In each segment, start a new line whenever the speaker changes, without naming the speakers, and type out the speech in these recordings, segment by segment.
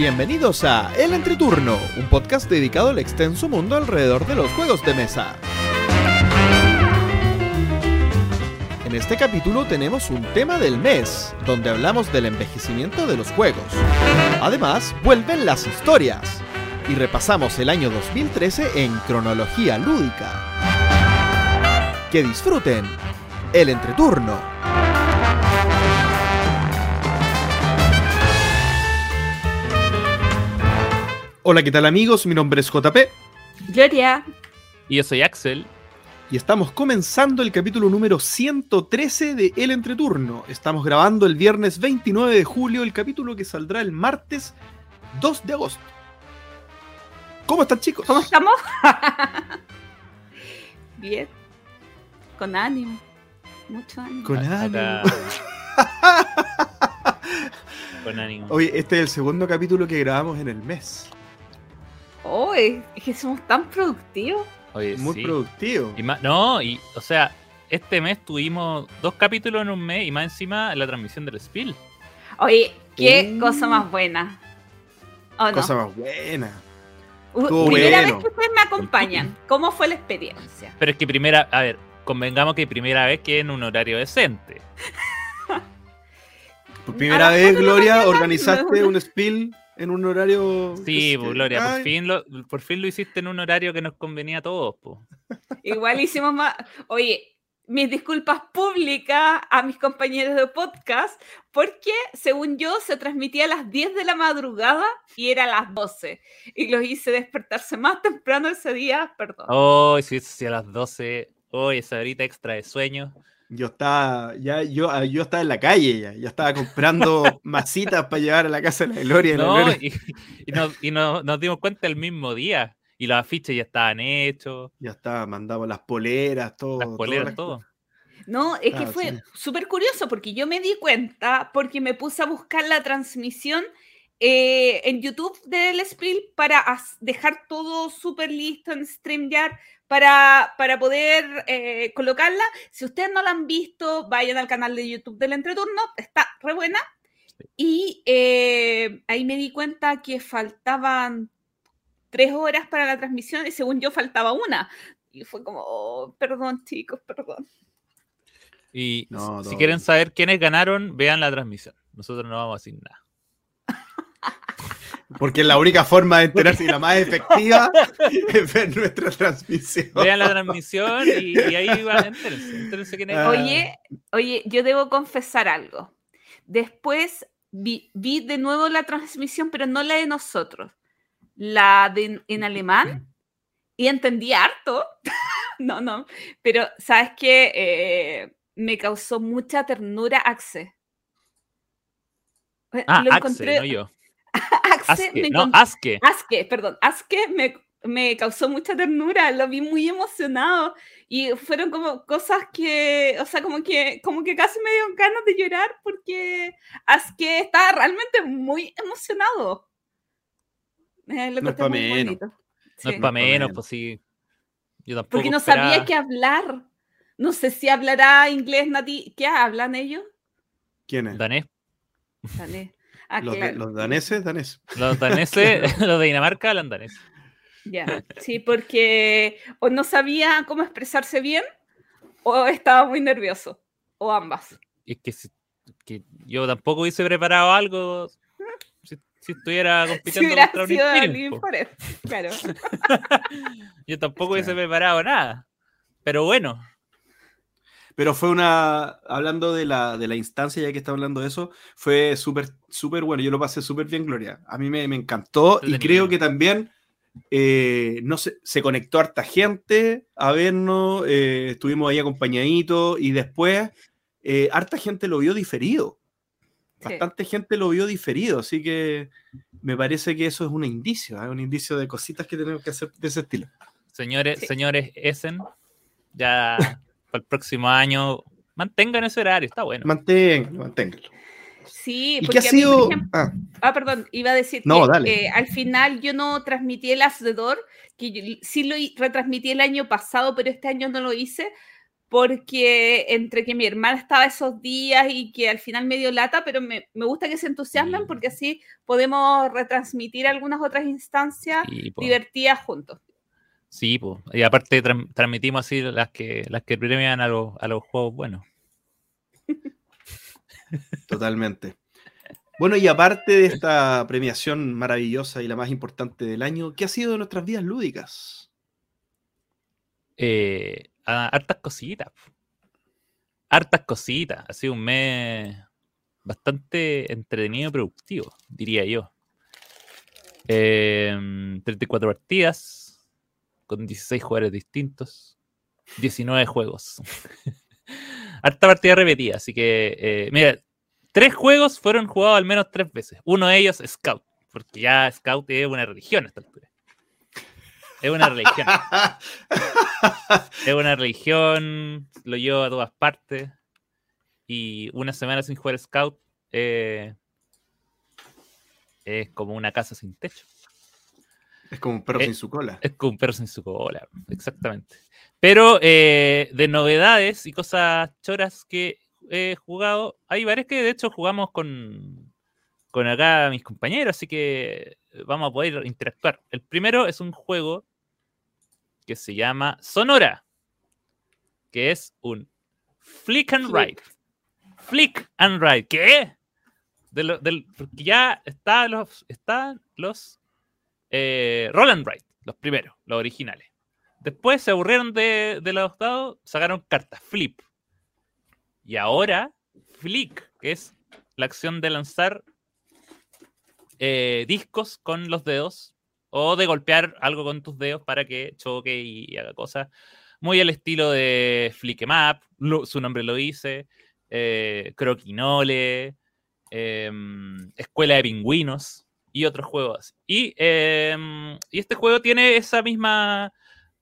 Bienvenidos a El Entreturno, un podcast dedicado al extenso mundo alrededor de los juegos de mesa. En este capítulo tenemos un tema del mes, donde hablamos del envejecimiento de los juegos. Además, vuelven las historias y repasamos el año 2013 en cronología lúdica. Que disfruten el entreturno. Hola, ¿qué tal amigos? Mi nombre es JP
Gloria.
Y yo soy Axel.
y estamos comenzando el capítulo número 113 de El Entreturno. Estamos grabando el viernes 29 de julio, el capítulo que saldrá el martes 2 de agosto. ¿Cómo están chicos?
¿Cómo estamos? Bien. Con ánimo. Mucho ánimo.
Con ánimo.
Con ánimo.
Oye, este es el segundo capítulo que grabamos en el mes.
Uy, es que somos tan productivos.
Oye,
Muy
sí.
productivo.
Y más- no, y, o sea, este mes tuvimos dos capítulos en un mes y más encima la transmisión del Spiel.
Oye, qué
Uh.
cosa más buena. ¿O no?
Cosa más buena. Estuvo
Primera
bueno.
vez que ustedes me acompañan. ¿Cómo fue la experiencia?
Pero es que primera, a ver, convengamos que primera vez que en un horario decente.
Por primera vez, Gloria, organizaste un spill en un horario.
Sí, pues, Gloria, por fin, lo, por fin lo hiciste en un horario que nos convenía a todos. po.
Igual hicimos más. Oye, mis disculpas públicas a mis compañeros de podcast, porque según yo se transmitía a las 10 de la madrugada y era a las 12. Y los hice despertarse más temprano ese día, perdón.
Hoy, sí, sí, a las 12. Hoy, esa horita extra de sueño.
Yo estaba, ya, yo, yo estaba en la calle ya. Ya estaba comprando masitas para llevar a la casa de la Gloria. la
No,
Gloria-
y, y nos, y nos- nos dimos cuenta el mismo día. Y los afiches ya estaban hechos,
Ya estaba, mandamos las poleras, todo.
las poleras, todo.
No, es que
Ah,
fue
sí.
súper curioso porque yo me di cuenta porque me puse a buscar la transmisión eh, en YouTube del Spiel para dejar todo súper listo en StreamYard para, para poder eh, colocarla. Si ustedes no la han visto, vayan al canal de YouTube del Entreturno, está re buena. Y eh, ahí me di cuenta que faltaban tres horas para la transmisión y según yo faltaba una. Y fue como, oh, perdón chicos, perdón.
Y
No,
si quieren saber quiénes ganaron, vean la transmisión. Nosotros no vamos a decir nada.
Porque es la única forma de enterarse y la más efectiva es ver nuestra transmisión.
Vean la transmisión y, y ahí van, entérense quiénes
Ah.
Oye, oye, yo debo confesar algo. Después vi, vi de nuevo la transmisión, pero no la de nosotros, la de en alemán, y entendí harto. no, no, pero sabes que me causó mucha ternura Axe. Eh,
Ah,
lo
Axe,
encontré-
no yo.
Axe,
Aske,
me
no, Aske.
Aske, perdón, Aske me, me causó mucha ternura, lo vi muy emocionado y fueron como cosas que, o sea, como que, como que casi me dieron ganas de llorar porque Aske estaba realmente muy emocionado. Eh, lo
No es
encontré
pa'
muy
menos.
bonito.
No
Sí.
es para menos,
menos.
pues sí. Yo tampoco
Porque no
esperaba-
sabía qué hablar. No sé si hablará inglés nativo. ¿Qué hablan ellos?
¿Quién es?
danés.
Danés. Ah,
Los, de- los daneses, daneses.
Los daneses, los de Dinamarca hablan danés.
Ya, sí, porque o no sabía cómo expresarse bien o estaba muy nervioso, o ambas.
Es que, si- que yo tampoco hubiese preparado algo si, si estuviera
Si
compitiendo
hubiera
contra un.
Forest, claro.
Yo tampoco hubiese preparado nada. Pero bueno,
Pero fue una. Hablando de la, de la instancia, ya que está hablando de eso, fue súper, súper bueno. Yo lo pasé súper bien, Gloria. A mí me, me encantó y creo que también eh, no sé, se conectó harta gente a vernos. eh, estuvimos ahí acompañaditos y después eh, harta gente lo vio diferido.
Sí.
Bastante gente lo vio diferido, así que me parece que eso es un indicio, ¿eh? un indicio de cositas que tenemos que hacer de ese estilo.
señores,
Sí.
señores Essen, ya para el próximo año mantengan ese horario, está bueno.
Manténganlo, manténganlo.
Sí,
¿Y
porque
qué ha
a mí, por
sido?
ejemplo-
Ah,
ah, perdón, iba a decir
No,
que
dale.
eh, al final yo no transmití el As the Door, que yo- sí lo retransmití el año pasado, pero este año no lo hice, porque entre que mi hermana estaba esos días y que al final me dio lata, pero me, me gusta que se entusiasmen porque así podemos retransmitir algunas otras instancias divertidas juntos.
Sí, pues. Y aparte transmitimos así las que las que premian a, los, a los juegos buenos.
Totalmente. Bueno, y aparte de esta premiación maravillosa y la más importante del año, ¿qué ha sido de nuestras vidas lúdicas?
Eh, hartas cositas. Hartas cositas. Ha sido un mes bastante entretenido y productivo, diría yo. 34 em, partidas con 16 jugadores distintos, 19 juegos. Harta partida repetida, así que, eh, mira, tres juegos fueron jugados al menos tres veces. Uno de ellos, Scout, porque ya Scout es una religión a esta altura. Es una religión. es una religión, lo llevo a todas partes. Y una semana sin jugar Scout eh, es como una casa sin techo.
Es como un perro sin su cola.
Es como un perro sin su cola, exactamente. Pero eh, de novedades y cosas choras que he jugado, hay varias que de hecho jugamos con, con acá mis compañeros, así que vamos a poder interactuar. El primero es un juego que se llama Sonora, que es un Flick and Ride. Flick and Ride, ¿qué? del, porque ya está los, están los eh, Roll and Ride, los primeros, los originales. Después se aburrieron de, de los dados, sacaron cartas, Flip. Y ahora, Flick, que es la acción de lanzar eh, discos con los dedos o de golpear algo con tus dedos para que choque y, haga cosas. Muy al estilo de Flick Map, su nombre lo dice, eh, Croquinole, em, Escuela de Pingüinos y otros juegos. Y, em, y, este juego tiene esa misma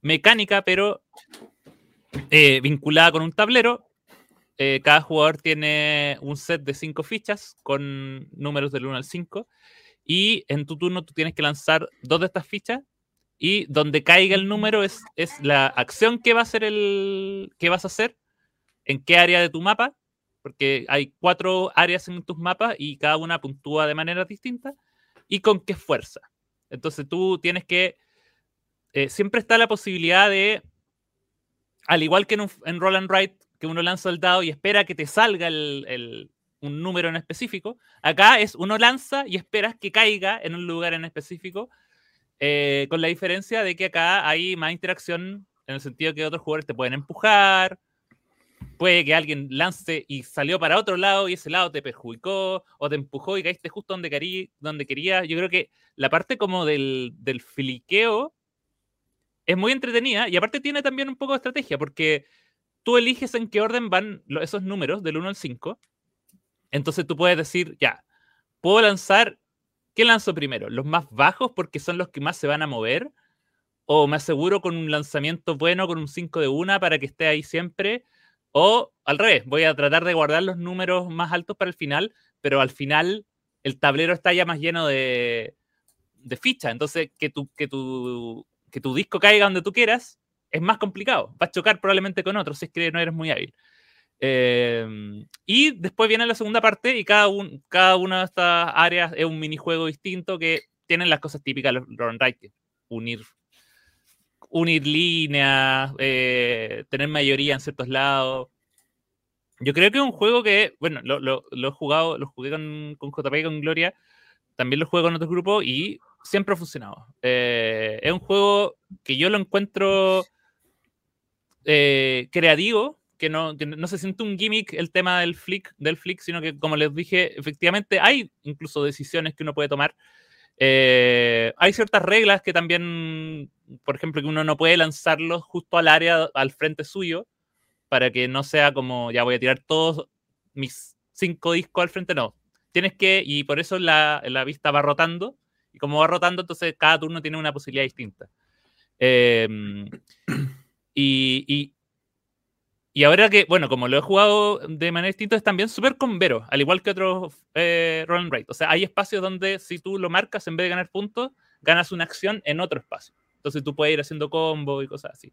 mecánica, pero eh, vinculada con un tablero. Eh, cada jugador tiene un set de cinco fichas con números del 1 al 5 y en tu turno tú tienes que lanzar dos de estas fichas y donde caiga el número es, es la acción que va a hacer el que vas a hacer en qué área de tu mapa porque hay cuatro áreas en tus mapas y cada una puntúa de manera distinta y con qué fuerza entonces tú tienes que eh, siempre está la posibilidad de al igual que en, un, en Roll and Write que uno lanza el dado y espera que te salga el, un número en específico. Acá es uno lanza y esperas que caiga en un lugar en específico, eh, con la diferencia de que acá hay más interacción en el sentido que otros jugadores te pueden empujar, puede que alguien lance y salió para otro lado y ese lado te perjudicó o te empujó y caíste justo donde, querí, donde querías. Yo creo que la parte como del, del filiqueo es muy entretenida y aparte tiene también un poco de estrategia porque tú eliges en qué orden van esos números del 1 al 5 entonces tú puedes decir, ya, puedo lanzar, ¿qué lanzo primero? ¿Los más bajos porque son los que más se van a mover? ¿O me aseguro con un lanzamiento bueno, con un 5 de una para que esté ahí siempre? O al revés, voy a tratar de guardar los números más altos para el final, pero al final el tablero está ya más lleno de, de fichas. Entonces, que tu, que, tu, que tu disco caiga donde tú quieras es más complicado. Va a chocar probablemente con otros si es que no eres muy hábil. Em, y después viene la segunda parte y cada, un, cada una de estas áreas es un minijuego distinto que tienen las cosas típicas de los Ride, unir, unir líneas, eh, tener mayoría en ciertos lados. Yo creo que es un juego que, bueno, lo, lo, lo he jugado, lo jugué con, con JP y con Gloria, también lo juego con otros grupos y siempre ha funcionado. Eh, es un juego que yo lo encuentro eh, creativo, que no, no se siente un gimmick el tema del flick, del flick, sino que, como les dije, efectivamente hay incluso decisiones que uno puede tomar. Eh, hay ciertas reglas que también, por ejemplo, que uno no puede lanzarlos justo al área, al frente suyo, para que no sea como, ya voy a tirar todos mis cinco discos al frente, no. Tienes que, y por eso la, la vista va rotando, y como va rotando, entonces cada turno tiene una posibilidad distinta. Y, y ahora que, bueno, como lo he jugado de manera distinta, es también súper convero, al igual que otros eh, Roll and Ride. O sea, hay espacios donde si tú lo marcas, en vez de ganar puntos, ganas una acción en otro espacio. Entonces tú puedes ir haciendo combo y cosas así.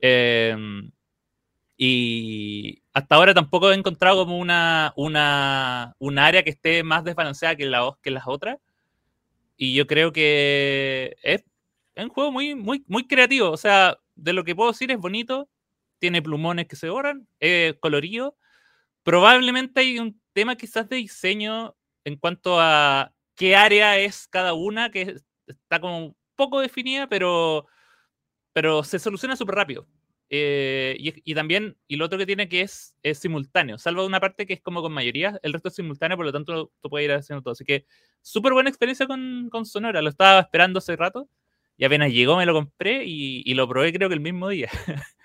Em, Y hasta ahora tampoco he encontrado como una, una, área que esté más desbalanceada que, la, que las otras. Y yo creo que es, un juego muy, muy, muy creativo. O sea, de lo que puedo decir es bonito, tiene plumones que se borran, colorido. Probablemente hay un tema quizás de diseño en cuanto a qué área es cada una, que está como poco definida, pero, pero se soluciona súper rápido. Eh, y, también, y lo otro que tiene que es, es simultáneo, salvo una parte que es como con mayoría, el resto es simultáneo, por lo tanto tú puedes ir haciendo todo. Así que súper buena experiencia con, con, Sonora, lo estaba esperando hace rato y apenas llegó me lo compré y, y lo probé creo que el mismo día.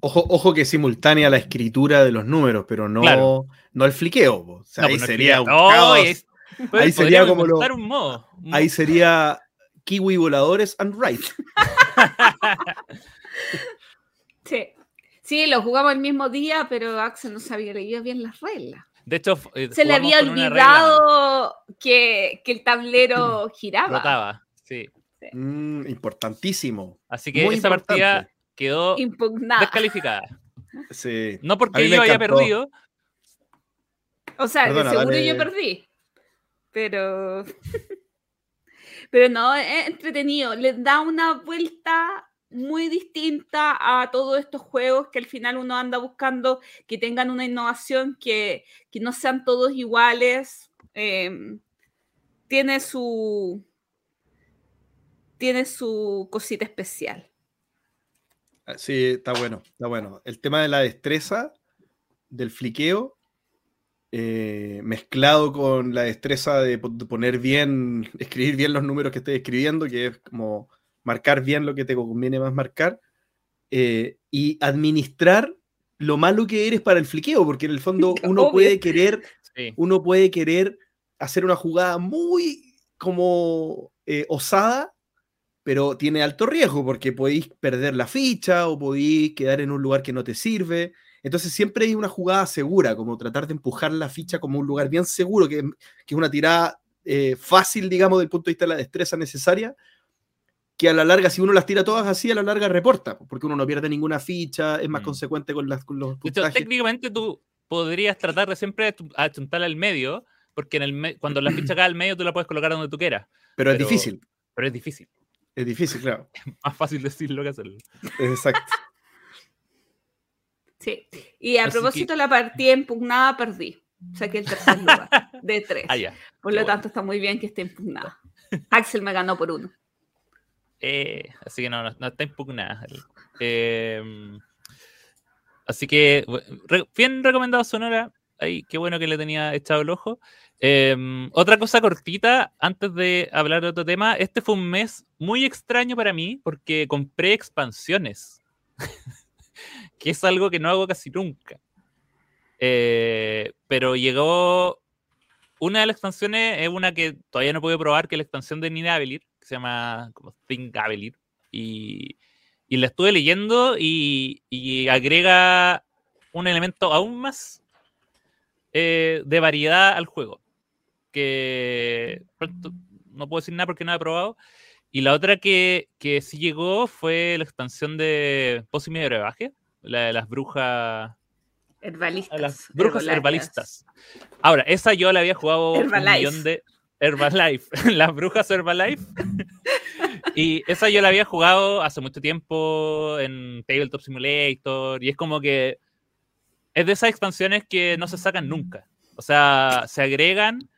Ojo, ojo que simultánea la escritura de los números, pero no, no el fliqueo. O sea, ahí pues sería un caos. ahí sería como lo, un modo, Ahí sería Kiwi Voladores and Right.
sí. Sí, lo jugamos el mismo día, pero Axel no sabía leído bien las reglas.
De hecho, eh,
se le había olvidado que, que, el tablero giraba.
Rotaba, sí.
Mm, importantísimo.
Así que esa partida quedó Impugnada. descalificada.
Sí.
No porque yo haya perdido.
O sea, de seguro yo perdí. Pero. Pero no, es entretenido. Le da una vuelta muy distinta a todos estos juegos que al final uno anda buscando que tengan una innovación, que, no sean todos iguales. Em, tiene su. Tiene su cosita especial.
Ah, sí, está bueno, está bueno. El tema de la destreza, del fliqueo, eh, mezclado con la destreza de poner bien, escribir bien los números que estés escribiendo, que es como marcar bien lo que te conviene más marcar, eh, y administrar lo malo que eres para el fliqueo, porque en el fondo uno puede querer, uno puede querer hacer una jugada muy como eh, osada pero tiene alto riesgo porque podéis perder la ficha o podéis quedar en un lugar que no te sirve. Entonces siempre hay una jugada segura, como tratar de empujar la ficha como un lugar bien seguro, que, es una tirada eh, fácil, digamos, del punto de vista de la destreza necesaria, que a la larga, si uno las tira todas así, a la larga reporta, porque uno no pierde ninguna ficha, es más mm. consecuente con, las, los puntajes.
técnicamente tú podrías tratar de siempre achuntarla al medio, porque en el cuando la ficha cae al medio tú la puedes colocar donde tú quieras.
pero es difícil.
Pero es difícil.
Es difícil, claro.
Es más fácil decirlo que hacerlo.
Exacto.
Sí. Y a propósito la partida impugnada, perdí. O sea que el tercer lugar de tres. Ah, por lo tanto, está muy bien que esté impugnada. Axel me ganó por uno.
Eh, así que no, no, está impugnada. Em, así que, bien recomendado Sonora. Ay, qué bueno que le tenía echado el ojo. Em, otra cosa cortita, antes de hablar de otro tema, este fue un mes muy extraño para mí porque compré expansiones, que es algo que no hago casi nunca. Eh, pero llegó una de las expansiones, es una que todavía no puedo probar, que es la expansión de Nina Avelir, que se llama como Think Avelir, y, la estuve leyendo y agrega un elemento aún más eh, de variedad al juego que no puedo decir nada porque no he probado. Y la otra que, que sí llegó fue la expansión de Pósima de Brebaje, la de las brujas.
Herbalistas.
Las brujas herbalistas. Ahora, esa yo la había jugado un millón de. Herbalife, las brujas Herbalife. y esa yo la había jugado hace mucho tiempo en Tabletop Simulator. Y es como que es de esas expansiones que no se sacan nunca. O sea, se agregan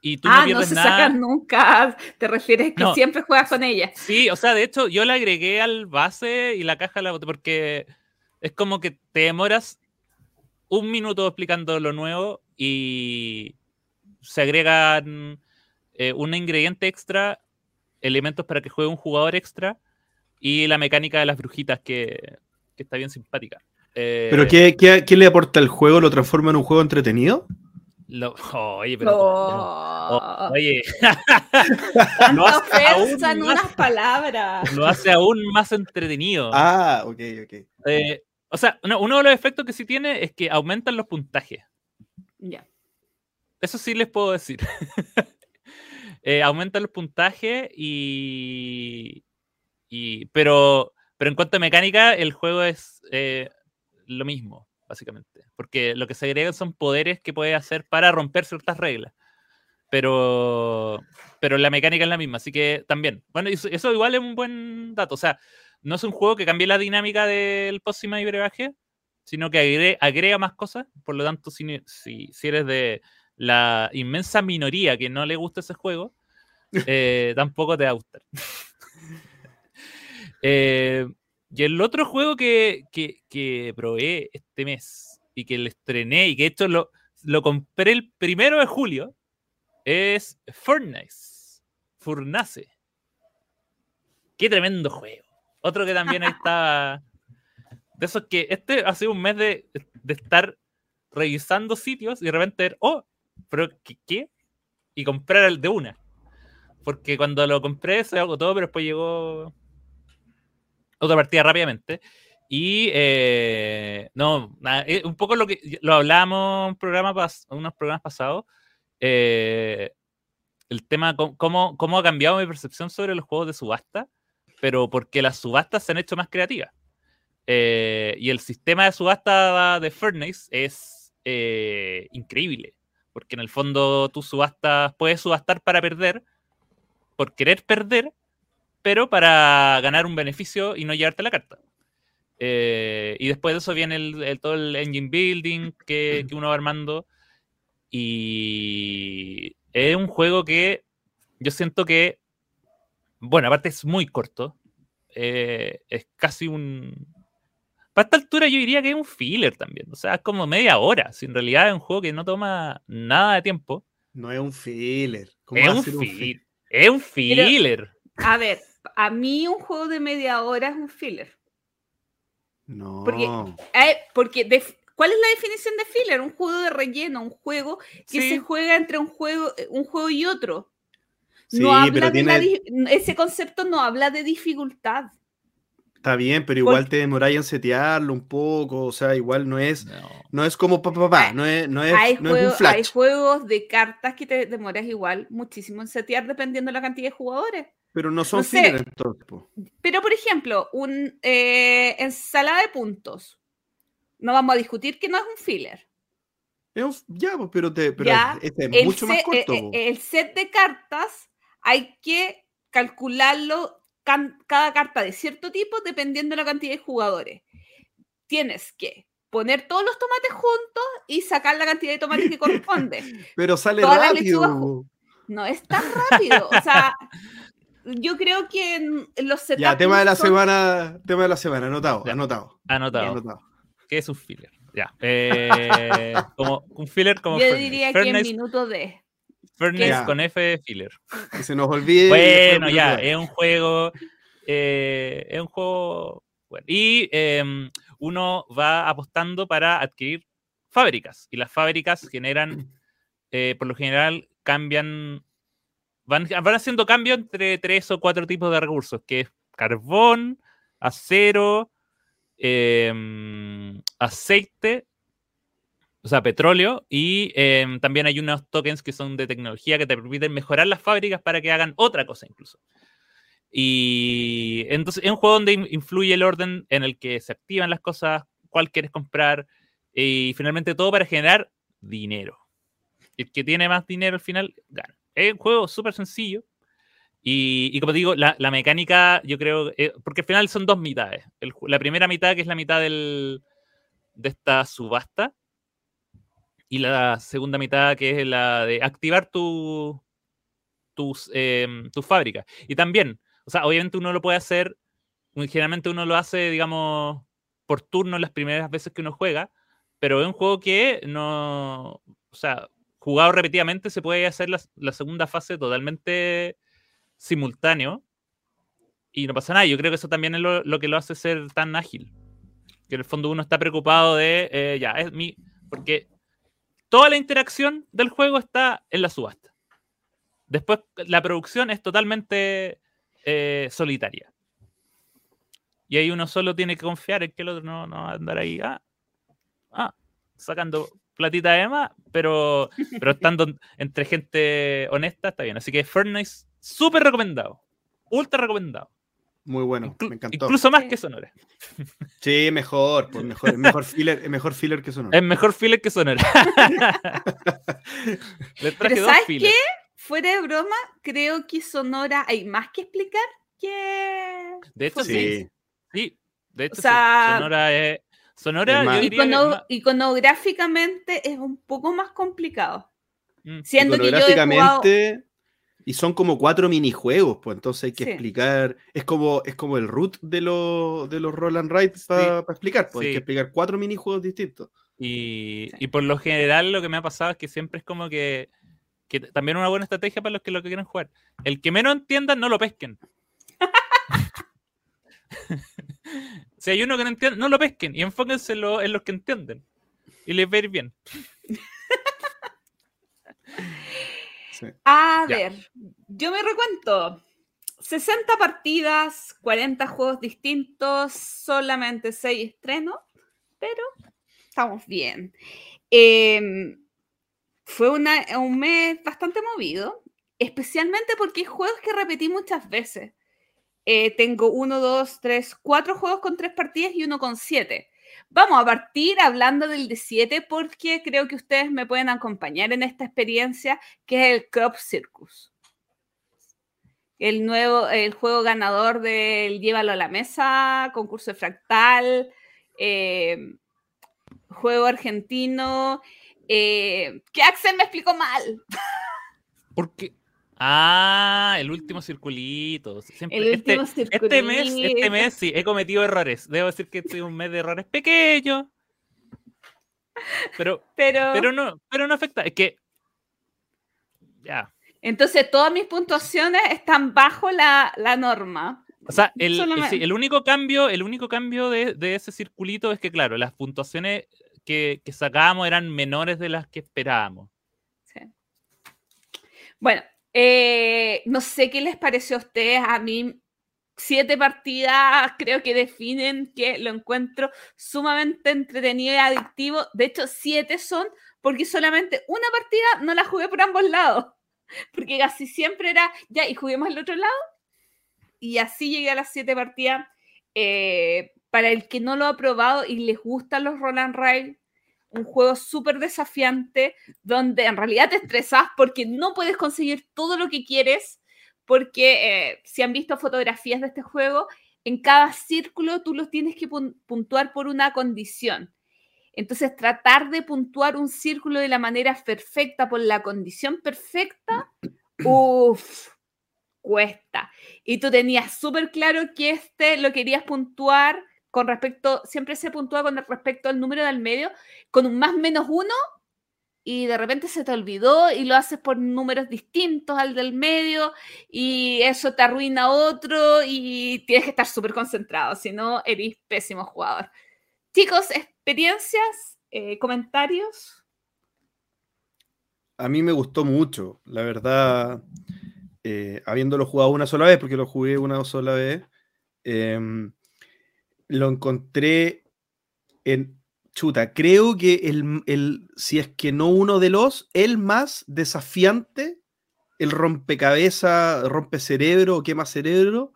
y tú
ah, no se sacan nunca. Te refieres que siempre juegas con ella.
Sí, o sea, de hecho, yo la agregué al base y la caja la boté porque es como que te demoras un minuto explicando lo nuevo y se agregan eh, un ingrediente extra, elementos para que juegue un jugador extra y la mecánica de las brujitas que, está bien simpática.
¿Pero eh, qué, qué, qué, le aporta el juego? ¿Lo transforma en un juego entretenido?
oye, pero.
Oh.
oye.
no hace en unas palabras.
Lo hace aún más entretenido.
Ah, ok, ok.
Eh, o sea, uno de los efectos que sí tiene es que aumentan los puntajes.
Ya.
Eso sí les puedo decir. eh, aumentan los puntajes y, y. pero, pero en cuanto a mecánica, el juego es. Eh, lo mismo, básicamente. Porque lo que se agregan son poderes que puede hacer para romper ciertas reglas. Pero, pero la mecánica es la misma, así que también. Bueno, eso, eso igual es un buen dato. O sea, no es un juego que cambie la dinámica del pócima y brebaje, sino que agrega, más cosas. Por lo tanto, si, si, eres de la inmensa minoría que no le gusta ese juego, eh, tampoco te va a gustar. Eh, y el otro juego que, que, probé este mes y que le estrené y que esto lo, lo compré el primero de julio es Furnace. Furnace. Qué tremendo juego. Otro que también está. De esos que este ha sido un mes de, estar revisando sitios y de repente ver, oh, pero ¿qué? Y comprar el de una. Porque cuando lo compré se todo pero después llegó otra partida rápidamente. Y eh, no, eh, un poco lo que lo hablábamos en programa unos programas pasados. Eh, el tema, cómo, cómo ha cambiado mi percepción sobre los juegos de subasta, pero porque las subastas se han hecho más creativas. y el sistema de subasta de Furnace es increíble, porque en el fondo tú subastas, puedes subastar para perder, por querer perder, pero para ganar un beneficio y no llevarte la carta. Eh, y después de eso viene el, todo el engine building que, uno va armando. Y es un juego que yo siento que, bueno, aparte es muy corto. Eh, es casi un... Para esta altura yo diría que es un filler también. O sea, es como media hora. Si en realidad es un juego que no toma nada de tiempo.
No es un filler.
es un, filler. Es un filler.
a ver, a mí un juego de media hora es un filler.
No.
Porque, eh, porque ¿cuál es la definición de filler? Un juego de relleno, un juego que se juega entre un juego, un juego y otro. no habla de ese concepto no habla de dificultad.
Está bien, pero igual te demoráis en setearlo un poco, o sea, igual no es, no, es como papá, no es, no es,
hay
no es un flash.
Hay juegos de cartas que te demoras igual muchísimo en setear dependiendo de la cantidad de jugadores.
Pero no son filler entonces.
Pero, por ejemplo, un eh, ensalada de puntos. No vamos a discutir que no es un filler.
ya, pero, te, pero este es mucho más corto.
Eh, eh, el set de cartas hay que calcularlo cada carta de cierto tipo dependiendo de la cantidad de jugadores. Tienes que poner todos los tomates juntos y sacar la cantidad de tomates que corresponde.
Pero sale rápido.
No es tan rápido. O sea, yo creo que los setups.
Ya, tema de la semana, tema de la semana, anotado, anotado.
Anotado. ¿Qué es un filler? Ya. Eh, como un filler como.
Yo diría que en minuto de.
Furnace con F de filler.
Que se nos olvide.
Bueno, ya, es un juego. Eh, es un juego. Bueno, y em, uno va apostando para adquirir fábricas. Y las fábricas generan, eh, por lo general, cambian van, haciendo cambio entre tres o cuatro tipos de recursos, que es carbón, acero, em, aceite, o sea, petróleo, y em, también hay unos tokens que son de tecnología que te permiten mejorar las fábricas para que hagan otra cosa incluso. Y entonces es un juego donde influye el orden en el que se activan las cosas, cuál quieres comprar, y finalmente todo para generar dinero. El que tiene más dinero al final gana. Es un juego súper sencillo. Y, como digo, la, mecánica, yo creo, eh, porque al final son dos mitades. la primera mitad, que es la mitad del, de esta subasta, y la segunda mitad, que es la de activar tu, tus, em, tu fábrica. Y también, o sea, obviamente uno lo puede hacer, generalmente uno lo hace, digamos, por turno las primeras veces que uno juega, pero es un juego que no, o sea, jugado repetidamente, se puede hacer la, segunda fase totalmente simultáneo y no pasa nada. Yo creo que eso también es lo, que lo hace ser tan ágil. Que en el fondo uno está preocupado de, eh, ya, es mi. Porque toda la interacción del juego está en la subasta. Después, la producción es totalmente eh, solitaria. Y ahí uno solo tiene que confiar en que el otro no, no va a andar ahí, ah, ah, sacando platita de más, pero, pero estando entre gente honesta, está bien. Así que Furnace, súper recomendado. Ultra recomendado.
Muy bueno, me encantó.
Incluso más que Sonora.
Sí, mejor, pues mejor, mejor filler, mejor filler que Sonora.
Es mejor filler que Sonora.
Pero ¿sabes qué? Fuera de broma, creo que Sonora hay más que explicar que.
De hecho, sí. Sí, de hecho, Sonora es. Sonora,
yo iconográficamente es un poco más complicado. Mm. Siendo que yo he jugado...
Y son como cuatro minijuegos, pues entonces hay que explicar. Es como, es como el root de, los de los roll and para explicar, pues hay que explicar cuatro minijuegos distintos.
Y, y, por lo general lo que me ha pasado es que siempre es como que, que también una buena estrategia para los que lo que quieren jugar. El que menos entiendan, no lo pesquen. si hay uno que no entiende, no lo pesquen y enfóquense en, en los que entienden. Y les va a ir bien.
A ver, yo me recuento. 60 partidas, 40 juegos distintos, solamente 6 estrenos, pero estamos bien. Em, fue un mes bastante movido, especialmente porque hay juegos que repetí muchas veces. Eh, tengo 1, 2, 3, 4 juegos con 3 partidas y uno con 7. Vamos a partir hablando del D7 porque creo que ustedes me pueden acompañar en esta experiencia que es el Crop Circus. El nuevo, el juego ganador del Llévalo a la Mesa, concurso de fractal, eh, juego argentino, eh, que Axel me explicó mal.
Porque Ah, el último circulito.
el último
este, este, mes, este mes sí, he cometido errores. Debo decir que este es un mes de errores pequeños. Pero, pero, pero, no, pero no afecta. Es que. Ya.
Entonces, todas mis puntuaciones están bajo la, norma.
O sea, el, el, único cambio, el único cambio de, ese circulito es que, claro, las puntuaciones que, que sacábamos eran menores de las que esperábamos. Sí.
Bueno, eh, no sé qué les pareció a ustedes. A mí, siete partidas creo que definen que lo encuentro sumamente entretenido y adictivo. De hecho, siete son porque solamente una partida no la jugué por ambos lados. Porque casi siempre era, ya, y juguemos al otro lado. Y así llegué a las siete partidas. Eh, para el que no lo ha probado y les gustan los Roland Rail, un juego súper desafiante donde en realidad te estresas porque no puedes conseguir todo lo que quieres, porque eh, si han visto fotografías de este juego, en cada círculo tú los tienes que puntuar por una condición. Entonces, tratar de puntuar un círculo de la manera perfecta, por la condición perfecta, uff, cuesta. Y tú tenías súper claro que este lo querías puntuar con respecto, siempre se puntúa con respecto al número del medio, con un más menos uno, y de repente se te olvidó y lo haces por números distintos al del medio, y eso te arruina otro, y tienes que estar súper concentrado, si no, eres pésimo jugador. Chicos, experiencias, eh, comentarios.
A mí me gustó mucho, la verdad, eh, habiéndolo jugado una sola vez, porque lo jugué una sola vez. Em, lo encontré en chuta. Creo que el, si es que no uno de los, el más desafiante, el rompecabezas, rompecerebro quema cerebro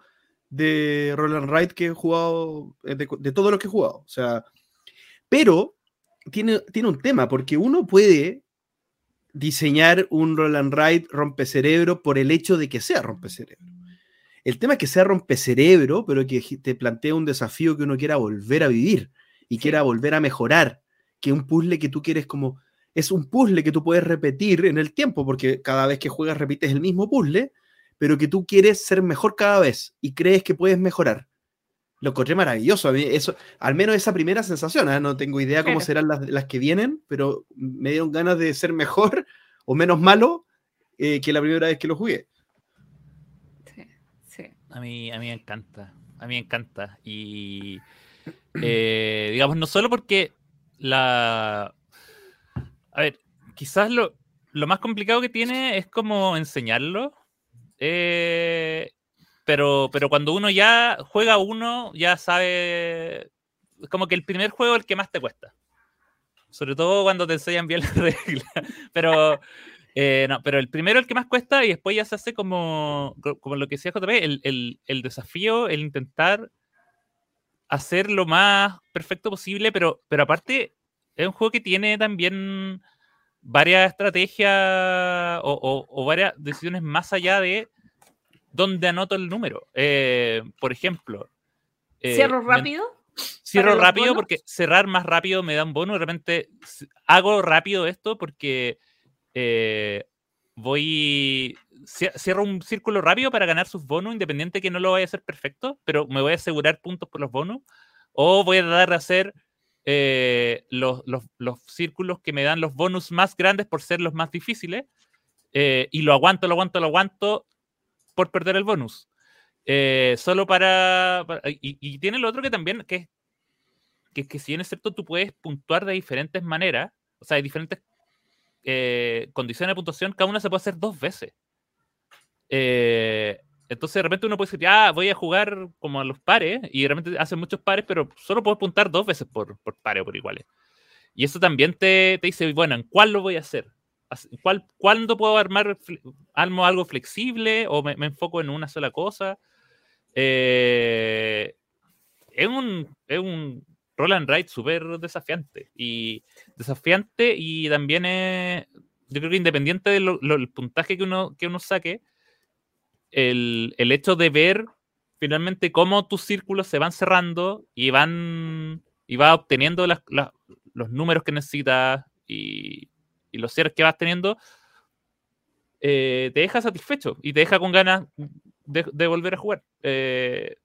de Roland Wright que he jugado, eh, de, de todo lo que he jugado. O sea, pero tiene, tiene un tema, porque uno puede diseñar un Roland Wright rompecerebro por el hecho de que sea rompecerebro. El tema es que sea rompecerebro, pero que te plantea un desafío que uno quiera volver a vivir y quiera volver a mejorar. Que un puzzle que tú quieres como. Es un puzzle que tú puedes repetir en el tiempo, porque cada vez que juegas repites el mismo puzzle, pero que tú quieres ser mejor cada vez y crees que puedes mejorar. Lo encontré maravilloso. A mí eso, al menos esa primera sensación, ¿eh? no tengo idea cómo serán las, las, que vienen, pero me dieron ganas de ser mejor o menos malo eh, que la primera vez que lo jugué.
A mí, a mí me encanta. A mí me encanta. Y eh, digamos, no solo porque la. A ver, quizás lo, más complicado que tiene es como enseñarlo. Eh, pero, pero cuando uno ya juega uno, ya sabe. Es como que el primer juego es el que más te cuesta. Sobre todo cuando te enseñan bien las reglas. Pero Eh, no, pero el primero el que más cuesta y después ya se hace como, como lo que decía JP, el, el, el desafío, el intentar hacer lo más perfecto posible, pero, pero aparte es un juego que tiene también varias estrategias o, varias decisiones más allá de dónde anoto el número. Eh, por ejemplo.
Eh, ¿Cierro rápido?
Cierro rápido porque cerrar más rápido me da un bono. De repente hago rápido esto porque eh, voy. Cierro un círculo rápido para ganar sus bonos, independiente que no lo vaya a hacer perfecto, pero me voy a asegurar puntos por los bonos. O voy a dar a hacer eh, los, círculos que me dan los bonus más grandes por ser los más difíciles. Eh, y lo aguanto, lo aguanto, lo aguanto por perder el bonus. Eh, solo para. y, tiene lo otro que también, que, que, que si bien es cierto, tú puedes puntuar de diferentes maneras. O sea, hay diferentes condiciones de puntuación, cada una se puede hacer dos veces. Eh, entonces de repente uno puede decir, ah, voy a jugar como a los pares, y de repente hacen muchos pares, pero solo puedes puntar dos veces por, por pare o por iguales. Y eso también te, te, dice, bueno, ¿en cuál lo voy a hacer? ¿Cuál, ¿Cuándo puedo armar armo algo flexible o me, enfoco en una sola cosa? Eh, es, un, es un roll and ride súper desafiante. Y desafiante y también es, yo creo que independiente del puntaje que uno, que uno saque, el, hecho de ver finalmente cómo tus círculos se van cerrando y van y vas obteniendo los números que necesitas y, los cierres que vas teniendo, eh, te deja satisfecho y te deja con ganas de, volver a jugar. Eh,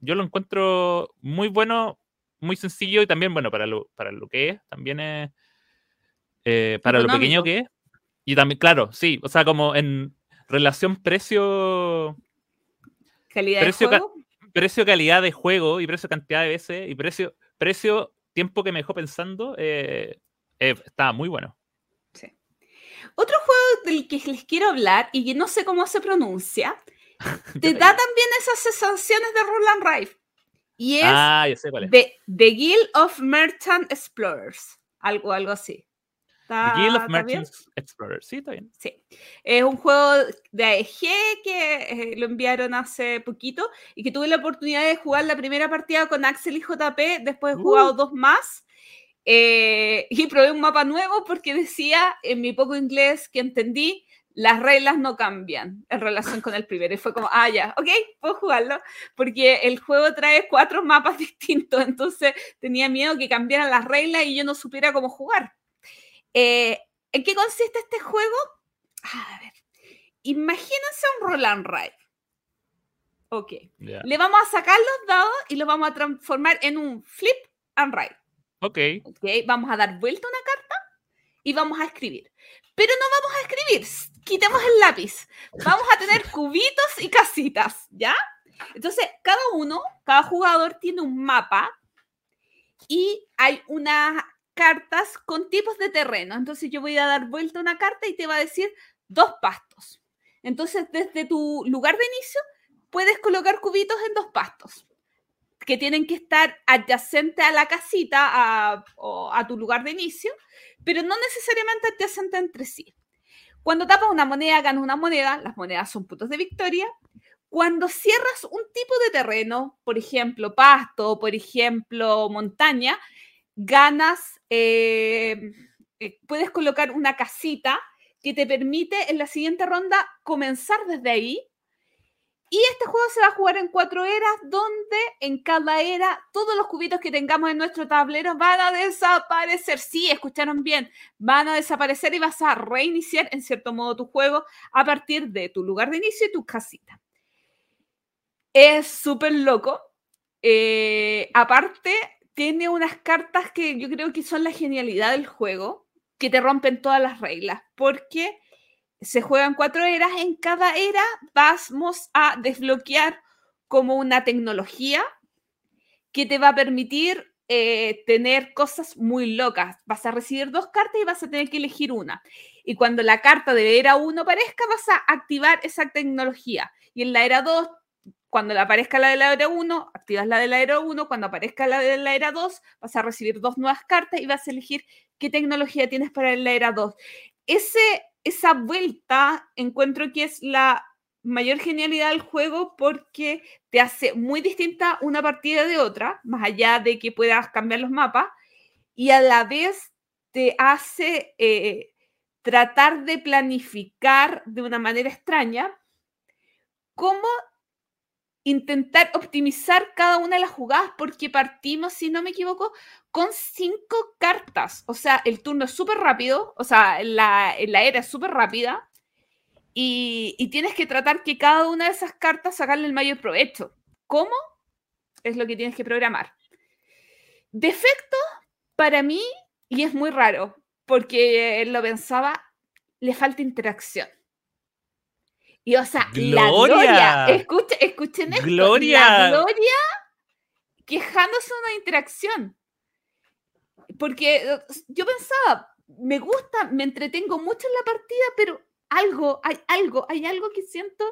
yo lo encuentro muy bueno, muy sencillo y también, bueno, para lo, para lo que es, también es, eh, para lo pequeño que es. Y también, claro, sí, o sea, como en, relación precio.
Calidad de juego.
precio calidad de juego y precio cantidad de veces y precio, precio tiempo que me dejó pensando, eh, eh, estaba muy bueno.
Sí. Otro juego del que les quiero hablar y que no sé cómo se pronuncia, te da también esas sensaciones de Roland Rife. Y es,
ah,
The, The Guild of Merchant Explorers. Algo, algo así.
Guild of Merchants Explorers, sí, está bien.
Sí. Es un juego de AEG que eh, lo enviaron hace poquito y que tuve la oportunidad de jugar la primera partida con Axel y JP, después he jugado uh. dos más. Eh, y probé un mapa nuevo porque decía en mi poco inglés que entendí, las reglas no cambian en relación con el primero. Y fue como, ah, ya, ok, puedo jugarlo, porque el juego trae cuatro mapas distintos, entonces tenía miedo que cambiaran las reglas y yo no supiera cómo jugar. Eh, ¿En qué consiste este juego? A ver, imagínense un roll and ride. Ok. Le vamos a sacar los dados y los vamos a transformar en un flip and ride.
Ok.
Ok, vamos a dar vuelta una carta y vamos a escribir. Pero no vamos a escribir, quitemos el lápiz. Vamos a tener cubitos y casitas, ¿ya? Entonces, cada uno, cada jugador tiene un mapa y hay una cartas con tipos de terreno. Entonces yo voy a dar vuelta una carta y te va a decir dos pastos. Entonces desde tu lugar de inicio puedes colocar cubitos en dos pastos que tienen que estar adyacentes a la casita a, o a tu lugar de inicio, pero no necesariamente adyacentes entre sí. Cuando tapas una moneda, ganas una moneda, las monedas son puntos de victoria. Cuando cierras un tipo de terreno, por ejemplo, pasto, por ejemplo, montaña, ganas, eh, eh, puedes colocar una casita que te permite en la siguiente ronda comenzar desde ahí. Y este juego se va a jugar en cuatro eras, donde en cada era todos los cubitos que tengamos en nuestro tablero van a desaparecer. Sí, escucharon bien, van a desaparecer y vas a reiniciar en cierto modo tu juego a partir de tu lugar de inicio y tu casita. Es súper loco. Eh, aparte, tiene unas cartas que yo creo que son la genialidad del juego, que te rompen todas las reglas, porque se juegan cuatro eras, en cada era vamos a desbloquear como una tecnología que te va a permitir eh, tener cosas muy locas. Vas a recibir dos cartas y vas a tener que elegir una. Y cuando la carta de era 1 aparezca, vas a activar esa tecnología. Y en la era 2 cuando aparezca la de la era 1, activas la de la era 1. Cuando aparezca la de la era 2, vas a recibir dos nuevas cartas y vas a elegir qué tecnología tienes para la era 2. Ese esa vuelta encuentro que es la mayor genialidad del juego porque te hace muy distinta una partida de otra, más allá de que puedas cambiar los mapas, y a la vez te hace eh, tratar de planificar de una manera extraña cómo intentar optimizar cada una de las jugadas, porque partimos, si no me equivoco, con cinco cartas. O sea, el turno es súper rápido, o sea, la, la era es súper rápida, y, y, tienes que tratar que cada una de esas cartas sacarle el mayor provecho. ¿Cómo? Es lo que tienes que programar. Defecto, para mí, y es muy raro, porque lo pensaba, le falta interacción. Y o sea, la gloria, escuchen, escuchen esto,
gloria.
la gloria quejándose de una interacción. Porque eh, yo pensaba, me gusta, me entretengo mucho en la partida, pero algo, hay algo, hay algo que siento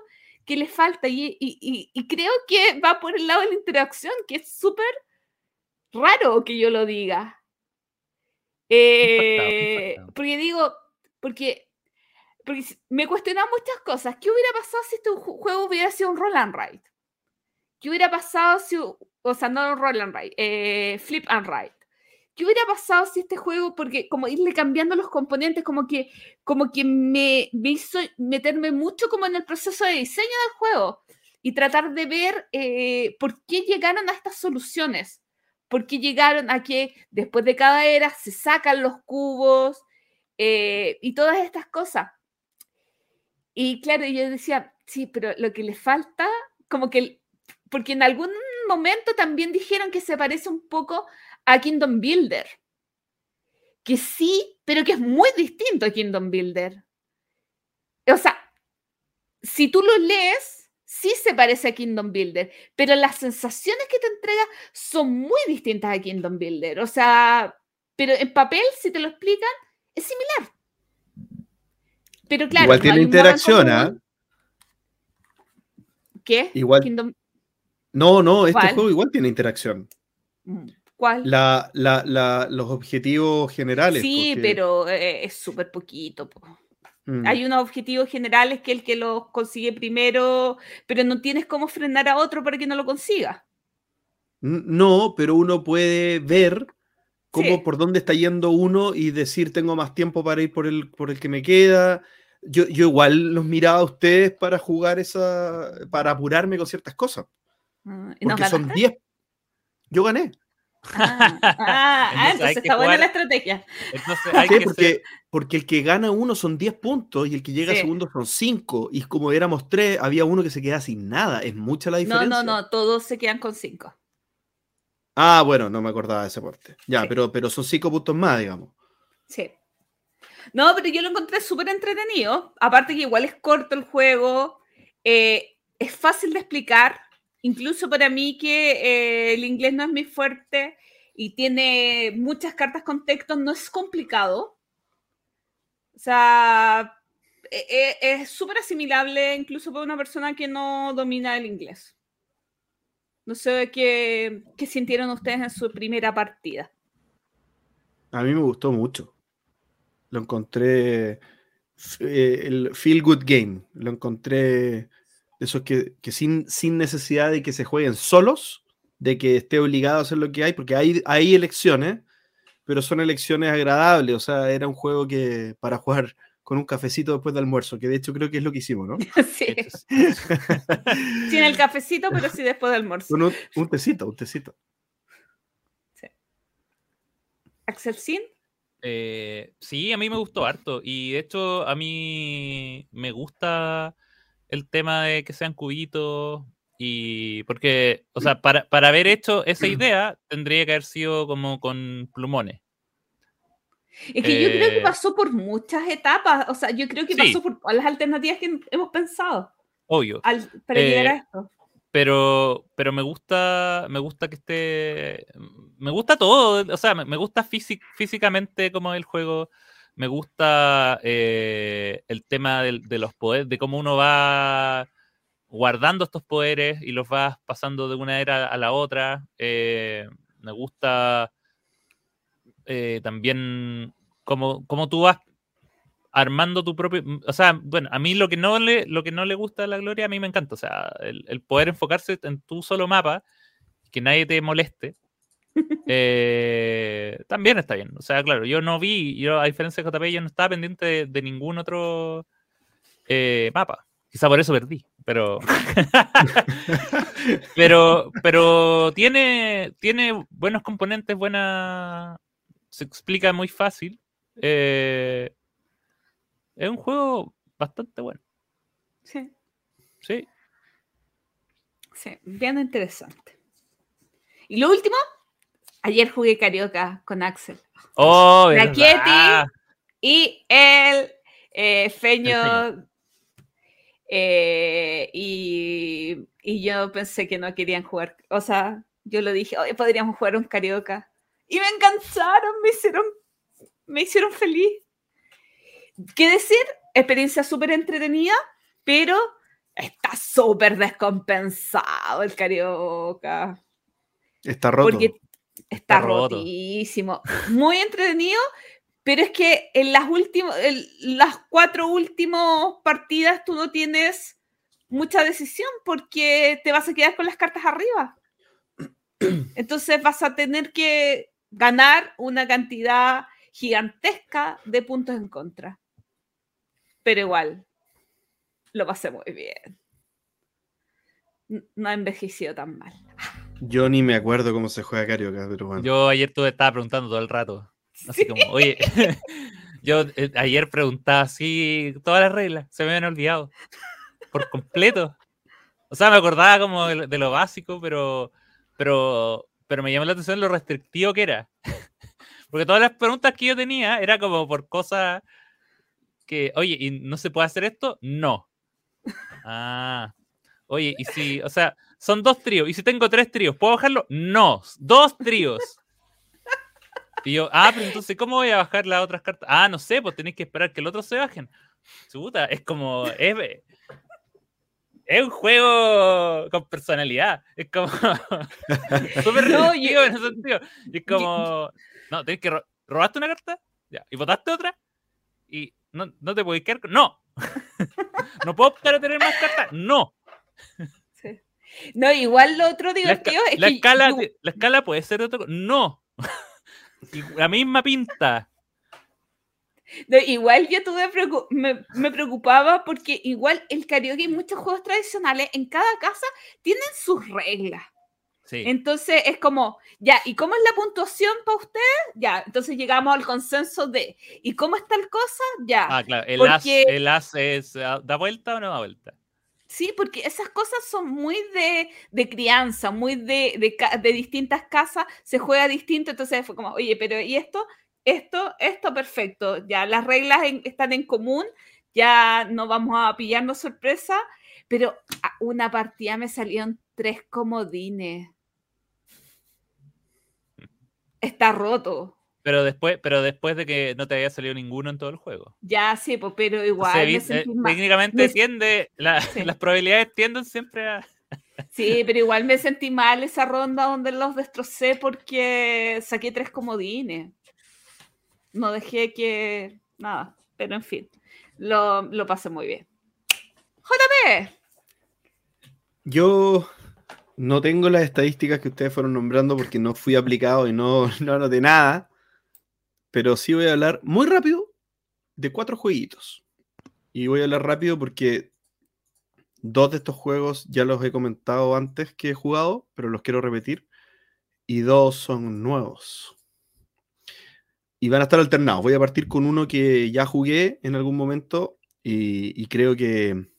que le falta y, y, y creo que va por el lado de la interacción, que es súper raro que yo lo diga. Eh, porque digo, porque, porque me cuestionan muchas cosas. ¿Qué hubiera pasado si este juego hubiera sido un roll and ride? ¿Qué hubiera pasado si, o sea, no un roll and ride, eh, flip and ride? ¿Qué hubiera pasado si este juego, porque como irle cambiando los componentes, como que, como que me, hizo meterme mucho como en el proceso de diseño del juego y tratar de ver eh, por qué llegaron a estas soluciones? ¿Por qué llegaron a que después de cada era se sacan los cubos eh, y todas estas cosas? Y claro, yo decía, sí, pero lo que le falta, como que, porque en algún momento también dijeron que se parece un poco a Kingdom Builder. Que sí, pero que es muy distinto a Kingdom Builder. O sea, si tú lo lees, sí se parece a Kingdom Builder, pero las sensaciones que te entrega son muy distintas a Kingdom Builder. O sea, pero en papel, si te lo explican, es similar. Pero claro,
igual tiene interacción, ¿ah?
¿Qué?
Igual. No, no, este juego igual tiene interacción.
Mm. ¿Cuál?
La, la, la, los objetivos generales.
Sí, pero eh, es súper poquito. Mm. Hay unos objetivos generales que el que los consigue primero, pero no tienes cómo frenar a otro para que no lo consiga.
No, pero uno puede ver cómo por dónde está yendo uno y decir tengo más tiempo para ir por el, por el que me queda. Yo, yo igual los miraba a ustedes para jugar esa, para apurarme con ciertas cosas.
Ah,
Porque son 10. Yo gané.
Ah, ah entonces, está buena la estrategia.
porque, porque, el que gana uno son 10 puntos y el que llega segundo son 5. Y como éramos 3, había uno que se queda sin nada. Es mucha la diferencia.
No, no, no, todos se quedan con 5.
Ah, bueno, no me acordaba de ese aporte. Ya, pero, pero son 5 puntos más, digamos.
Sí. No, pero yo lo encontré súper entretenido. Aparte que igual es corto el juego. Eh, es fácil de explicar incluso para mí que eh, el inglés no es muy fuerte y tiene muchas cartas con texto, no es complicado. O sea, e, e, es súper asimilable incluso para una persona que no domina el inglés. No sé qué, qué sintieron ustedes en su primera partida.
A mí me gustó mucho. Lo encontré eh, el feel good game. Lo encontré esos que, que sin, sin necesidad de que se jueguen solos, de que esté obligado a hacer lo que hay, porque hay, hay elecciones, pero son elecciones agradables, o sea, era un juego que para jugar con un cafecito después del almuerzo, que de hecho creo que es lo que hicimos, ¿no?
Sí. Sin el cafecito, pero sí después del almuerzo.
un, un, tecito, un tecito.
Sí. ¿Axel Sin?
Eh, sí, a mí me gustó harto. Y de hecho, a mí me gusta el tema de que sean cubitos. Y porque, o sea, para, haber hecho esa idea, tendría que haber sido como con plumones.
Es que yo creo que eh, pasó por muchas etapas. O sea, yo creo que pasó por todas las alternativas que hemos pensado.
Obvio.
para llegar a eh, esto.
Pero, pero me gusta, me gusta que esté. Me gusta todo. O sea, me, gusta físicamente como el juego me gusta eh, el tema de, los poderes, de cómo uno va guardando estos poderes y los vas pasando de una era a la otra. Eh, me gusta eh, también cómo, tú vas armando tu propio. O sea, bueno, a mí lo que no le, lo que no le gusta a la Gloria, a mí me encanta. O sea, el, poder enfocarse en tu solo mapa, que nadie te moleste. Eh, también está bien. O sea, claro, yo no vi, yo a diferencia de JP, yo no estaba pendiente de, ningún otro eh, mapa. Quizá por eso perdí, pero. pero, pero tiene, tiene buenos componentes, buena. Se explica muy fácil. Eh, es un juego bastante bueno.
Sí.
Sí.
Sí, bien interesante. Y lo último, ayer jugué Carioca con Axel.
Oh,
La Kieti y el eh, Feño. Eh, y, y, yo pensé que no querían jugar. O sea, yo lo dije, hoy podríamos jugar un Carioca. Y me engancharon, me hicieron, me hicieron feliz. ¿Qué decir? Experiencia súper entretenida, pero está súper descompensado el carioca.
Está roto. Porque
está, rotísimo. Muy entretenido, pero es que en las últimas, las cuatro últimas partidas tú no tienes mucha decisión porque te vas a quedar con las cartas arriba. Entonces vas a tener que ganar una cantidad gigantesca de puntos en contra pero igual, lo pasé muy bien. No ha envejecido tan mal.
Yo ni me acuerdo cómo se juega Carioca, pero bueno.
Yo ayer tuve, estaba preguntando todo el rato. Así como, oye, yo eh, ayer preguntaba así todas las reglas, se me habían olvidado. Por completo. O sea, me acordaba como de, lo básico, pero, pero, pero me llamó la atención lo restrictivo que era. Porque todas las preguntas que yo tenía era como por cosas que, oye, ¿y no se puede hacer esto? No. Ah. Oye, y si, o sea, son dos tríos. ¿Y si tengo tres tríos? ¿Puedo bajarlo? No. Dos tríos. Y yo, ah, pero entonces, ¿cómo voy a bajar las otras cartas? Ah, no sé, pues tenéis que esperar que el otro se bajen. Chuta, es como. Es, es un juego con personalidad. Es como. Súper no, en ese sentido. es como. No, tenés que. ¿Robaste una carta? Ya. ¿Y votaste otra? Y no, no te puedes quedar. ¡No! ¿No puedo optar a tener más cartas? ¡No!
No, igual lo otro divertido
la, es la Escala, La escala puede ser otro. ¡No! la misma pinta.
igual yo tuve me, me, preocupaba porque igual el karaoke y muchos juegos tradicionales en cada casa tienen sus reglas. Entonces es como, ya, ¿y cómo es la puntuación para ustedes? Ya, entonces llegamos al consenso de, ¿y cómo está el cosa? Ya.
Ah, claro, el, as, el as es, ah, ¿da vuelta o no da vuelta?
Sí, porque esas cosas son muy de, de crianza, muy de, de, de, distintas casas, se juega distinto, entonces fue como, oye, pero ¿y esto? Esto, esto, perfecto, ya las reglas están en común, ya no vamos a pillarnos sorpresa, pero una partida me salieron tres comodines está roto.
Pero después, pero después de que no te haya salido ninguno en todo el juego.
Ya, sí, pues, pero igual.
Eh, técnicamente tiende, las probabilidades tienden siempre a.
Sí, pero igual me sentí mal esa ronda donde los destrocé porque saqué tres comodines. No dejé que. Nada, pero en fin, lo, lo pasé muy bien. JP.
Yo no tengo las estadísticas que ustedes fueron nombrando porque no fui aplicado y no, no anoté nada. Pero sí voy a hablar muy rápido de cuatro jueguitos. Y voy a hablar rápido porque dos de estos juegos ya los he comentado antes que he jugado, pero los quiero repetir. Y dos son nuevos. Y van a estar alternados. Voy a partir con uno que ya jugué en algún momento y creo que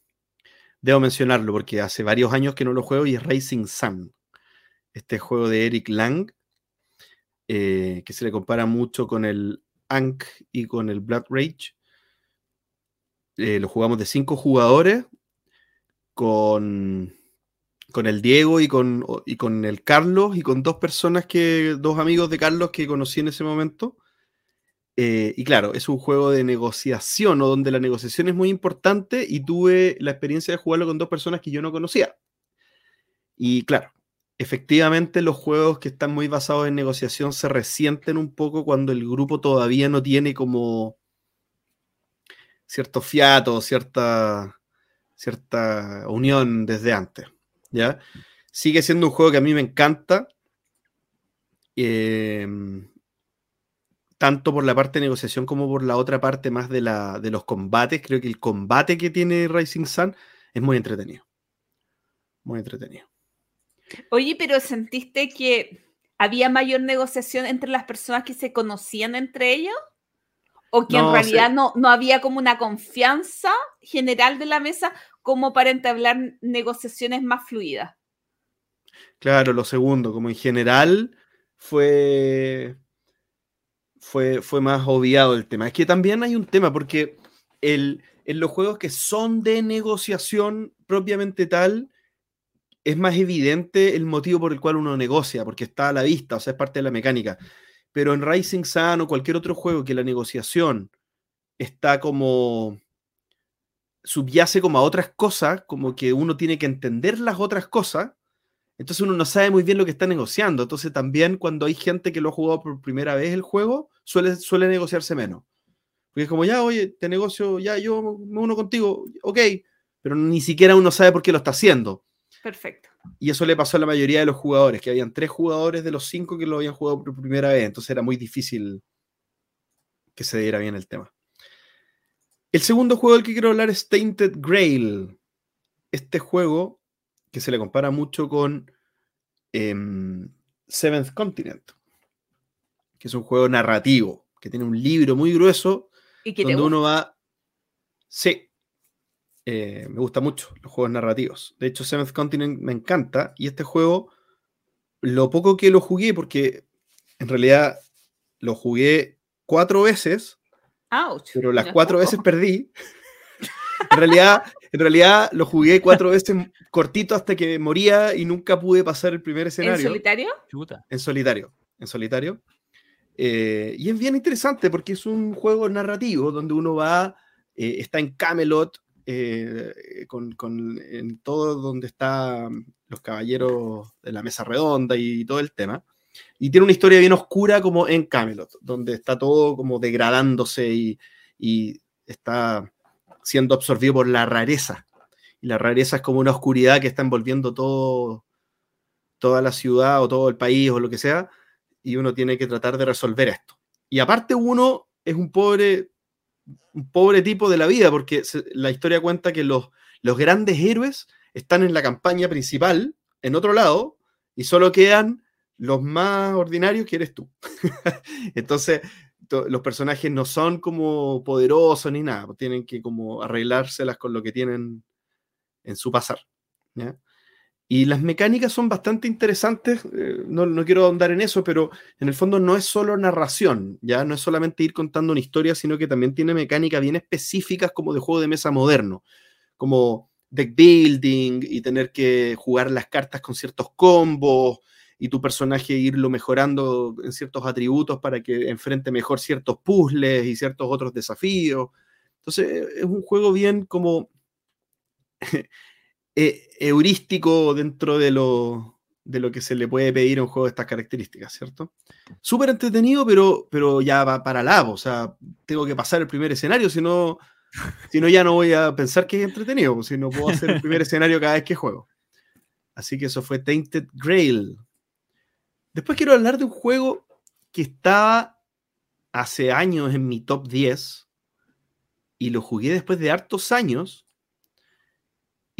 Debo mencionarlo porque hace varios años que no lo juego y es Racing Sun. Este juego de Eric Lang, eh, que se le compara mucho con el Ankh y con el Blood Rage. Eh, lo jugamos de cinco jugadores con, con el Diego y con, y con el Carlos y con dos personas que, dos amigos de Carlos que conocí en ese momento. Eh, y claro, es un juego de negociación o donde la negociación es muy importante y tuve la experiencia de jugarlo con dos personas que yo no conocía. Y claro, efectivamente los juegos que están muy basados en negociación se resienten un poco cuando el grupo todavía no tiene como cierto fiato, cierta, cierta unión desde antes. ¿ya? Sigue siendo un juego que a mí me encanta. em, tanto por la parte de negociación como por la otra parte más de, la, de los combates. Creo que el combate que tiene Rising Sun es muy entretenido. Muy entretenido.
Oye, pero ¿sentiste que había mayor negociación entre las personas que se conocían entre ellos? ¿O que
No,
en realidad
sí.
no, no había como una confianza general de la mesa como para entablar negociaciones más fluidas?
Claro, lo segundo, como en general fue, fue, fue más obviado el tema. Es que también hay un tema, porque el, en los juegos que son de negociación propiamente tal, es más evidente el motivo por el cual uno negocia, porque está a la vista, o sea, es parte de la mecánica. Pero en Rising Sun o cualquier otro juego que la negociación está como subyace como a otras cosas, como que uno tiene que entender las otras cosas, entonces uno no sabe muy bien lo que está negociando. Entonces también cuando hay gente que lo ha jugado por primera vez el juego, suele, suele negociarse menos. Porque es como, ya, oye, te negocio, ya, yo me uno contigo, ok, pero ni siquiera uno sabe por qué lo está haciendo.
Perfecto.
Y eso le pasó a la mayoría de los jugadores, que habían tres jugadores de los cinco que lo habían jugado por primera vez, entonces era muy difícil que se diera bien el tema. El segundo juego del que quiero hablar es Tainted Grail. Este juego que se le compara mucho con em, Seventh Continent, que es un juego narrativo, que tiene un libro muy grueso
¿Y que
donde uno va. Sí. Eh, me gusta mucho los juegos narrativos. De hecho, Seventh Continent me encanta. Y este juego, lo poco que lo jugué, porque en realidad lo jugué cuatro veces,
Ouch,
pero las cuatro
poco.
veces perdí. En realidad, en realidad lo jugué cuatro veces cortito hasta que moría y nunca pude pasar el primer
¿En
escenario.
solitario?
En solitario. En solitario. Eh, y es bien interesante porque es un juego narrativo donde uno va, eh, está en Camelot, eh, con, con- en todo donde están los caballeros de la mesa redonda y todo el tema. Y tiene una historia bien oscura como en Camelot, donde está todo como degradándose y, y está siendo absorbido por la rareza. Y la rareza es como una oscuridad que está envolviendo todo, toda la ciudad o todo el país o lo que sea, y uno tiene que tratar de resolver esto. Y aparte uno es un pobre, pobre tipo de la vida, porque la historia cuenta que los, los grandes héroes están en la campaña principal, en otro lado, y solo quedan los más ordinarios que eres tú. Entonces, to- los personajes no son como poderosos ni nada, tienen que como arreglárselas con lo que tienen en su pasar. ¿ya? Y las mecánicas son bastante interesantes, eh, no, no quiero ahondar en eso, pero en el fondo no es solo narración, ya no es solamente ir contando una historia, sino que también tiene mecánicas bien específicas como de juego de mesa moderno, como deck building y tener que jugar las cartas con ciertos combos y tu personaje irlo mejorando en ciertos atributos para que enfrente mejor ciertos puzzles y ciertos otros desafíos. Entonces es un juego bien como eh, heurístico dentro de lo, de lo que se le puede pedir a un juego de estas características, ¿cierto? Súper entretenido, pero, pero ya va para la, o sea, tengo que pasar el primer escenario, si no, si no ya no voy a pensar que es entretenido, si no puedo hacer el primer escenario cada vez que juego. Así que eso fue Tainted Grail. Después quiero hablar de un juego que estaba hace años en mi top 10 y lo jugué después de hartos años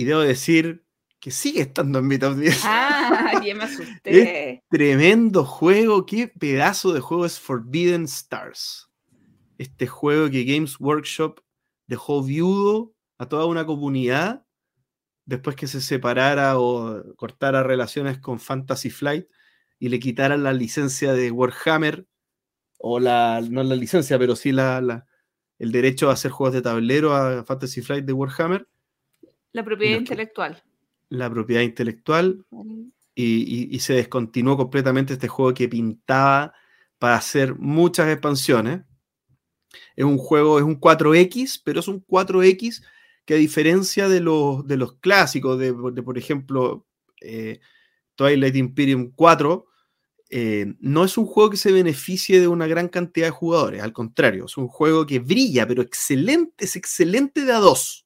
y debo decir que sigue estando en mi top 10.
Ah, ya me asusté.
Tremendo juego, qué pedazo de juego es Forbidden Stars. Este juego que Games Workshop dejó viudo a toda una comunidad después que se separara o cortara relaciones con Fantasy Flight y le quitaran la licencia de Warhammer, o la, no la licencia, pero sí la, la- el derecho a hacer juegos de tablero a Fantasy Flight de Warhammer,
La propiedad intelectual.
la propiedad intelectual, y, y- y se descontinuó completamente este juego que pintaba para hacer muchas expansiones. Es un juego, es un 4X, pero es un 4X que a diferencia de los, de los clásicos, de, de, por ejemplo, eh, Twilight Imperium 4, eh, no es un juego que se beneficie de una gran cantidad de jugadores, al contrario, es un juego que brilla, pero excelente, es excelente de a 2.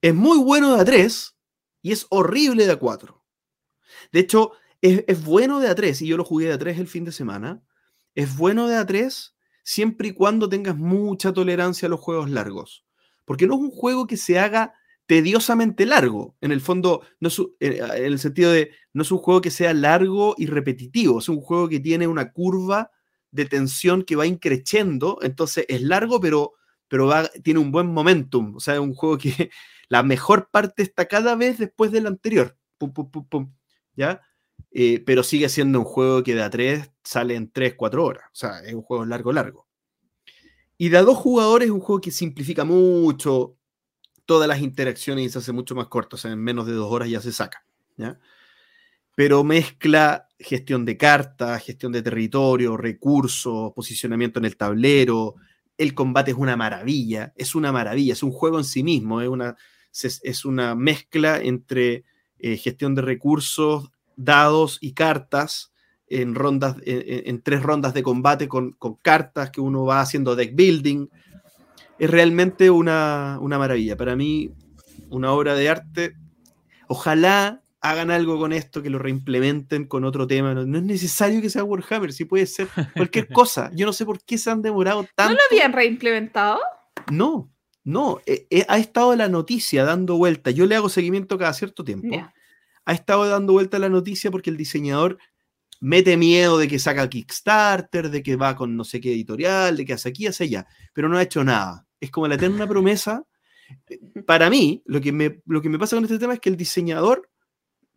Es muy bueno de a 3 y es horrible de a 4. De hecho, es, es bueno de a 3 y yo lo jugué de a 3 el fin de semana. Es bueno de a 3 siempre y cuando tengas mucha tolerancia a los juegos largos. Porque no es un juego que se haga tediosamente largo. En el fondo, no es, eh, en el sentido de, no es un juego que sea largo y repetitivo, es un juego que tiene una curva de tensión que va increciendo, entonces es largo, pero, pero va, tiene un buen momentum. O sea, es un juego que la mejor parte está cada vez después del anterior. Pum, pum, pum, pum, ¿Ya? Eh, pero sigue siendo un juego que de a 3 sale en 3, 4 horas. O sea, es un juego largo, largo. Y de dos jugadores es un juego que simplifica mucho todas las interacciones y se hace mucho más corto. O sea, en menos de dos horas ya se saca. ¿ya? Pero mezcla gestión de cartas, gestión de territorio, recursos, posicionamiento en el tablero. El combate es una maravilla, es una maravilla, es un juego en sí mismo, es una, es una mezcla entre eh, gestión de recursos, dados y cartas en rondas, en, tres rondas de combate con, cartas que uno va haciendo deck building. Es realmente una, maravilla. Para mí, una obra de arte. Ojalá hagan algo con esto, que lo reimplementen con otro tema. No, es necesario que sea Warhammer, sí puede ser cualquier cosa. Yo no sé por qué se han demorado tanto.
¿No lo habían reimplementado?
No, no. Eh, eh, ha estado la noticia dando vuelta. Yo le hago seguimiento cada cierto tiempo ha estado dando vuelta la noticia porque el diseñador mete miedo de que saca Kickstarter, de que va con no sé qué editorial, de que hace aquí, hace allá, pero no ha hecho nada. Es como la eterna promesa. Para mí, lo que, me, lo que me pasa con este tema es que el diseñador,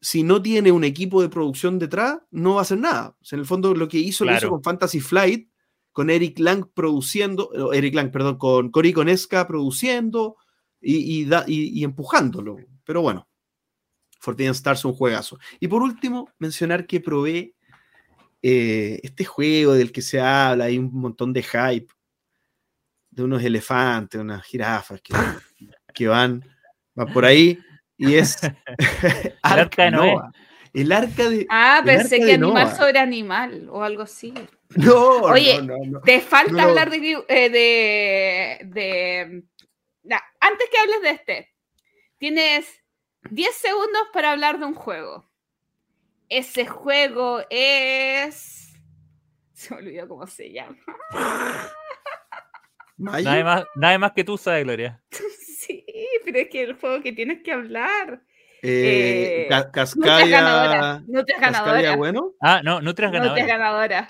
si no tiene un equipo de producción detrás, no va a hacer nada. en el fondo, lo que hizo lo hizo con Fantasy Flight, con Eric Lang produciendo, Eric Lang, perdón, con Cory Conesca produciendo y, y empujándolo. Pero bueno, Fortnite Stars un juegazo. Y por último, mencionar que probé eh, este juego del que se habla, hay un montón de hype, de unos elefantes, unas jirafas que, que van, van por ahí, y es
el arca de.
El arca de.
Ah, pensé que animal sobre animal o algo así.
No,
Oye,
no, no,
te falta hablar de, eh, de, antes que hables de este, tienes 10 segundos para hablar de un juego. Ese juego es. Se me olvidó cómo se llama.
Nadie más, más, que tú sabes, Gloria.
Sí, pero es que el juego que tienes que hablar.
Eh, eh, Cascadia.
Nutrias ganadora.
bueno?
Ah, no, Nutrias ganadora.
Nutrias ganadora.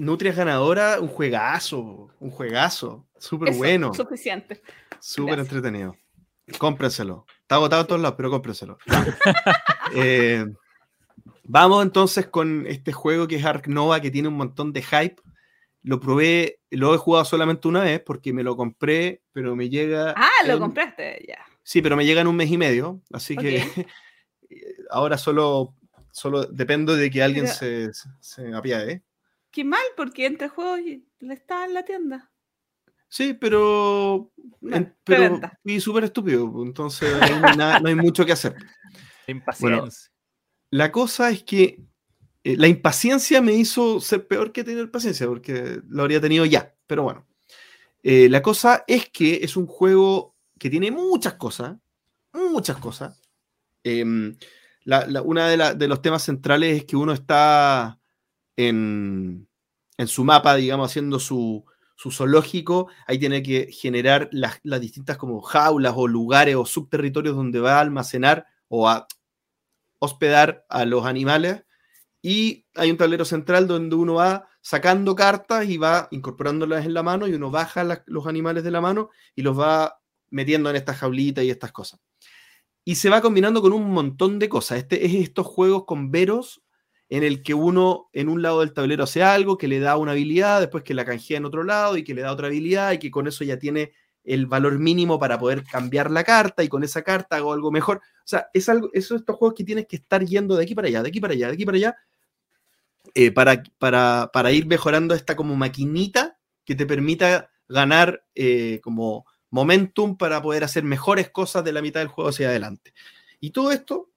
Nutrias ganadora, un juegazo. Un juegazo. Súper bueno.
Suficiente.
Súper entretenido. Cómprenselo. Está agotado en todos lados, pero cómprenselo. Eh, vamos entonces con este juego que es Ark Nova, que tiene un montón de hype. Lo probé, lo he jugado solamente una vez porque me lo compré, pero me llega.
Ah, lo compraste ya.
Sí, pero me llega en un mes y medio, así que ahora solo, solo dependo de que alguien se, se apiade.
Qué mal, porque entre juegos le está en la tienda.
Sí, pero, pero y súper estúpido, pues, entonces no hay, mucho que hacer.
Impaciencia.
la cosa es que eh, la impaciencia me hizo ser peor que tener paciencia, porque lo habría tenido ya, pero bueno. Eh, la cosa es que es un juego que tiene muchas cosas, muchas cosas. Em, una de, de, los temas centrales es que uno está en, su mapa, digamos, haciendo su, su zoológico, ahí tiene que generar las, distintas como jaulas o lugares o subterritorios donde va a almacenar o a hospedar a los animales. Y hay un tablero central donde uno va sacando cartas y va incorporándolas en la mano y uno baja los animales de la mano y los va metiendo en estas jaulitas y estas cosas. Y se va combinando con un montón de cosas. Este es estos juegos con veros en el que uno en un lado del tablero hace algo que le da una habilidad, después que la canjea en otro lado y que le da otra habilidad y que con eso ya tiene el valor mínimo para poder cambiar la carta y con esa carta hago algo mejor. O sea, es algo, esos estos juegos que tienes que estar yendo de aquí para allá, de aquí para allá, de aquí para allá, eh, para, para, ir mejorando esta como maquinita que te permita ganar eh, como momentum para poder hacer mejores cosas de la mitad del juego hacia adelante. Y todo esto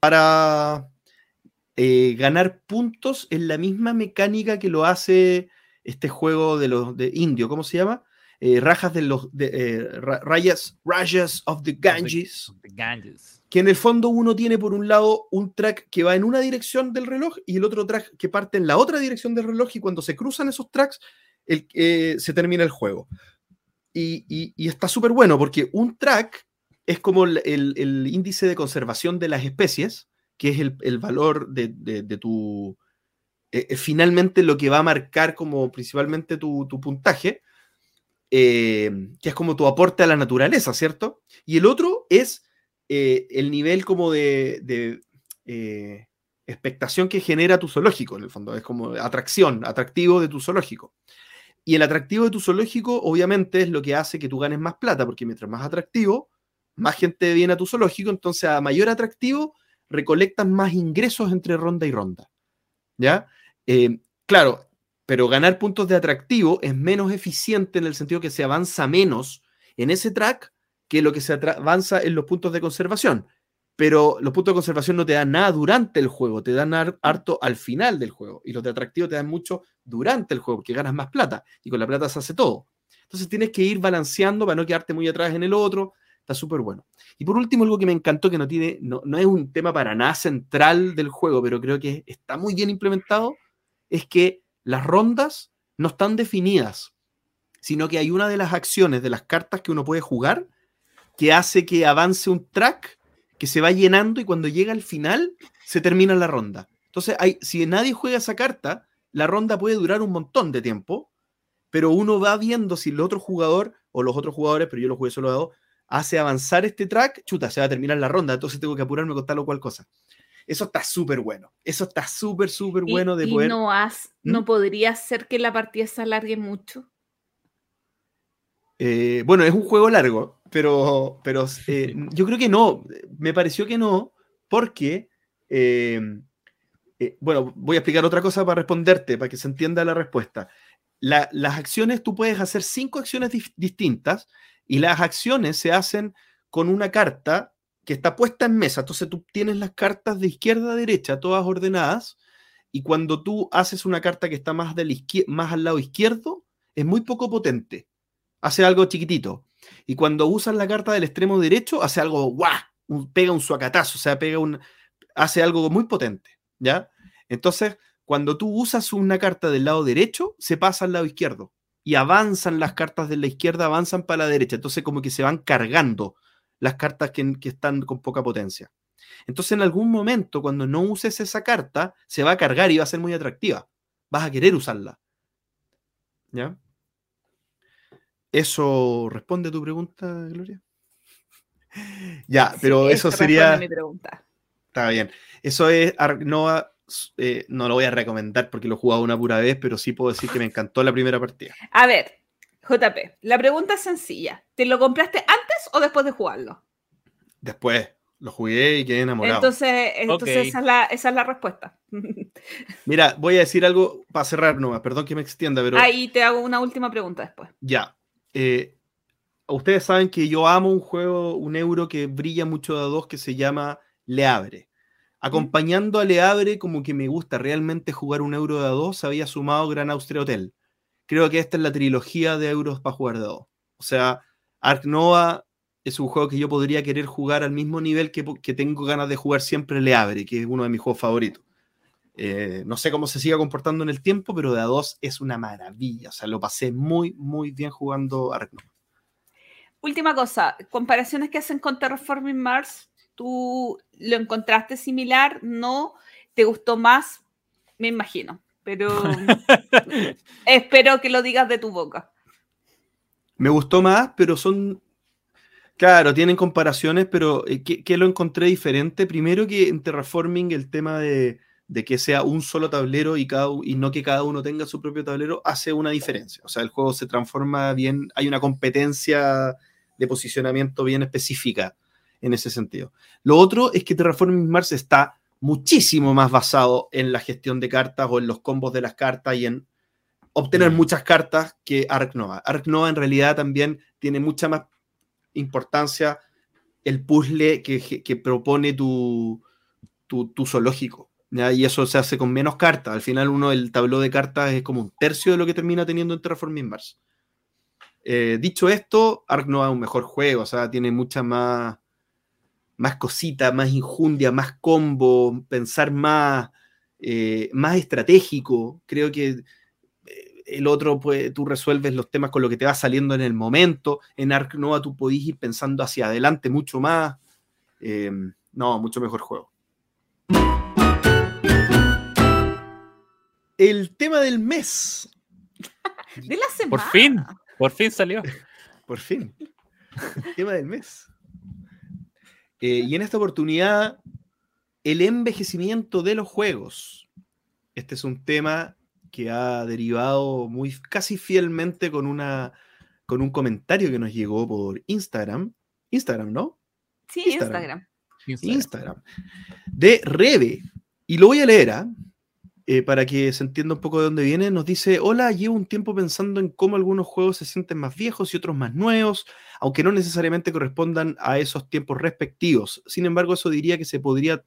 para eh, ganar puntos en la misma mecánica que lo hace este juego de los de indio, ¿cómo se llama? Eh, rajas de los de, eh, ra- rayas, rayas of the Ganges,
The Ganges.
que en el fondo uno tiene por un lado un track que va en una dirección del reloj y el otro track que parte en la otra dirección del reloj y cuando se cruzan esos tracks el- eh, se termina el juego. Y, y- y está súper bueno porque un track es como el, el- el índice de conservación de las especies, que es el, valor de, tu... eh, eh, finalmente lo que va a marcar como principalmente tu, puntaje, eh, que es como tu aporte a la naturaleza, ¿cierto? Y el otro es el nivel como de, de, expectación que genera tu zoológico, en el fondo, es como atracción, atractivo de tu zoológico. Y el atractivo de tu zoológico, obviamente, es lo que hace que tú ganes más plata, porque mientras más atractivo, más gente viene a tu zoológico, entonces a mayor atractivo, recolectas más ingresos entre ronda y ronda. ¿Ya? Eh, claro, pero ganar puntos de atractivo es menos eficiente en el sentido que se avanza menos en ese track que lo que se avanza en los puntos de conservación. Pero los puntos de conservación no te dan nada durante el juego, te dan har- harto al final del juego. Y los de atractivo te dan mucho durante el juego, porque ganas más plata. Y con la plata se hace todo. Entonces tienes que ir balanceando para no quedarte muy atrás en el otro. Está súper bueno. Y por último, algo que me encantó, que no tiene, no, no es un tema para nada central del juego, pero creo que está muy bien implementado, es que las rondas no están definidas, sino que hay una de las acciones de las cartas que uno puede jugar que hace que avance un track que se va llenando y cuando llega al final se termina la ronda. Entonces, hay, si nadie juega esa carta, la ronda puede durar un montón de tiempo, pero uno va viendo si el otro jugador o los otros jugadores, pero yo lo jugué solo a dos, hace avanzar este track, chuta, se va a terminar la ronda, entonces tengo que apurarme con tal o cual cosa. Eso está súper bueno. Eso está súper, súper bueno de
y
poder.
no, has,
¿Mm?
no podría ser que la partida se alargue mucho.
Eh, bueno, es un juego largo, pero, pero eh, yo creo que no. Me pareció que no, porque. eh, eh, bueno, voy a explicar otra cosa para responderte, para que se entienda la respuesta. La- las acciones, tú puedes hacer cinco acciones distintas y las acciones se hacen con una carta que está puesta en mesa. Entonces tú tienes las cartas de izquierda a derecha, todas ordenadas, y cuando tú haces una carta que está más, del más al lado izquierdo, es muy poco potente. Hace algo chiquitito. Y cuando usas la carta del extremo derecho, hace algo guau, pega un suacatazo, o sea, pega un, hace algo muy potente, ¿ya? Entonces, cuando tú usas una carta del lado derecho, se pasa al lado izquierdo y avanzan las cartas de la izquierda, avanzan para la derecha. Entonces, como que se van cargando las cartas que, que están con poca potencia. Entonces, en algún momento, cuando no uses esa carta, se va a cargar y va a ser muy atractiva. Vas a querer usarla. ¿Ya? ¿Eso responde a tu pregunta, Gloria? Ya, pero
Sí,
eso sería.
mi pregunta.
Está bien. Eso es. Eh, no lo voy a recomendar porque lo he jugado una pura vez, pero sí puedo decir que me encantó la primera partida.
A ver, JP, la pregunta es sencilla. ¿Te lo compraste antes o después de jugarlo?
Después lo jugué y quedé enamorado.
Entonces, entonces esa, es la, esa es la respuesta.
Mira, voy a decir algo para cerrar nomás. Perdón que me extienda, pero
Ahí te hago una última pregunta después.
ya. Eh, ustedes saben que yo amo un juego, un euro que brilla mucho de a dos que se llama Le Abre. Acompañando a Le Abre, como que me gusta realmente jugar un euro de a dos, se había sumado Gran Austria Hotel. Creo que esta es la trilogía de euros para jugar de a dos. O sea, Ark Nova es un juego que yo podría querer jugar al mismo nivel que, que tengo ganas de jugar siempre Le Abre, que es uno de mis juegos favoritos. Eh, no sé cómo se siga comportando en el tiempo, pero de a dos es una maravilla. O sea, lo pasé muy, muy bien jugando Ark Nova.
Última cosa, comparaciones que hacen con Terraforming Mars, ¿tú lo encontraste similar? ¿No? ¿Te gustó más? Me imagino, pero espero que lo digas de tu boca.
Me gustó más, pero son. Claro, tienen comparaciones, pero eh, ¿qué, qué lo encontré diferente? Primero que en Terraforming el tema de, de que sea un solo tablero y, cada, y no que cada uno tenga su propio tablero hace una diferencia. O sea, el juego se transforma bien, hay una competencia de posicionamiento bien específica en ese sentido. Lo otro es que Terraforming Mars está muchísimo más basado en la gestión de cartas o en los combos de las cartas y en obtener
Mm.
muchas cartas que Ark Nova. Ark Nova en realidad también tiene mucha más importancia el puzzle que, que propone tu, tu, tu zoológico. ¿ya? y eso se hace con menos cartas. Al final uno, el tablero de cartas es como un tercio de lo que termina teniendo en Terraforming Mars. Eh, dicho esto, Ark Nova es un mejor juego, o sea, tiene mucha más, más cosita, más injundia, más combo, pensar más, eh, más estratégico. Creo que eh, el otro, pues, tú resuelves los temas con lo que te va saliendo en el momento. En Ark Nova tú podés ir pensando hacia adelante mucho más. no, mucho mejor juego. El tema del mes.
De la semana.
Por fin, por fin salió.
Por fin. El tema del mes. Eh, y en esta oportunidad, el envejecimiento de los juegos. Este es un tema que ha derivado muy casi fielmente con, una, con un comentario que nos llegó por Instagram. Instagram, ¿no?
Sí, Instagram.
Instagram. Instagram. De Rebe. Y lo voy a leer, ¿ah? Eh, para que se entienda un poco de dónde viene, nos dice, hola, llevo un tiempo pensando en cómo algunos juegos se sienten más viejos y otros más nuevos, aunque no necesariamente correspondan a esos tiempos respectivos. Sin embargo, eso diría que se podría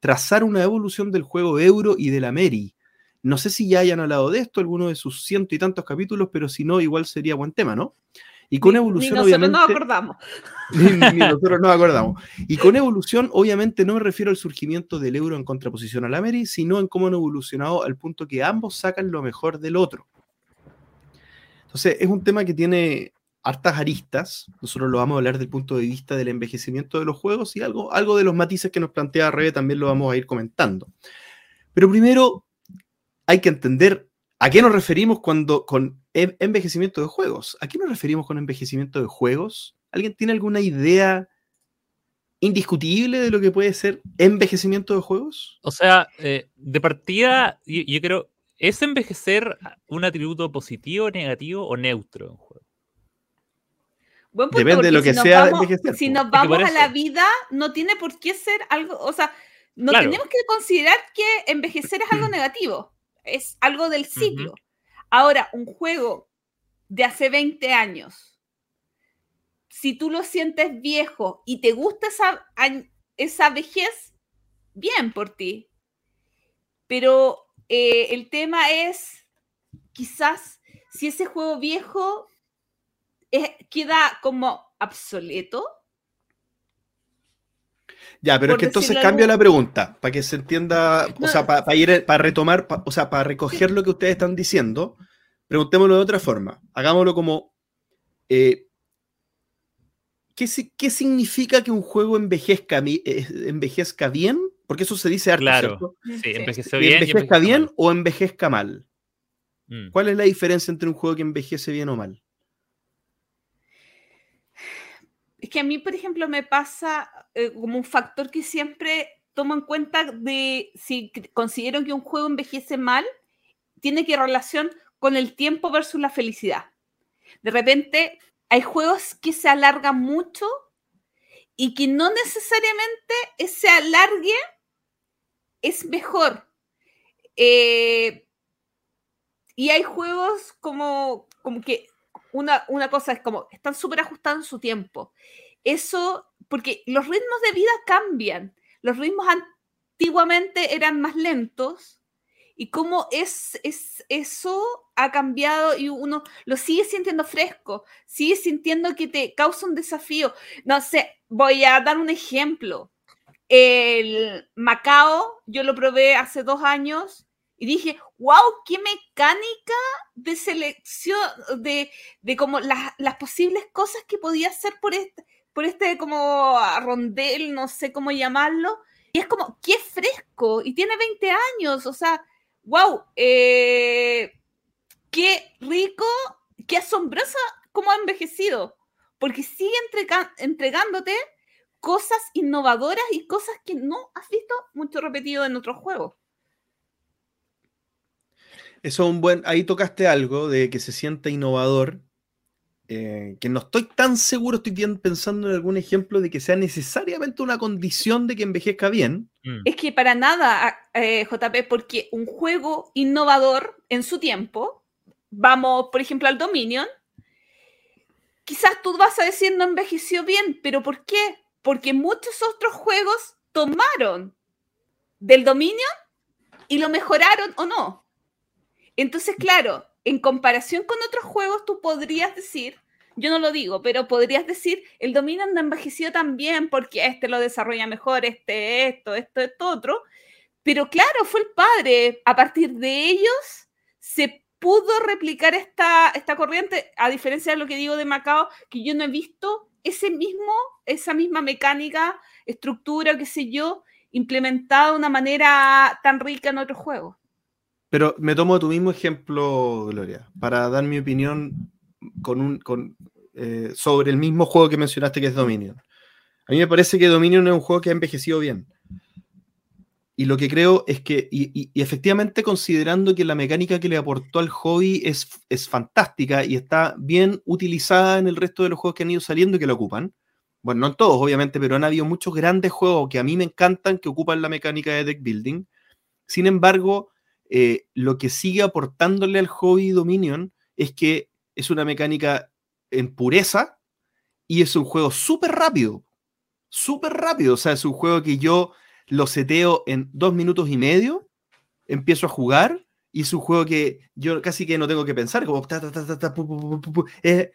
trazar una evolución del juego Euro y de la Meri. No sé si ya hayan hablado de esto, alguno de sus ciento y tantos capítulos, pero si no, igual sería buen tema, ¿no? Y con evolución,
ni
obviamente.
Nosotros nos acordamos.
Ni, nosotros nos acordamos. Y con evolución, obviamente, no me refiero al surgimiento del euro en contraposición al Ameri, sino en cómo han evolucionado al punto que ambos sacan lo mejor del otro. Entonces, es un tema que tiene hartas aristas. Nosotros lo vamos a hablar desde el punto de vista del envejecimiento de los juegos y algo, algo de los matices que nos plantea Rebe también lo vamos a ir comentando. Pero primero, hay que entender ¿A qué nos referimos cuando con envejecimiento de juegos? ¿A qué nos referimos con envejecimiento de juegos? ¿Alguien tiene alguna idea indiscutible de lo que puede ser envejecimiento de juegos?
O sea, eh, de partida, yo, creo, ¿es envejecer un atributo positivo, negativo o neutro en juego?
Depende de lo que sea envejecer.
Si nos vamos a la vida, no tiene por qué ser algo, o sea, no tenemos que considerar que envejecer es algo negativo es algo del ciclo. Ahora, un juego de hace 20 años, si tú lo sientes viejo y te gusta esa, esa vejez, bien por ti. Pero eh, el tema es, quizás, si ese juego viejo queda como obsoleto,
ya, pero es que entonces cambio la pregunta, para que se entienda, o sea, para, ir, para retomar, o sea, para recoger lo que ustedes están diciendo, preguntémoslo de otra forma. Hagámoslo como, eh, ¿qué, ¿qué, significa que un juego envejezca, eh, envejezca bien? Porque eso se dice harto,
claro. Sí, envejece bien.
¿Envejezca bien o envejezca mal? Mm. ¿Cuál es la diferencia entre un juego que envejece bien o mal?
Es que a mí, por ejemplo, me pasa eh, como un factor que siempre tomo en cuenta de si considero que un juego envejece mal, tiene que relación con el tiempo versus la felicidad. De repente hay juegos que se alargan mucho y que no necesariamente ese alargue es mejor. Eh, y hay juegos como, como que una, cosa es como, están súper ajustados en su tiempo. Eso, porque los ritmos de vida cambian. Los ritmos antiguamente eran más lentos y cómo es, es, eso ha cambiado y uno lo sigue sintiendo fresco, sigue sintiendo que te causa un desafío. No sé, voy a dar un ejemplo. El Macao, yo lo probé hace dos años y dije, wow, qué mecánica de selección, de, de como las, las, posibles cosas que podía hacer por este, por este como rondel, no sé cómo llamarlo. Y es como, qué fresco, y tiene 20 años, o sea, wow, eh, qué rico, qué asombrosa cómo ha envejecido, porque sigue entregándote cosas innovadoras y cosas que no has visto mucho repetido en otros juegos.
Eso es un buen. Ahí tocaste algo de que se sienta innovador. Eh, que no estoy tan seguro, estoy bien pensando en algún ejemplo de que sea necesariamente una condición de que envejezca bien.
Mm. Es que para nada, eh, JP, porque un juego innovador en su tiempo, vamos, por ejemplo, al Dominion, quizás tú vas a decir no envejeció bien, pero ¿por qué? Porque muchos otros juegos tomaron del Dominion y lo mejoraron o no. Entonces, claro, en comparación con otros juegos, tú podrías decir, yo no lo digo, pero podrías decir, el Dominion no envejeció tan bien porque este lo desarrolla mejor, este esto, esto, esto, otro. Pero claro, fue el padre. A partir de ellos se pudo replicar esta, esta corriente, a diferencia de lo que digo de Macao, que yo no he visto ese mismo, esa misma mecánica, estructura, qué sé yo, implementada de una manera tan rica en otros juegos.
Pero me tomo tu mismo ejemplo, Gloria, para dar mi opinión con un, con, eh, sobre el mismo juego que mencionaste que es Dominion. A mí me parece que Dominion es un juego que ha envejecido bien. Y lo que creo es que, y, efectivamente considerando que la mecánica que le aportó al hobby es, es fantástica y está bien utilizada en el resto de los juegos que han ido saliendo y que lo ocupan, bueno, no en todos obviamente, pero han habido muchos grandes juegos que a mí me encantan que ocupan la mecánica de deck building. Sin embargo, eh, lo que sigue aportándole al hobby Dominion es que es una mecánica en pureza y es un juego súper rápido. Súper rápido. O sea, es un juego que yo lo seteo en dos minutos y medio, empiezo a jugar y es un juego que yo casi que no tengo que pensar, como es,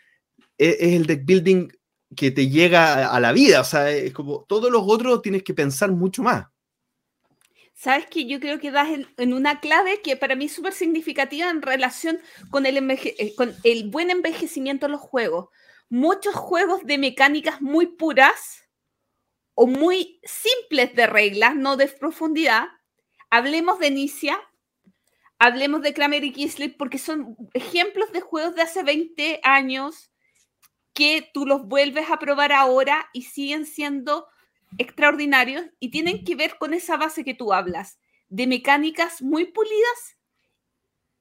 el deck building que te llega a la vida, o sea, es como todos los otros tienes que pensar mucho más.
Sabes que yo creo que das en, una clave que para mí es súper significativa en relación con el, eh, con el buen envejecimiento de los juegos. Muchos juegos de mecánicas muy puras o muy simples de reglas, no de profundidad. Hablemos de Nicia, hablemos de Kramer y Kislev, porque son ejemplos de juegos de hace 20 años que tú los vuelves a probar ahora y siguen siendo extraordinarios y tienen que ver con esa base que tú hablas, de mecánicas muy pulidas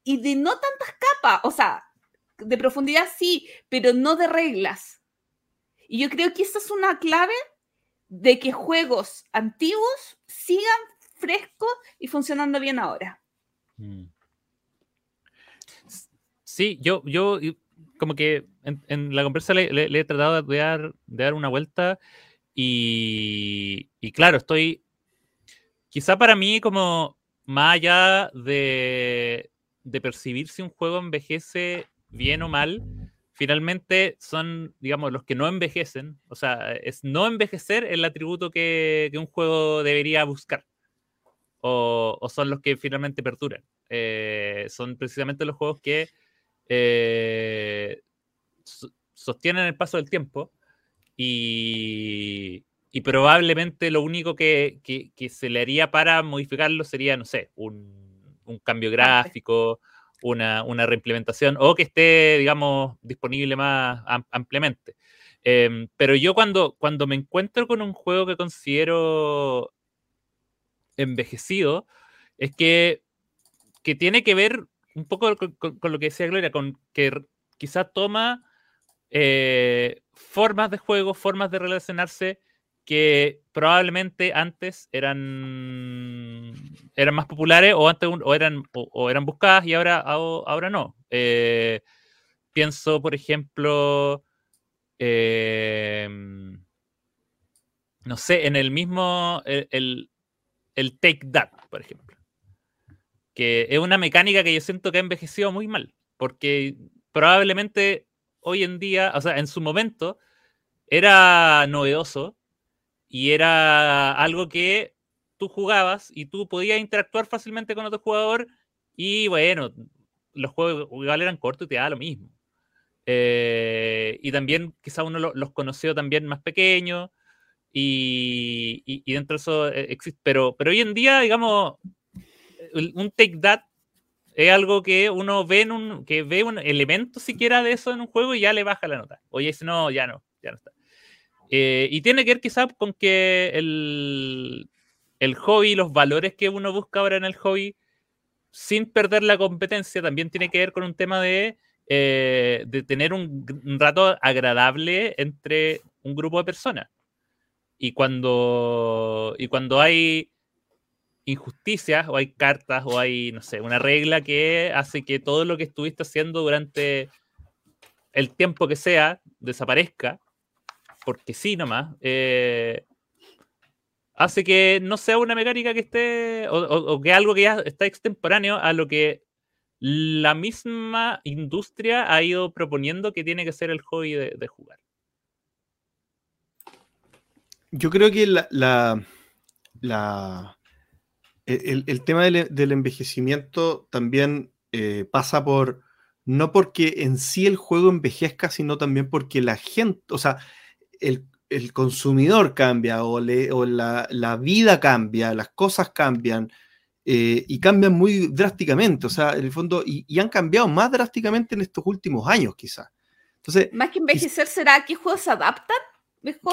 y de no tantas capas, o sea, de profundidad sí, pero no de reglas. Y yo creo que esa es una clave de que juegos antiguos sigan frescos y funcionando bien ahora. Mm.
Sí, yo, yo como que en, la conversa le, he tratado de dar, de dar una vuelta y, claro, estoy quizá para mí como más allá de, de percibir si un juego envejece bien o mal, finalmente son, digamos, los que no envejecen. O sea, es no envejecer el atributo que, un juego debería buscar. O, son los que finalmente perduran. Eh, son precisamente los juegos que eh, sostienen el paso del tiempo y, probablemente lo único que, se le haría para modificarlo sería, no sé, un, un cambio gráfico una, reimplementación o que esté, digamos, disponible más ampliamente. Em, pero yo cuando, cuando me encuentro con un juego que considero envejecido, es que, que tiene que ver un poco con, lo que decía Gloria, con que quizá toma eh, formas de juego, formas de relacionarse que probablemente antes eran, eran más populares o antes o eran, o, eran buscadas y ahora, ahora no. Eh, pienso, por ejemplo, em, no sé, en el mismo, el, el, Take That, por ejemplo, que es una mecánica que yo siento que ha envejecido muy mal, porque probablemente hoy en día, o sea, en su momento, era novedoso, y era algo que tú jugabas y tú podías interactuar fácilmente con otro jugador y bueno, los juegos igual eran cortos y te da lo mismo. Eh, y también quizá uno los conoció también más pequeños y, y, dentro de eso eh, existe, pero, pero hoy en día, digamos, un take that es algo que uno ve en un, que ve un elemento siquiera de eso en un juego y ya le baja la nota. Oye, dice, no, ya no, ya no está. Eh, y tiene que ver quizás con que el, el hobby, los valores que uno busca ahora en el hobby, sin perder la competencia, también tiene que ver con un tema de, eh, de tener un, rato agradable entre un grupo de personas. Y cuando, y cuando hay injusticias o hay cartas o hay, no sé, una regla que hace que todo lo que estuviste haciendo durante el tiempo que sea desaparezca, porque sí nomás, eh, hace que no sea una mecánica que esté, o, que algo que ya está extemporáneo a lo que la misma industria ha ido proponiendo que tiene que ser el hobby de, jugar.
Yo creo que la, la, el, tema del, envejecimiento también eh, pasa por, no porque en sí el juego envejezca, sino también porque la gente, o sea, el, el consumidor cambia o, la, vida cambia, las cosas cambian eh, y cambian muy drásticamente, o sea, en el fondo, y, han cambiado más drásticamente en estos últimos años quizás. Entonces,
más que envejecer, ¿será que juegos se adaptan?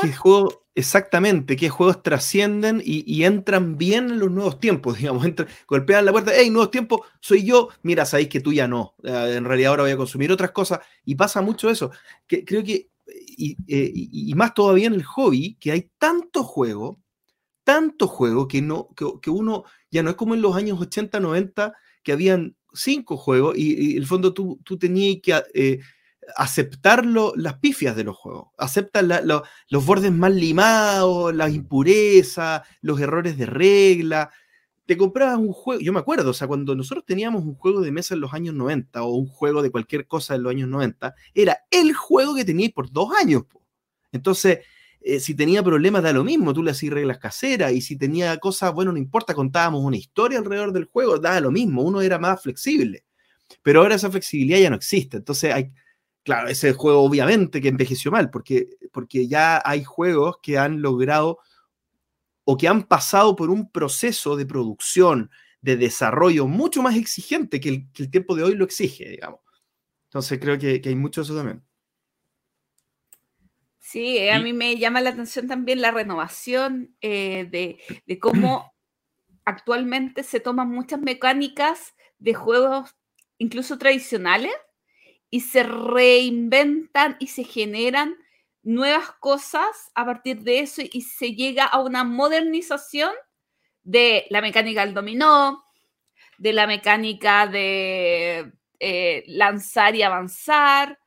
¿Qué juegos, exactamente, qué juegos trascienden y, entran bien en los nuevos tiempos, digamos, entran, golpean la puerta, hey, nuevos tiempos, soy yo, mira, sabéis que tú ya no, eh, en realidad ahora voy a consumir otras cosas, y pasa mucho eso, que creo que eh, y, más todavía en el hobby, que hay tanto juego, tanto juego que, no, que, uno ya no es como en los años 80, 90, que habían cinco juegos y, en el fondo tú, tú tenías que eh, aceptar las pifias de los juegos, aceptar los bordes mal limados, las impurezas, los errores de regla, te comprabas un juego, yo me acuerdo, o sea, cuando nosotros teníamos un juego de mesa en los años 90 o un juego de cualquier cosa en los años 90, era el juego que teníais por dos años. Entonces, eh, si tenía problemas, da lo mismo, tú le hacías reglas caseras y si tenía cosas, bueno, no importa, contábamos una historia alrededor del juego, da lo mismo, uno era más flexible. Pero ahora esa flexibilidad ya no existe. Entonces, hay, claro, ese juego obviamente que envejeció mal, porque, porque ya hay juegos que han logrado o que han pasado por un proceso de producción, de desarrollo mucho más exigente que el, tiempo de hoy lo exige, digamos. Entonces creo que, hay mucho de eso también.
Sí, eh, a mí me llama la atención también la renovación eh, de, cómo actualmente se toman muchas mecánicas de juegos incluso tradicionales y se reinventan y se generan nuevas cosas a partir de eso y se llega a una modernización de la mecánica del dominó, de la mecánica de eh, lanzar y avanzar,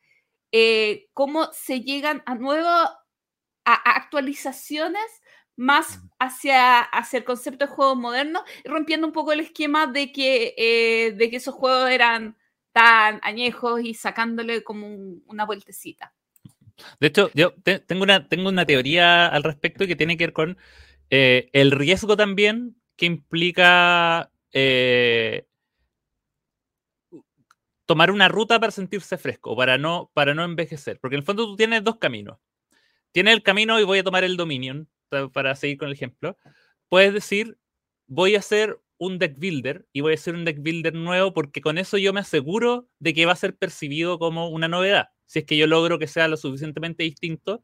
eh, cómo se llegan a nuevas actualizaciones más hacia, hacia el concepto de juego moderno, rompiendo un poco el esquema de que, eh, de que esos juegos eran tan añejos y sacándole como una vueltecita.
De hecho, yo tengo, una, tengo una teoría al respecto que tiene que ver con eh, el riesgo también que implica eh, tomar una ruta para sentirse fresco, para no, para no envejecer. Porque en el fondo tú tienes dos caminos. Tienes el camino y voy a tomar el Dominion, para seguir con el ejemplo. Puedes decir, voy a hacer un deck builder y voy a hacer un deck builder nuevo porque con eso yo me aseguro de que va a ser percibido como una novedad si es que yo logro que sea lo suficientemente distinto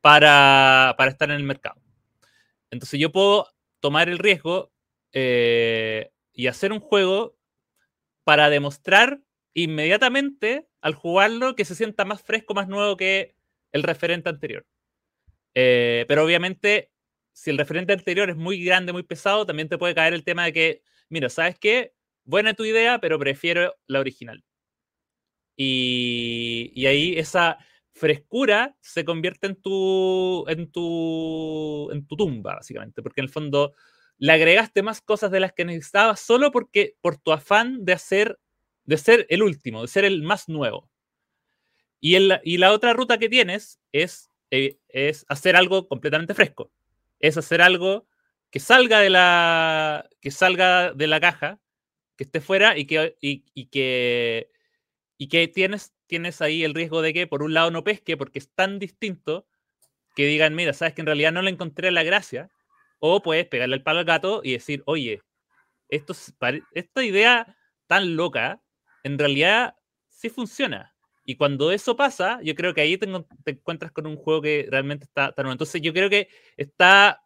para, estar en el mercado. Entonces yo puedo tomar el riesgo eh, y hacer un juego para demostrar inmediatamente al jugarlo que se sienta más fresco, más nuevo que el referente anterior. Eh, pero obviamente, si el referente anterior es muy grande, muy pesado, también te puede caer el tema de que, mira, ¿sabes qué? Buena tu idea, pero prefiero la original. Y, ahí esa frescura se convierte en tu, en, tu, en tu tumba, básicamente, porque en el fondo le agregaste más cosas de las que necesitabas solo porque por tu afán de hacer, de ser el último, de ser el más nuevo. Y, el, y la otra ruta que tienes es, eh, es hacer algo completamente fresco. Es hacer algo que salga de la, que salga de la caja, que esté fuera y que, y que y que tienes, tienes ahí el riesgo de que por un lado no pesque porque es tan distinto que digan, mira, sabes que en realidad no le encontré la gracia, o puedes pegarle el palo al gato y decir, oye, esta idea tan loca, en realidad sí funciona. Y cuando eso pasa, yo creo que ahí te, encuentras con un juego que realmente está tan Entonces yo creo que está,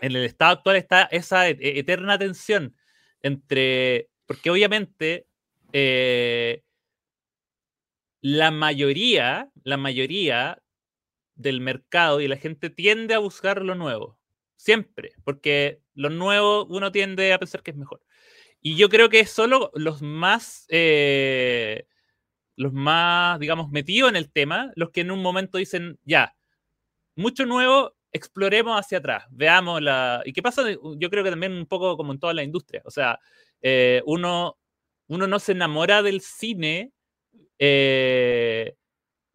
en el estado actual está esa e, e, eterna tensión entre, porque obviamente eh, la mayoría, la mayoría del mercado y la gente tiende a buscar lo nuevo. Siempre, porque lo nuevo uno tiende a pensar que es mejor. Y yo creo que solo los más, eh, los más, digamos, metidos en el tema, los que en un momento dicen, ya, mucho nuevo, exploremos hacia atrás, veamos la... ¿Y qué pasa? Yo creo que también un poco como en toda la industria, o sea, eh, uno, uno no se enamora del cine eh,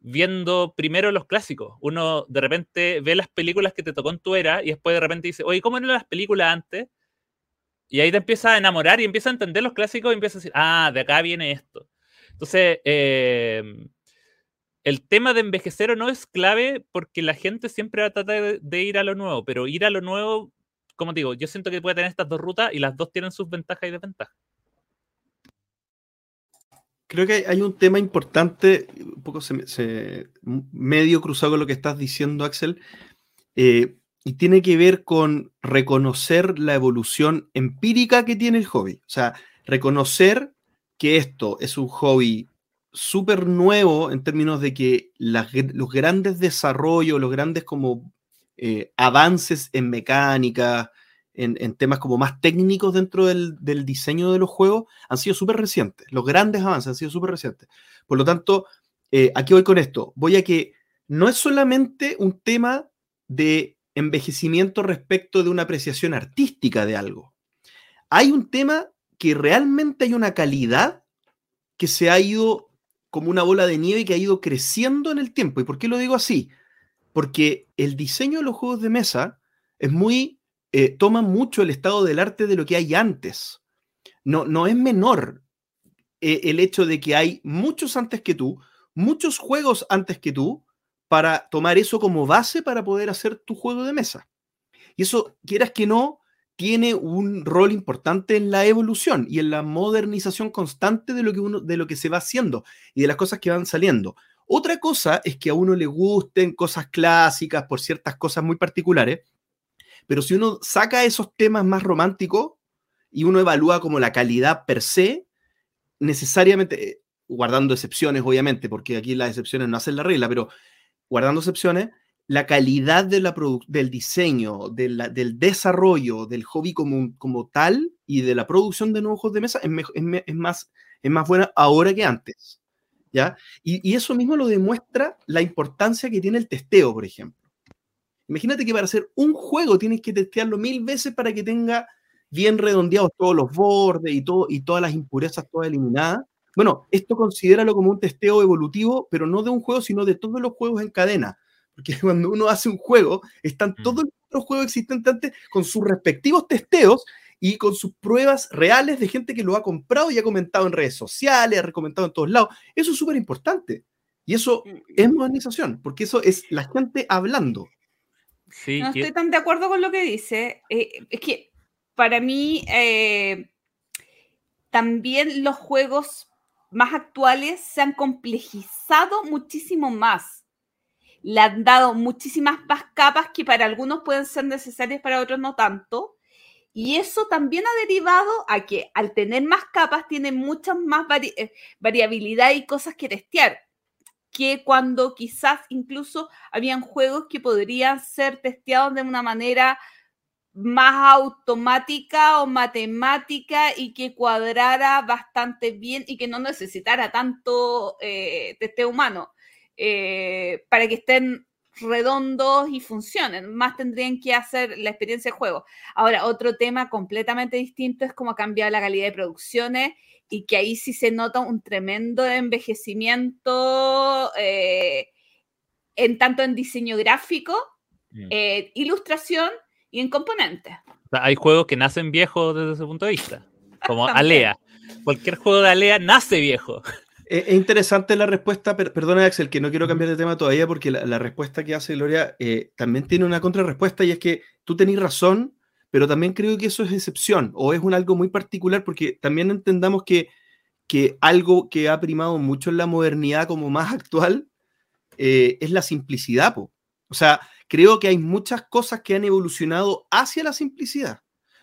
viendo primero los clásicos. Uno de repente ve las películas que te tocó en tu era y después de repente dice, oye, ¿cómo eran las películas antes? Y ahí te empieza a enamorar y empieza a entender los clásicos y empieza a decir, ah, de acá viene esto. Entonces, eh, el tema de envejecer o no es clave porque la gente siempre va a tratar de, ir a lo nuevo, pero ir a lo nuevo, como digo, yo siento que puede tener estas dos rutas y las dos tienen sus ventajas y desventajas.
Creo que hay un tema importante, un poco medio cruzado con lo que estás diciendo, Axel, eh, y tiene que ver con reconocer la evolución empírica que tiene el hobby. O sea, reconocer que esto es un hobby súper nuevo en términos de que los grandes desarrollos, los grandes como eh, avances en mecánica, en, temas como más técnicos dentro del, diseño de los juegos, han sido súper recientes. Los grandes avances han sido súper recientes. Por lo tanto, eh, aquí voy con esto. Voy a que no es solamente un tema de envejecimiento respecto de una apreciación artística de algo. Hay un tema que realmente hay una calidad que se ha ido como una bola de nieve que ha ido creciendo en el tiempo. ¿Y por qué lo digo así? Porque el diseño de los juegos de mesa es muy, eh, toma mucho el estado del arte de lo que hay antes. No, no es menor eh, el hecho de que hay muchos antes que tú, muchos juegos antes que tú, para tomar eso como base para poder hacer tu juego de mesa. Y eso, quieras que no, tiene un rol importante en la evolución y en la modernización constante de lo que uno de lo que se va haciendo y de las cosas que van saliendo. Otra cosa es que a uno le gusten cosas clásicas por ciertas cosas muy particulares, pero si uno saca esos temas más románticos y uno evalúa como la calidad per se, necesariamente, eh, guardando excepciones obviamente, porque aquí las excepciones no hacen la regla, pero guardando excepciones, la calidad del diseño, del desarrollo del hobby como, tal y de la producción de nuevos juegos de mesa es, es, más, es más buena ahora que antes. ¿ya? Y, eso mismo lo demuestra la importancia que tiene el testeo, por ejemplo. Imagínate que para hacer un juego tienes que testearlo mil veces para que tenga bien redondeados todos los bordes y, todo, y todas las impurezas todas eliminadas. Bueno, esto considéralo como un testeo evolutivo, pero no de un juego, sino de todos los juegos en cadena porque cuando uno hace un juego, están mm. todos los otros juegos existentes antes con sus respectivos testeos y con sus pruebas reales de gente que lo ha comprado y ha comentado en redes sociales, ha comentado en todos lados. Eso es súper importante. Y eso mm. es modernización, porque eso es la gente hablando.
Sí, no estoy tan de acuerdo con lo que dice. Eh, es que para mí eh, también los juegos más actuales se han complejizado muchísimo más le han dado muchísimas más capas que para algunos pueden ser necesarias, para otros no tanto. Y eso también ha derivado a que al tener más capas tiene muchas más eh, variabilidad y cosas que testear que cuando quizás incluso habían juegos que podrían ser testeados de una manera más automática o matemática y que cuadrara bastante bien y que no necesitara tanto eh, testeo humano. Eh, para que estén redondos y funcionen. Más tendrían que hacer la experiencia de juego. Ahora, otro tema completamente distinto es cómo ha cambiado la calidad de producciones y que ahí sí se nota un tremendo envejecimiento eh, en tanto en diseño gráfico, mm. eh, ilustración y en componentes.
hay juegos que nacen viejos desde ese punto de vista, como Alea. Cualquier juego de Alea nace viejo.
Es interesante la respuesta, perdona Axel, que no quiero cambiar de tema todavía porque la, respuesta que hace Gloria eh, también tiene una contrarrespuesta y es que tú tenés razón, pero también creo que eso es excepción o es un algo muy particular porque también entendamos que, que algo que ha primado mucho en la modernidad como más actual eh, es la simplicidad. O sea, creo que hay muchas cosas que han evolucionado hacia la simplicidad.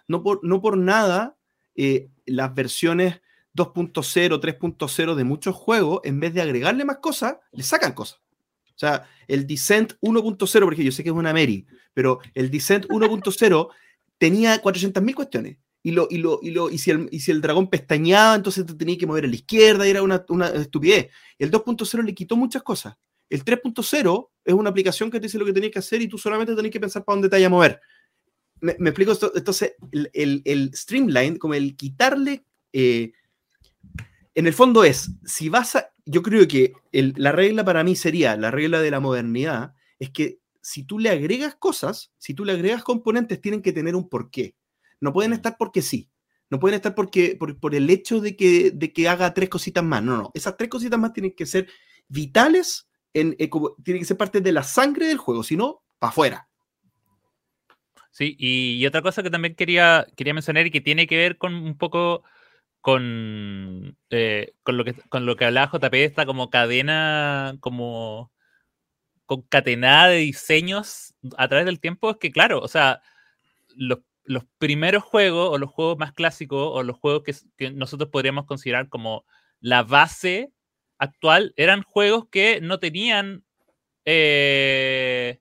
No por, no por nada eh, las versiones 2.0, 3.0 de muchos juegos, en vez de agregarle más cosas, le sacan cosas. O sea, el Descent 1.0, porque yo sé que es una Mary, pero el Descent 1.0 tenía 400.000 cuestiones. Y, lo, y, lo, y, lo, y, si el, y si el dragón pestañeaba, entonces te tenía que mover a la izquierda y era una, una estupidez. El 2.0 le quitó muchas cosas. El 3.0 es una aplicación que te dice lo que tenías que hacer y tú solamente tenés que pensar para dónde te vaya a mover. Me, me explico esto. Entonces, el, el, el, streamline, como el quitarle, eh, en el fondo es, si vas a, yo creo que el, la regla para mí sería, la regla de la modernidad, es que si tú le agregas cosas, si tú le agregas componentes, tienen que tener un porqué. No pueden estar porque sí. No pueden estar porque, por, por el hecho de que, de que haga tres cositas más. No, no. Esas tres cositas más tienen que ser vitales, en, eh, como, tienen que ser parte de la sangre del juego, si no, para afuera.
Sí, y, y, otra cosa que también quería, quería mencionar y que tiene que ver con un poco con, eh, con, lo, que, con lo que hablaba JP, esta como cadena, como concatenada de diseños a través del tiempo, es que claro, o sea, los, los primeros juegos o los juegos más clásicos o los juegos que, que nosotros podríamos considerar como la base actual eran juegos que no tenían eh,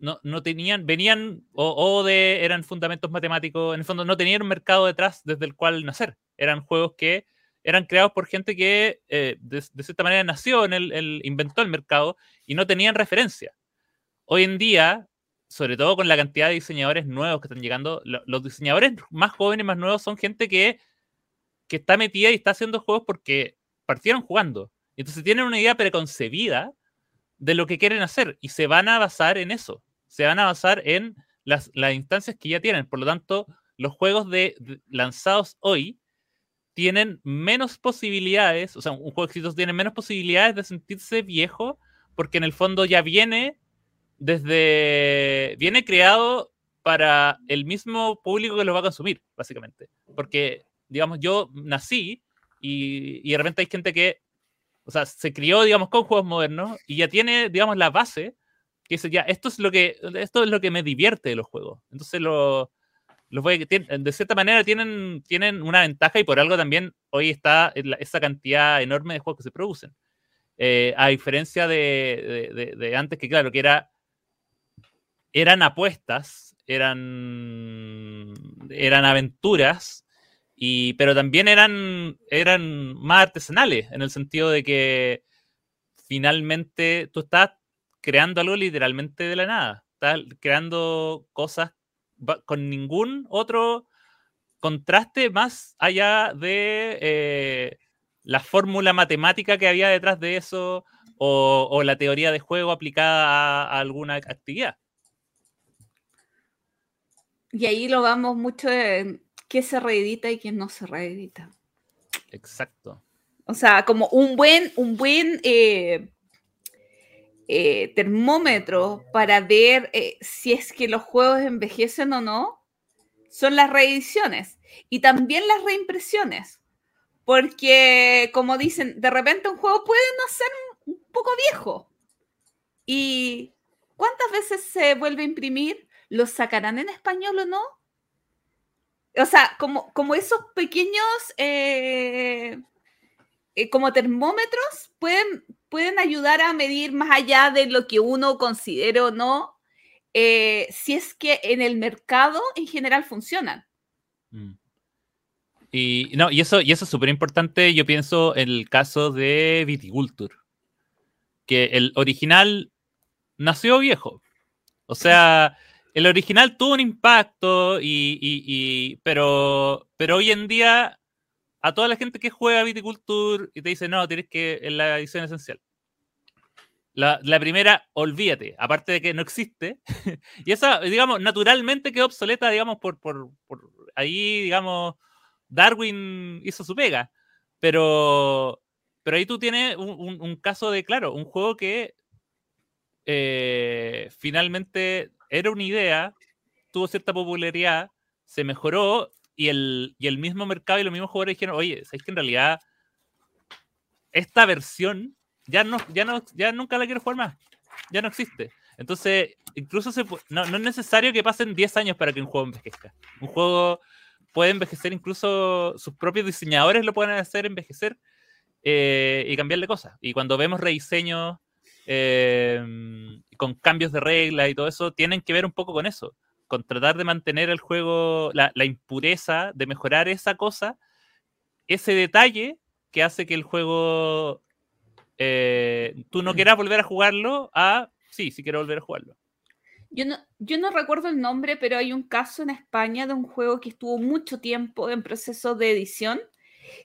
no, no, tenían, venían o, de, eran fundamentos matemáticos, en el fondo no tenían un mercado detrás desde el cual nacer. Eran juegos que eran creados por gente que eh, de, de, cierta manera nació en el, el, inventó el mercado y no tenían referencia. Hoy en día, sobre todo con la cantidad de diseñadores nuevos que están llegando, lo, los diseñadores más jóvenes, más nuevos, son gente que, que está metida y está haciendo juegos porque partieron jugando. Entonces tienen una idea preconcebida de lo que quieren hacer y se van a basar en eso se van a basar en las, instancias que ya tienen. Por lo tanto, los juegos de, de, lanzados hoy tienen menos posibilidades, o sea, un juego exitoso tiene menos posibilidades de sentirse viejo, porque en el fondo ya viene desde, viene creado para el mismo público que lo va a consumir, básicamente. Porque, digamos, yo nací y, y de repente hay gente que, o sea, se crió, digamos, con juegos modernos y ya tiene, digamos, la base que dice, ya, esto es lo que, esto es lo que me divierte de los juegos. Entonces, lo, los voy, de cierta manera tienen, tienen una ventaja y por algo también hoy está esa cantidad enorme de juegos que se producen. Eh, a diferencia de, de, de, de, antes, que claro, que era, eran apuestas, eran, eran aventuras, y, pero también eran, eran más artesanales, en el sentido de que finalmente tú estás creando algo literalmente de la nada. Estás creando cosas con ningún otro contraste más allá de eh, la fórmula matemática que había detrás de eso o, o la teoría de juego aplicada a, a, alguna actividad.
Y ahí lo vamos mucho en qué se reedita y qué no se reedita.
Exacto.
O sea, como un buen, un buen eh, eh, termómetro para ver eh, si es que los juegos envejecen o no son las reediciones y también las reimpresiones. Porque, como dicen, de repente un juego puede no ser un poco viejo. ¿Y cuántas veces se vuelve a imprimir? ¿Lo sacarán en español o no? O sea, como, como esos pequeños, eh, eh, como termómetros, pueden, pueden ayudar a medir más allá de lo que uno considere o no, eh, si es que en el mercado en general funcionan.
Mm. Y, no, y eso, y eso es súper importante, yo pienso, en el caso de Viticulture, que el original nació viejo. O sea, el original tuvo un impacto, y, y, y, pero, pero hoy en día a toda la gente que juega Viticulture y te dice, no, tienes que en la edición esencial. La, la, primera, olvídate, aparte de que no existe. y esa, digamos, naturalmente quedó obsoleta, digamos, por, por, por, ahí, digamos, Darwin hizo su pega. Pero, pero ahí tú tienes un, un, caso de, claro, un juego que eh, finalmente era una idea, tuvo cierta popularidad, se mejoró y el, y el mismo mercado y los mismos jugadores dijeron, oye, ¿sabes que en realidad esta versión ya, no, ya, no, ya nunca la quiero jugar más? Ya no existe. Entonces, incluso se, no, no, es necesario que pasen 10 años para que un juego envejezca. Un juego puede envejecer, incluso sus propios diseñadores lo pueden hacer envejecer eh, y cambiarle cosas. Y cuando vemos rediseños eh, con cambios de reglas y todo eso, tienen que ver un poco con eso con tratar de mantener el juego, la, la, impureza, de mejorar esa cosa, ese detalle que hace que el juego eh, tú no quieras volver a jugarlo a, sí, sí quiero volver a jugarlo.
Yo no, yo no recuerdo el nombre, pero hay un caso en España de un juego que estuvo mucho tiempo en proceso de edición.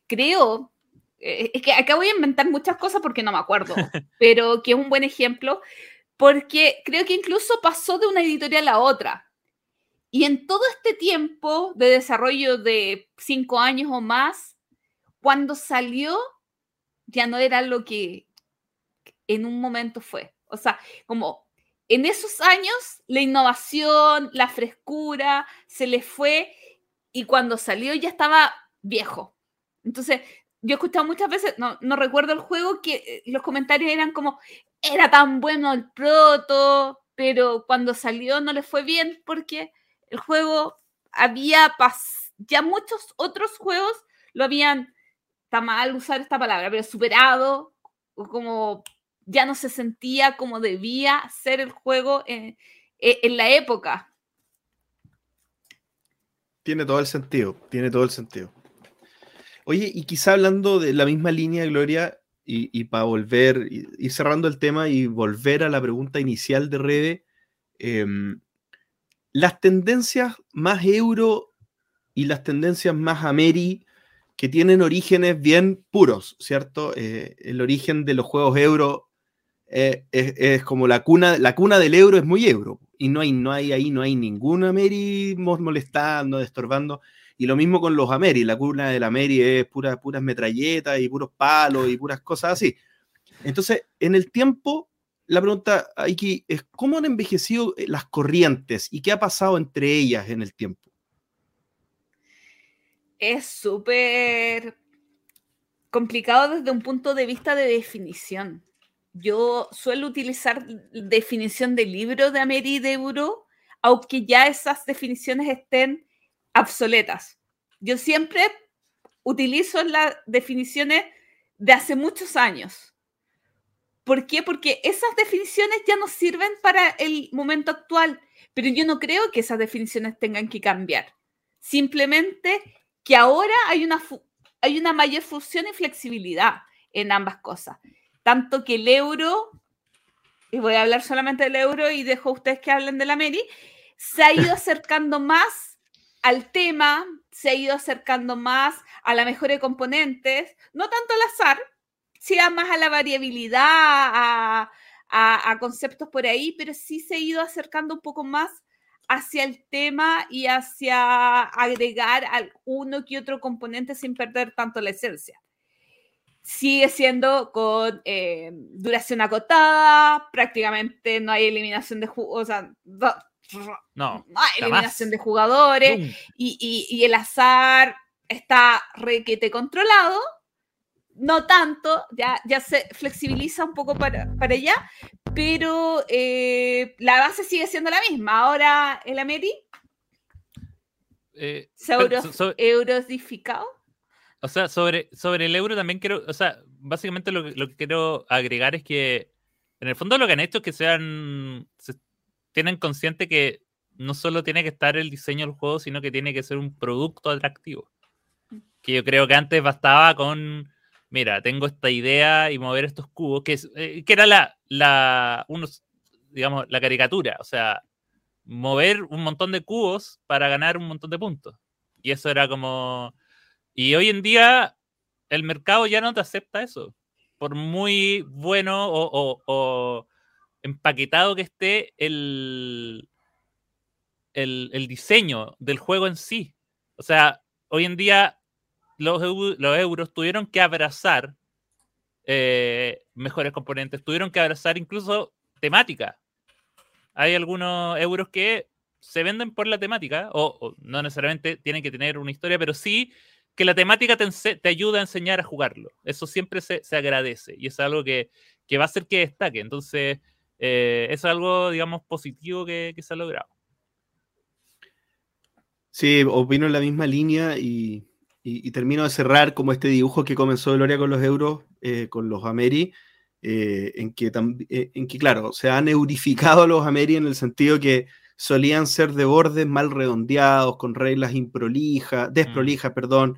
Creo, eh, es que acá voy a inventar muchas cosas porque no me acuerdo, pero que es un buen ejemplo, porque creo que incluso pasó de una editorial a otra. Y en todo este tiempo de desarrollo de cinco años o más, cuando salió, ya no era lo que en un momento fue. O sea, como en esos años, la innovación, la frescura, se le fue y cuando salió ya estaba viejo. Entonces, yo he escuchado muchas veces, no, no recuerdo el juego, que eh, los comentarios eran como, era tan bueno el proto, pero cuando salió no le fue bien porque el juego había ya muchos otros juegos lo habían, está mal usar esta palabra, pero superado, o como ya no se sentía como debía ser el juego en, en la época.
Tiene todo el sentido, tiene todo el sentido. Oye, y quizá hablando de la misma línea, Gloria, y, para volver, y, cerrando el tema y volver a la pregunta inicial de Rede, em, las tendencias más euro y las tendencias más ameri que tienen orígenes bien puros, ¿cierto? Eh, el origen de los juegos euro eh, es, como la cuna, la cuna del euro es muy euro, y no hay, no hay ahí, no hay ninguna ameri molestando, estorbando. Y lo mismo con los Ameri, la cuna de la Ameri es puras puras metralletas y puros palos y puras cosas así. Entonces, en el tiempo, la pregunta aquí es, ¿cómo han envejecido eh, las corrientes y qué ha pasado entre ellas en el tiempo?
Es súper complicado desde un punto de vista de definición. Yo suelo utilizar definición de libro de Ameri de Euro, aunque ya esas definiciones estén obsoletas. Yo siempre utilizo las definiciones de hace muchos años. ¿Por qué? Porque esas definiciones ya no sirven para el momento actual, pero yo no creo que esas definiciones tengan que cambiar. Simplemente que ahora hay una, hay una mayor fusión y flexibilidad en ambas cosas. Tanto que el euro, y voy a hablar solamente del euro y dejo a ustedes que hablen de la Meri, se ha ido acercando más al tema, se ha ido acercando más a la mejora de componentes, no tanto al azar, sino más a la variabilidad, a, conceptos por ahí, pero sí se ha ido acercando un poco más hacia el tema y hacia agregar uno que otro componente sin perder tanto la esencia. Sigue siendo con eh, duración acotada, prácticamente no hay eliminación de o sea,
no,
eliminación de jugadores y, el azar está requete controlado. No tanto, ya, ya se flexibiliza un poco para, para allá, pero eh, la base sigue siendo la misma. Ahora el Ameri. Eh, eurosificado.
O sea, sobre, sobre el euro también quiero, o sea, básicamente lo, lo, que quiero agregar es que en el fondo lo que han hecho es que sean, tienen consciente que no solo tiene que estar el diseño del juego, sino que tiene que ser un producto atractivo. Mm. Que yo creo que antes bastaba con, mira, tengo esta idea y mover estos cubos, que, eh, que era la, la, unos, digamos, la caricatura, o sea, mover un montón de cubos para ganar un montón de puntos. Y eso era como... Y hoy en día el mercado ya no te acepta eso. Por muy bueno o empaquetado que esté el, el, diseño del juego en sí. O sea, hoy en día los, los euros tuvieron que abrazar eh, mejores componentes, tuvieron que abrazar incluso temática. Hay algunos euros que se venden por la temática, o, no necesariamente tienen que tener una historia, pero sí que la temática te, te ayuda a enseñar a jugarlo. Eso siempre se, se agradece y es algo que, que, va a hacer que destaque. Entonces, eh, es algo, digamos, positivo que, se ha logrado.
Sí, opino en la misma línea y, termino de cerrar como este dibujo que comenzó Gloria con los euros, eh, con los Ameri, eh, en, que en que, claro, se han eurificado los Ameri en el sentido que solían ser de bordes mal redondeados, con reglas improlijas, desprolijas, mm. perdón,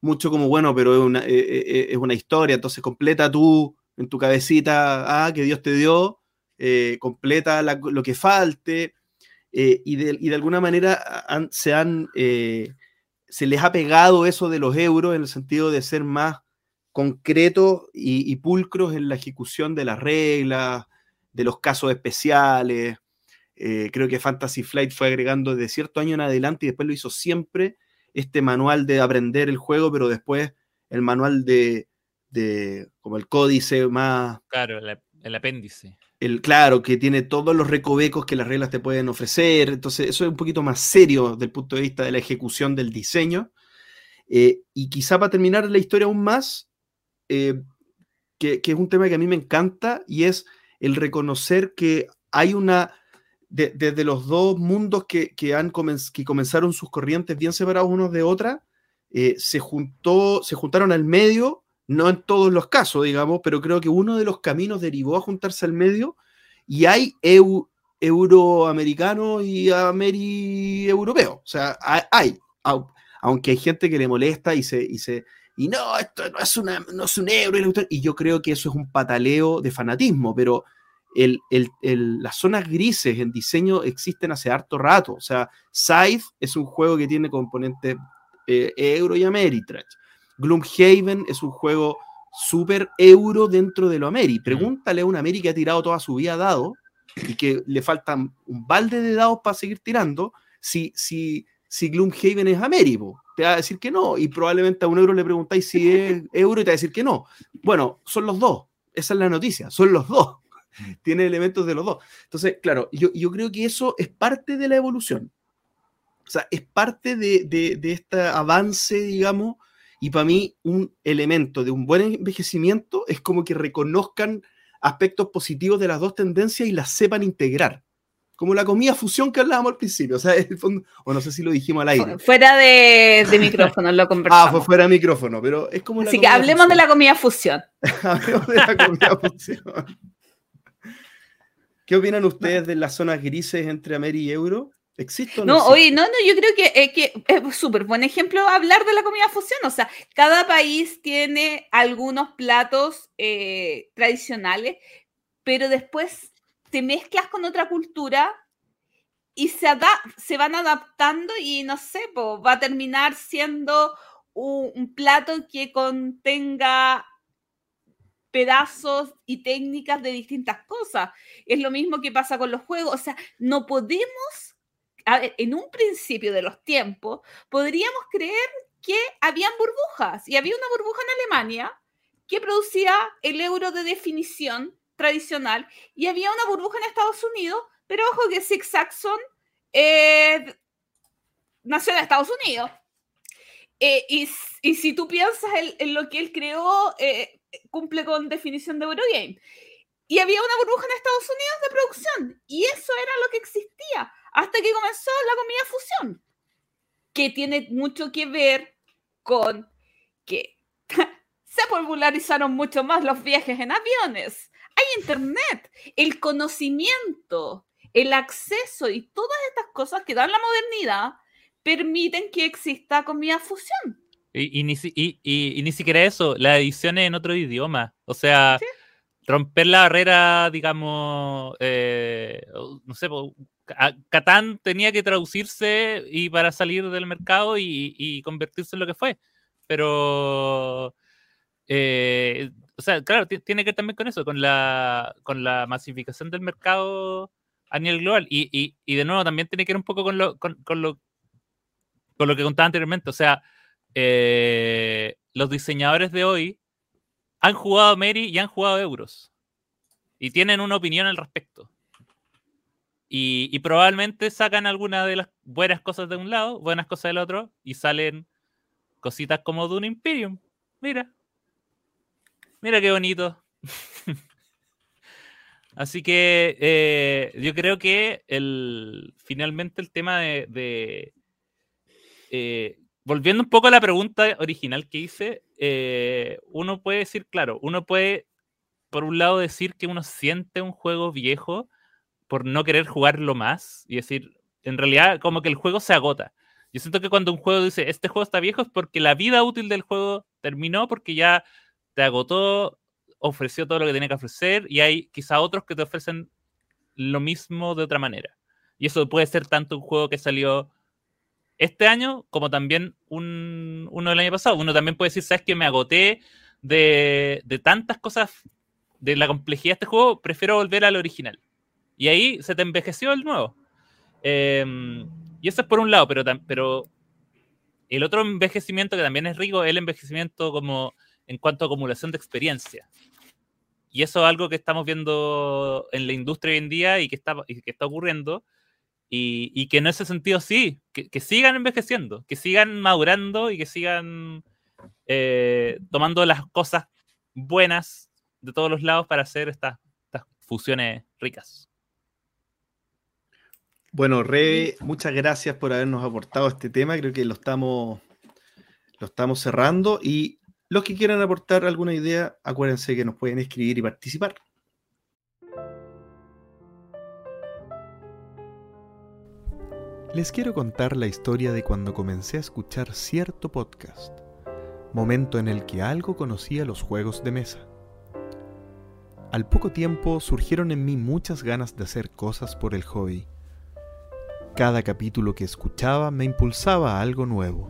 mucho como, bueno, pero es una, es una historia, entonces completa tú en tu cabecita, ah, que Dios te dio, eh, completa lo que falte, eh, y, de, alguna manera se han, eh, se les ha pegado eso de los euros en el sentido de ser más concretos y, pulcros en la ejecución de las reglas, de los casos especiales. creo que Fantasy Flight fue agregando de cierto año en adelante y después lo hizo siempre este manual de aprender el juego, pero después el manual de, de como el códice más...
Claro, el apéndice
el, claro, que tiene todos los recovecos que las reglas te pueden ofrecer. Entonces, eso es un poquito más serio desde el punto de vista de la ejecución del diseño. Eh, y quizá para terminar la historia aún más, eh, que, es un tema que a mí me encanta, y es el reconocer que hay una, desde los dos mundos que, han que comenzaron sus corrientes bien separados unos de otra, eh, se, juntó, se juntaron al medio no en todos los casos, digamos, pero creo que uno de los caminos derivó a juntarse al medio y hay euroamericano y ameri europeo. O sea, hay, aunque hay gente que le molesta y se, y se y no, esto no es, una, no es un euro, y yo creo que eso es un pataleo de fanatismo, pero el, las zonas grises en diseño existen hace harto rato. O sea, Scythe es un juego que tiene componentes eh, euro y Ameritrash. Gloomhaven es un juego súper euro dentro de lo Ameri. Mm. Pregúntale a un Ameri que ha tirado toda su vida dado y que le faltan un balde de dados para seguir tirando, si, si, si Gloomhaven es Ameri, te va a decir que no, y probablemente a un euro le preguntáis si es euro y te va a decir que no. Bueno, son los dos, esa es la noticia, son los dos, mm. tiene elementos de los dos. Entonces, claro, yo, yo creo que eso es parte de la evolución. O sea, es parte de, de, de este avance, digamos, y para mí, un elemento de un buen envejecimiento es como que reconozcan aspectos positivos de las dos tendencias y las sepan integrar. Como la comida fusión que hablábamos al principio. O sea, el fondo, o no sé si lo dijimos al aire.
Fuera de, micrófono lo conversamos.
Ah, fue fuera de micrófono, pero es como
Así que hablemos de la comida fusión.
hablemos de la comida fusión. ¿Qué opinan ustedes de las zonas grises entre Ameri y Euro? ¿Existe
no? No, oye, no, no, yo creo que, eh, que es súper buen ejemplo hablar de la comida fusión. O sea, cada país tiene algunos platos eh, tradicionales, pero después te mezclas con otra cultura y se, se van adaptando y no sé, va a terminar siendo un, plato que contenga pedazos y técnicas de distintas cosas. Es lo mismo que pasa con los juegos. O sea, no podemos en un principio de los tiempos, podríamos creer que habían burbujas y había una burbuja en Alemania que producía el euro de definición tradicional y había una burbuja en Estados Unidos, pero ojo que Six Saxon eh, nació en Estados Unidos. Eh, y, si tú piensas en, lo que él creó, eh, cumple con definición de Eurogame. Y había una burbuja en Estados Unidos de producción, y eso era lo que existía hasta que comenzó la comida fusión, que tiene mucho que ver con que se popularizaron mucho más los viajes en aviones. Hay internet, el conocimiento, el acceso y todas estas cosas que dan la modernidad permiten que exista comida fusión.
Y, ni, siquiera eso, la edición es en otro idioma. O sea, romper la barrera, digamos, eh, no sé, Catán tenía que traducirse y para salir del mercado y, convertirse en lo que fue. Pero, eh, o sea, claro, tiene que ver también con eso, con la, con la masificación del mercado a nivel global. Y, de nuevo, también tiene que ver un poco con lo, con, lo, con lo que contaba anteriormente. O sea, eh, los diseñadores de hoy han jugado Mary y han jugado Euros. Y tienen una opinión al respecto. Y, probablemente sacan algunas de las buenas cosas de un lado, buenas cosas del otro, y salen cositas como de un Imperium. Mira. Mira qué bonito. Así que eh, yo creo que el, finalmente el tema de... Eh, volviendo un poco a la pregunta original que hice, eh, uno puede decir, claro, uno puede, por un lado, decir que uno siente un juego viejo por no querer jugarlo más y decir, en realidad como que el juego se agota. Yo siento que cuando un juego dice, este juego está viejo es porque la vida útil del juego terminó porque ya te agotó ofreció todo lo que tenía que ofrecer y hay quizá otros que te ofrecen lo mismo de otra manera. Y eso puede ser tanto un juego que salió este año como también un, uno del año pasado. Uno también puede decir, ¿sabes que Me agoté de, tantas cosas, de la complejidad de este juego, prefiero volver al original. Y ahí se te envejeció el nuevo. Em, y eso es por un lado, pero, el otro envejecimiento que también es rico es el envejecimiento como en cuanto a acumulación de experiencia. Y eso es algo que estamos viendo en la industria hoy en día y que está ocurriendo. Y, que en ese sentido sí, que, sigan envejeciendo, que sigan madurando y que sigan eh, tomando las cosas buenas de todos los lados para hacer estas, estas fusiones ricas.
Bueno, Re, muchas gracias por habernos aportado este tema. Creo que lo estamos, lo estamos cerrando. Y los que quieran aportar alguna idea, acuérdense que nos pueden escribir y participar.
Les quiero contar la historia de cuando comencé a escuchar cierto podcast, momento en el que algo conocía los juegos de mesa. Al poco tiempo surgieron en mí muchas ganas de hacer cosas por el hobby cada capítulo que escuchaba me impulsaba a algo nuevo.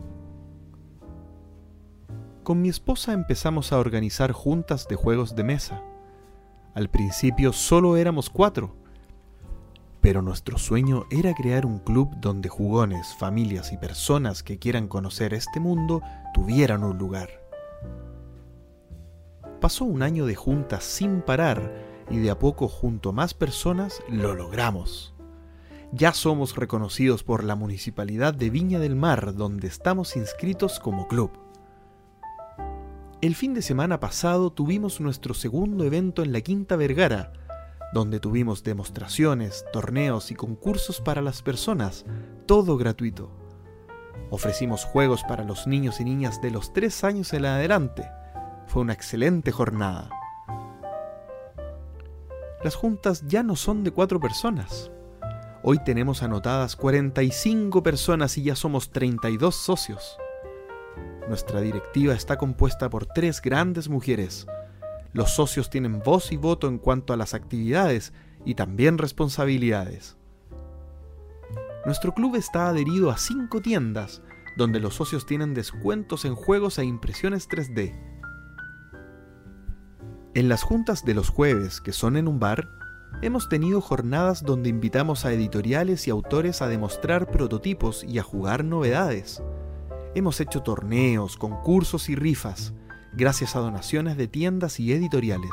Con mi esposa empezamos a organizar juntas de juegos de mesa. Al principio solo éramos cuatro, pero nuestro sueño era crear un club donde jugones, familias y personas que quieran conocer este mundo tuvieran un lugar. Pasó un año de juntas sin parar y de a poco junto a más personas lo logramos ya somos reconocidos por la Municipalidad de Viña del Mar, donde estamos inscritos como club. El fin de semana pasado tuvimos nuestro segundo evento en la Quinta Vergara, donde tuvimos demostraciones, torneos y concursos para las personas, todo gratuito. Ofrecimos juegos para los niños y niñas de los 3 años en adelante. Fue una excelente jornada. Las juntas ya no son de cuatro personas, Hoy tenemos anotadas 45 personas y ya somos 32 socios. Nuestra directiva está compuesta por tres grandes mujeres. Los socios tienen voz y voto en cuanto a las actividades y también responsabilidades. Nuestro club está adherido a cinco tiendas, donde los socios tienen descuentos en juegos e impresiones 3D. En las juntas de los jueves, que son en un bar, Hemos tenido jornadas donde invitamos a editoriales y autores a demostrar prototipos y a jugar novedades. Hemos hecho torneos, concursos y rifas, gracias a donaciones de tiendas y editoriales.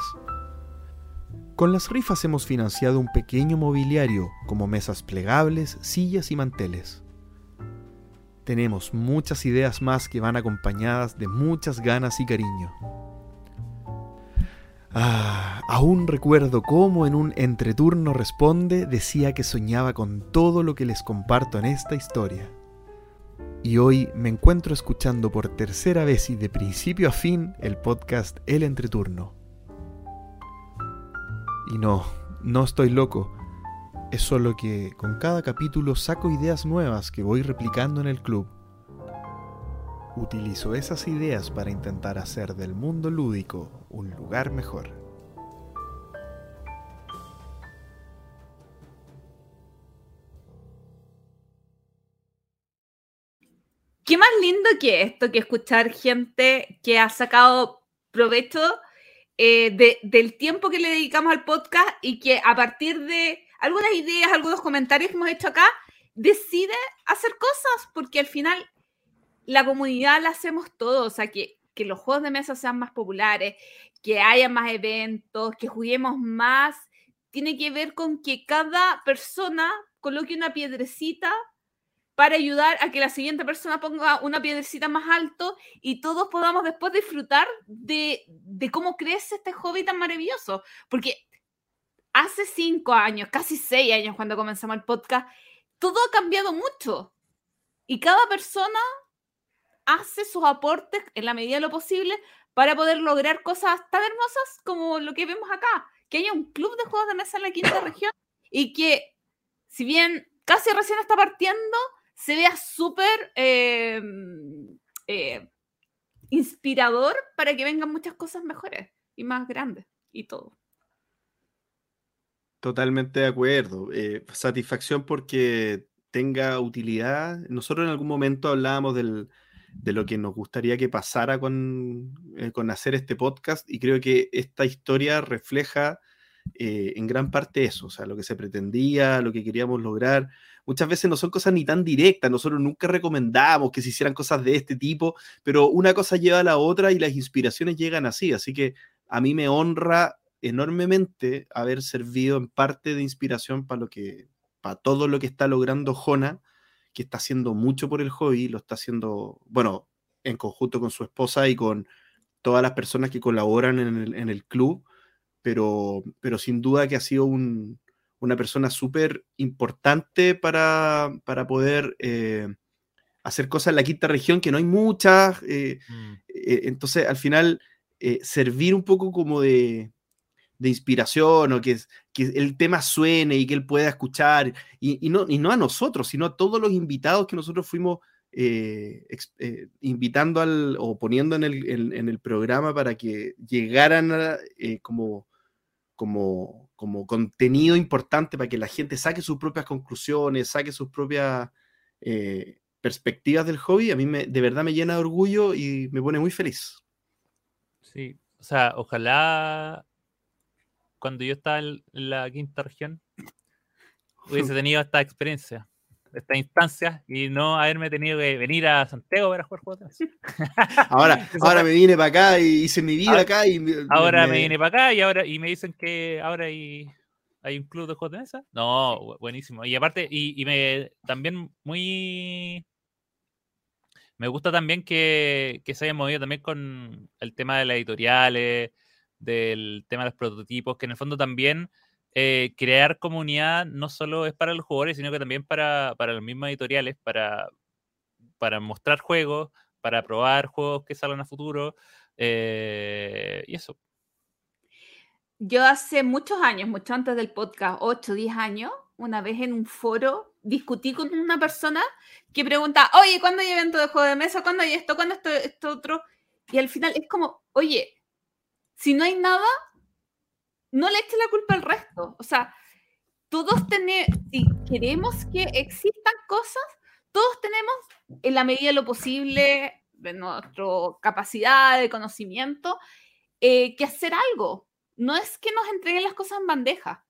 Con las rifas hemos financiado un pequeño mobiliario, como mesas plegables, sillas y manteles. Tenemos muchas ideas más que van acompañadas de muchas ganas y cariño. Ah, aún recuerdo cómo en un entreturno responde decía que soñaba con todo lo que les comparto en esta historia. Y hoy me encuentro escuchando por tercera vez y de principio a fin el podcast El Entreturno. Y no, no estoy loco. Es solo que con cada capítulo saco ideas nuevas que voy replicando en el club. Utilizo esas ideas para intentar hacer del mundo lúdico un lugar mejor.
¿Qué más lindo que esto, que escuchar gente que ha sacado provecho eh, del tiempo que le dedicamos al podcast y que a partir de algunas ideas, algunos comentarios que hemos hecho acá, decide hacer cosas, porque al final la comunidad la hacemos todos, o sea, que que los juegos de mesa sean más populares, que haya más eventos, que juguemos más, tiene que ver con que cada persona coloque una piedrecita para ayudar a que la siguiente persona ponga una piedrecita más alto y todos podamos después disfrutar de, de cómo crece este hobby tan maravilloso. Porque hace cinco años, casi seis años cuando comenzamos el podcast, todo ha cambiado mucho. Y cada persona hace sus aportes en la medida de lo posible para poder lograr cosas tan hermosas como lo que vemos acá, que haya un club de juegos de mesa en la quinta región y que, si bien casi recién está partiendo, se vea súper em, eh, inspirador para que vengan muchas cosas mejores y más grandes. y todo.
Totalmente de acuerdo. Eh, satisfacción porque tenga utilidad. Nosotros en algún momento hablábamos del, de lo que nos gustaría que pasara con, eh, con hacer este podcast y creo que esta historia refleja en gran parte eso, o sea, lo que se pretendía, lo que queríamos lograr. Muchas veces no son cosas ni tan directas, nosotros nunca recomendamos que se hicieran cosas de este tipo, pero una cosa lleva a la otra y las inspiraciones llegan así, así que a mí me honra enormemente haber servido en parte de inspiración para lo que para todo lo que está logrando Jona, que está haciendo mucho por el hobby, lo está haciendo, bueno, en conjunto con su esposa y con todas las personas que colaboran en el club pero, pero sin duda que ha sido una persona súper importante para, poder eh, hacer cosas en la quinta región, que no hay muchas. Eh, mm. eh, entonces, al final, servir un poco como de, inspiración o que, que, el tema suene y que él pueda escuchar, y, no, y no a nosotros, sino a todos los invitados que nosotros fuimos invitando al, o poniendo en el, en el, programa para que llegaran como como, como contenido importante para que la gente saque sus propias conclusiones, saque sus propias eh, perspectivas del hobby, a mí me, de verdad me llena de orgullo y me pone muy feliz.
Sí, o sea, ojalá cuando yo estaba en la quinta región hubiese tenido esta experiencia esta instancia y no haberme tenido que venir a Santiago para jugar juegos
Ahora, ahora me vine para acá y hice mi vida acá y
ahora me... vine para acá y ahora y me dicen que ahora hay, hay un club de juegos de mesa. No, buenísimo. Y aparte, y, me también muy me gusta también que, que, se haya movido también con el tema de las editoriales, del tema de los prototipos, que en el fondo también eh, crear comunidad no solo es para los jugadores, sino que también para, para los mismos editoriales, para, para mostrar juegos, para probar juegos que salgan a futuro. Eh, y eso.
Yo hace muchos años, mucho antes del podcast, 8, 10 años, una vez en un foro discutí con una persona que pregunta, oye, ¿cuándo hay evento de juego de mesa? ¿Cuándo hay esto? ¿Cuándo esto, esto otro? Y al final es como, oye, si no hay nada, no le eche la culpa al resto. O sea, todos tenemos, si queremos que existan cosas, todos tenemos, en la medida de lo posible, de nuestra capacidad de conocimiento, eh, que hacer algo. No es que nos entreguen las cosas en bandeja.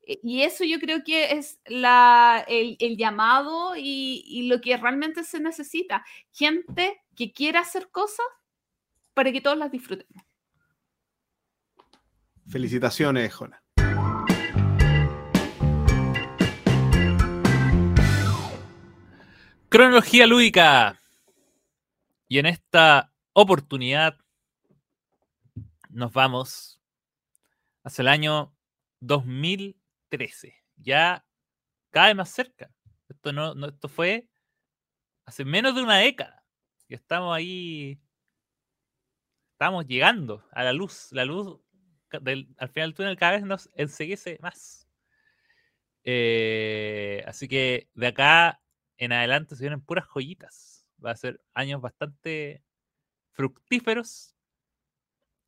E, y eso yo creo que es la, el, llamado y, y, lo que realmente se necesita. Gente que quiera hacer cosas para que todos las disfrutemos.
Felicitaciones, Jona.
Cronología lúdica. Y en esta oportunidad nos vamos hacia el año 2013. Ya cada vez más cerca. Esto, no, no, esto fue hace menos de una década. Y estamos ahí. Estamos llegando a la luz. La luz al final del túnel cada vez nos enseguece más. Eh, así que de acá en adelante se vienen puras joyitas. Va a ser años bastante fructíferos.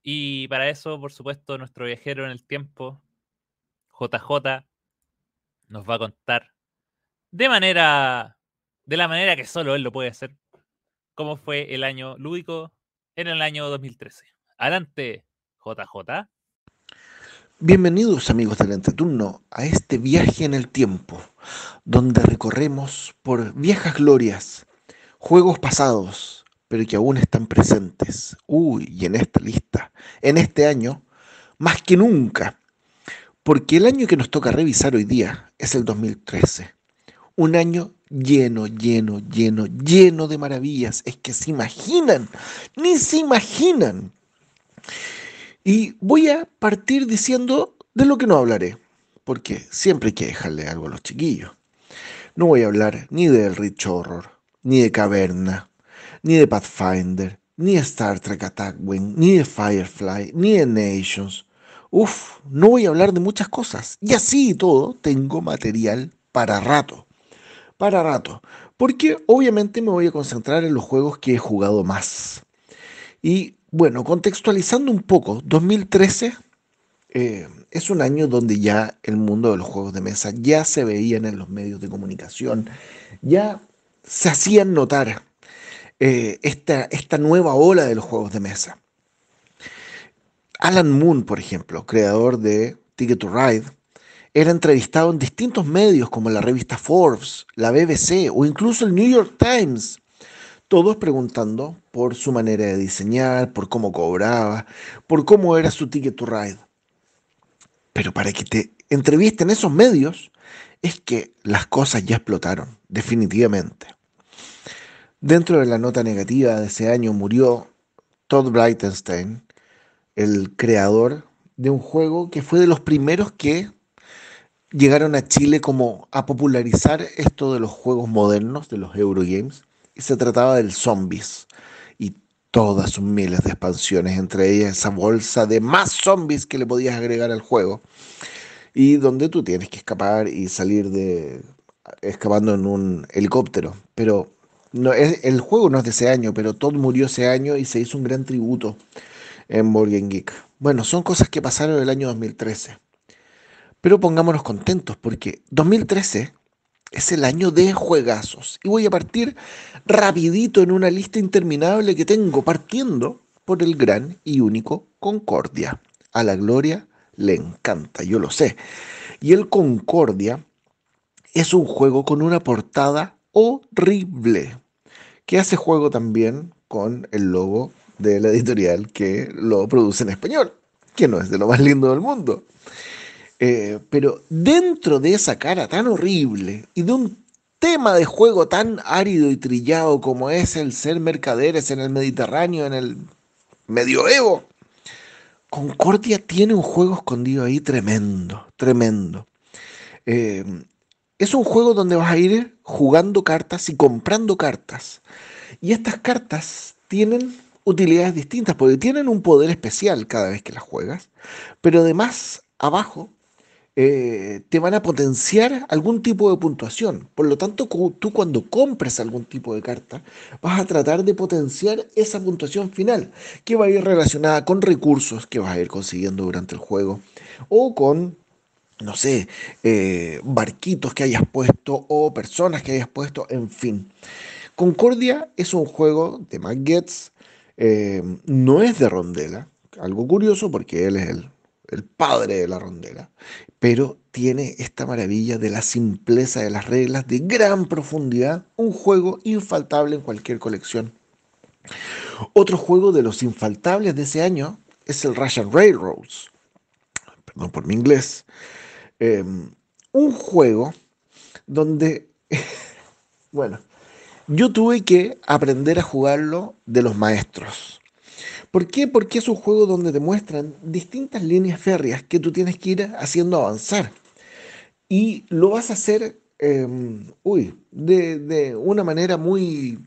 Y para eso, por supuesto, nuestro viajero en el tiempo, JJ, nos va a contar de manera, de la manera que solo él lo puede hacer, cómo fue el año lúdico en el año 2013. Adelante, JJ.
Bienvenidos amigos del entreturno a este viaje en el tiempo, donde recorremos por viejas glorias, juegos pasados, pero que aún están presentes. Uy, y en esta lista, en este año, más que nunca, porque el año que nos toca revisar hoy día es el 2013. Un año lleno, lleno, lleno, lleno de maravillas. Es que se imaginan, ni se imaginan. Y voy a partir diciendo de lo que no hablaré, porque siempre hay que dejarle algo a los chiquillos. No voy a hablar ni del Rich Horror, ni de Caverna, ni de Pathfinder, ni de Star Trek Attack Wing, ni de Firefly, ni de Nations. Uf, no voy a hablar de muchas cosas. Y así y todo, tengo material para rato. Para rato. Porque obviamente me voy a concentrar en los juegos que he jugado más. Y bueno, contextualizando un poco, 2013 eh, es un año donde ya el mundo de los juegos de mesa ya se veían en los medios de comunicación, ya se hacían notar eh, esta, esta nueva ola de los juegos de mesa. Alan Moon, por ejemplo, creador de Ticket to Ride, era entrevistado en distintos medios como la revista Forbes, la BBC o incluso el New York Times, todos preguntando por su manera de diseñar, por cómo cobraba, por cómo era su Ticket to Ride. Pero para que te entrevisten esos medios, es que las cosas ya explotaron, definitivamente. Dentro de la nota negativa de ese año murió Todd Breitenstein, el creador de un juego que fue de los primeros que llegaron a Chile como a popularizar esto de los juegos modernos, de los Eurogames, y se trataba del Zombies y todas sus miles de expansiones, entre ellas esa bolsa de más zombies que le podías agregar al juego y donde tú tienes que escapar y salir de escapando en un helicóptero, pero no, es, el juego no es de ese año, pero Todd murió ese año y se hizo un gran tributo en Morgan Geek. Bueno, son cosas que pasaron en el año 2013. Pero pongámonos contentos porque 2013 es el año de juegazos. Y voy a partir rapidito en una lista interminable que tengo, partiendo por el gran y único Concordia. A la gloria le encanta, yo lo sé. Y el Concordia es un juego con una portada horrible, que hace juego también con el logo de la editorial que lo produce en español, que no es de lo más lindo del mundo. Eh, pero dentro de esa cara tan horrible y de un tema de juego tan árido y trillado como es el ser mercaderes en el Mediterráneo, en el medioevo, Concordia tiene un juego escondido ahí tremendo, tremendo. Eh, es un juego donde vas a ir jugando cartas y comprando cartas. Y estas cartas tienen utilidades distintas porque tienen un poder especial cada vez que las juegas, pero además abajo eh, te van a potenciar algún tipo de puntuación. Por lo tanto, tú cuando compres algún tipo de carta, vas a tratar de potenciar esa puntuación final, que va a ir relacionada con recursos que vas a ir consiguiendo durante el juego, o con, no sé, eh, barquitos que hayas puesto, o personas que hayas puesto, en fin. Concordia es un juego de Matt eh, no es de rondela, algo curioso porque él es el el padre de la rondela, pero tiene esta maravilla de la simpleza de las reglas, de gran profundidad, un juego infaltable en cualquier colección. Otro juego de los infaltables de ese año es el Russian Railroads, perdón por mi inglés, em, un juego donde, bueno, yo tuve que aprender a jugarlo de los maestros. ¿Por qué? Porque es un juego donde te muestran distintas líneas férreas que tú tienes que ir haciendo avanzar. Y lo vas a hacer, em, uy, de, de, una manera muy,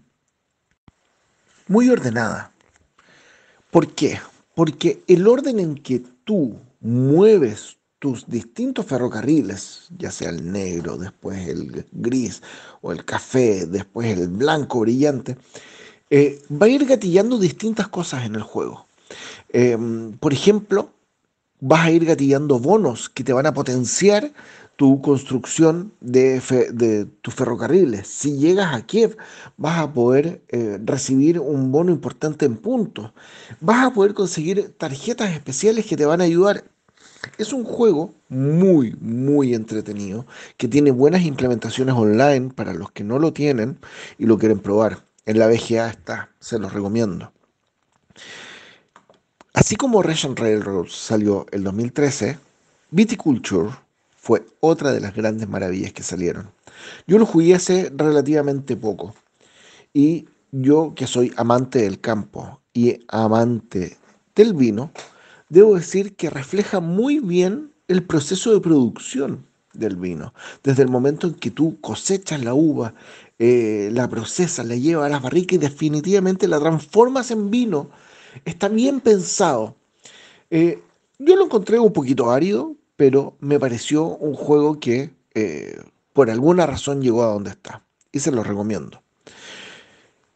muy ordenada. ¿Por qué? Porque el orden en que tú mueves tus distintos ferrocarriles, ya sea el negro, después el gris o el café, después el blanco brillante, eh, va a ir gatillando distintas cosas en el juego. Em, por ejemplo, vas a ir gatillando bonos que te van a potenciar tu construcción de, tus ferrocarriles. Si llegas a Kiev, vas a poder eh, recibir un bono importante en puntos. Vas a poder conseguir tarjetas especiales que te van a ayudar. Es un juego muy, muy entretenido, que tiene buenas implementaciones online para los que no lo tienen y lo quieren probar. En la VGA está, se los recomiendo. Así como Russian Railroads salió el 2013, Viticulture fue otra de las grandes maravillas que salieron. Yo lo jugué hace relativamente poco y yo que soy amante del campo y amante del vino, debo decir que refleja muy bien el proceso de producción del vino. Desde el momento en que tú cosechas la uva, eh, la procesas, la llevas a las barricas y definitivamente la transformas en vino. Está bien pensado. Eh, yo lo encontré un poquito árido, pero me pareció un juego que eh, por alguna razón llegó a donde está. Y se lo recomiendo.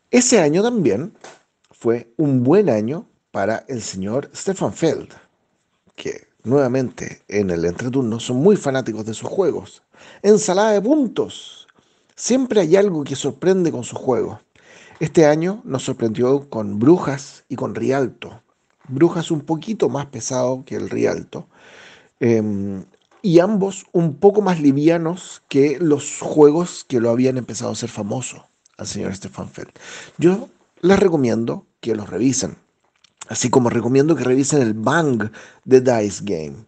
Ese año también fue un buen año para el señor Stefan Feld, que nuevamente en el entreturno son muy fanáticos de sus juegos. Ensalada de puntos. Siempre hay algo que sorprende con sus juegos. Este año nos sorprendió con Brujas y con Rialto. Brujas un poquito más pesado que el Rialto. Em, y ambos un poco más livianos que los juegos que lo habían empezado a hacer famoso al señor Stefan Feld. Yo les recomiendo que los revisen, así como recomiendo que revisen el Bang de Dice Game.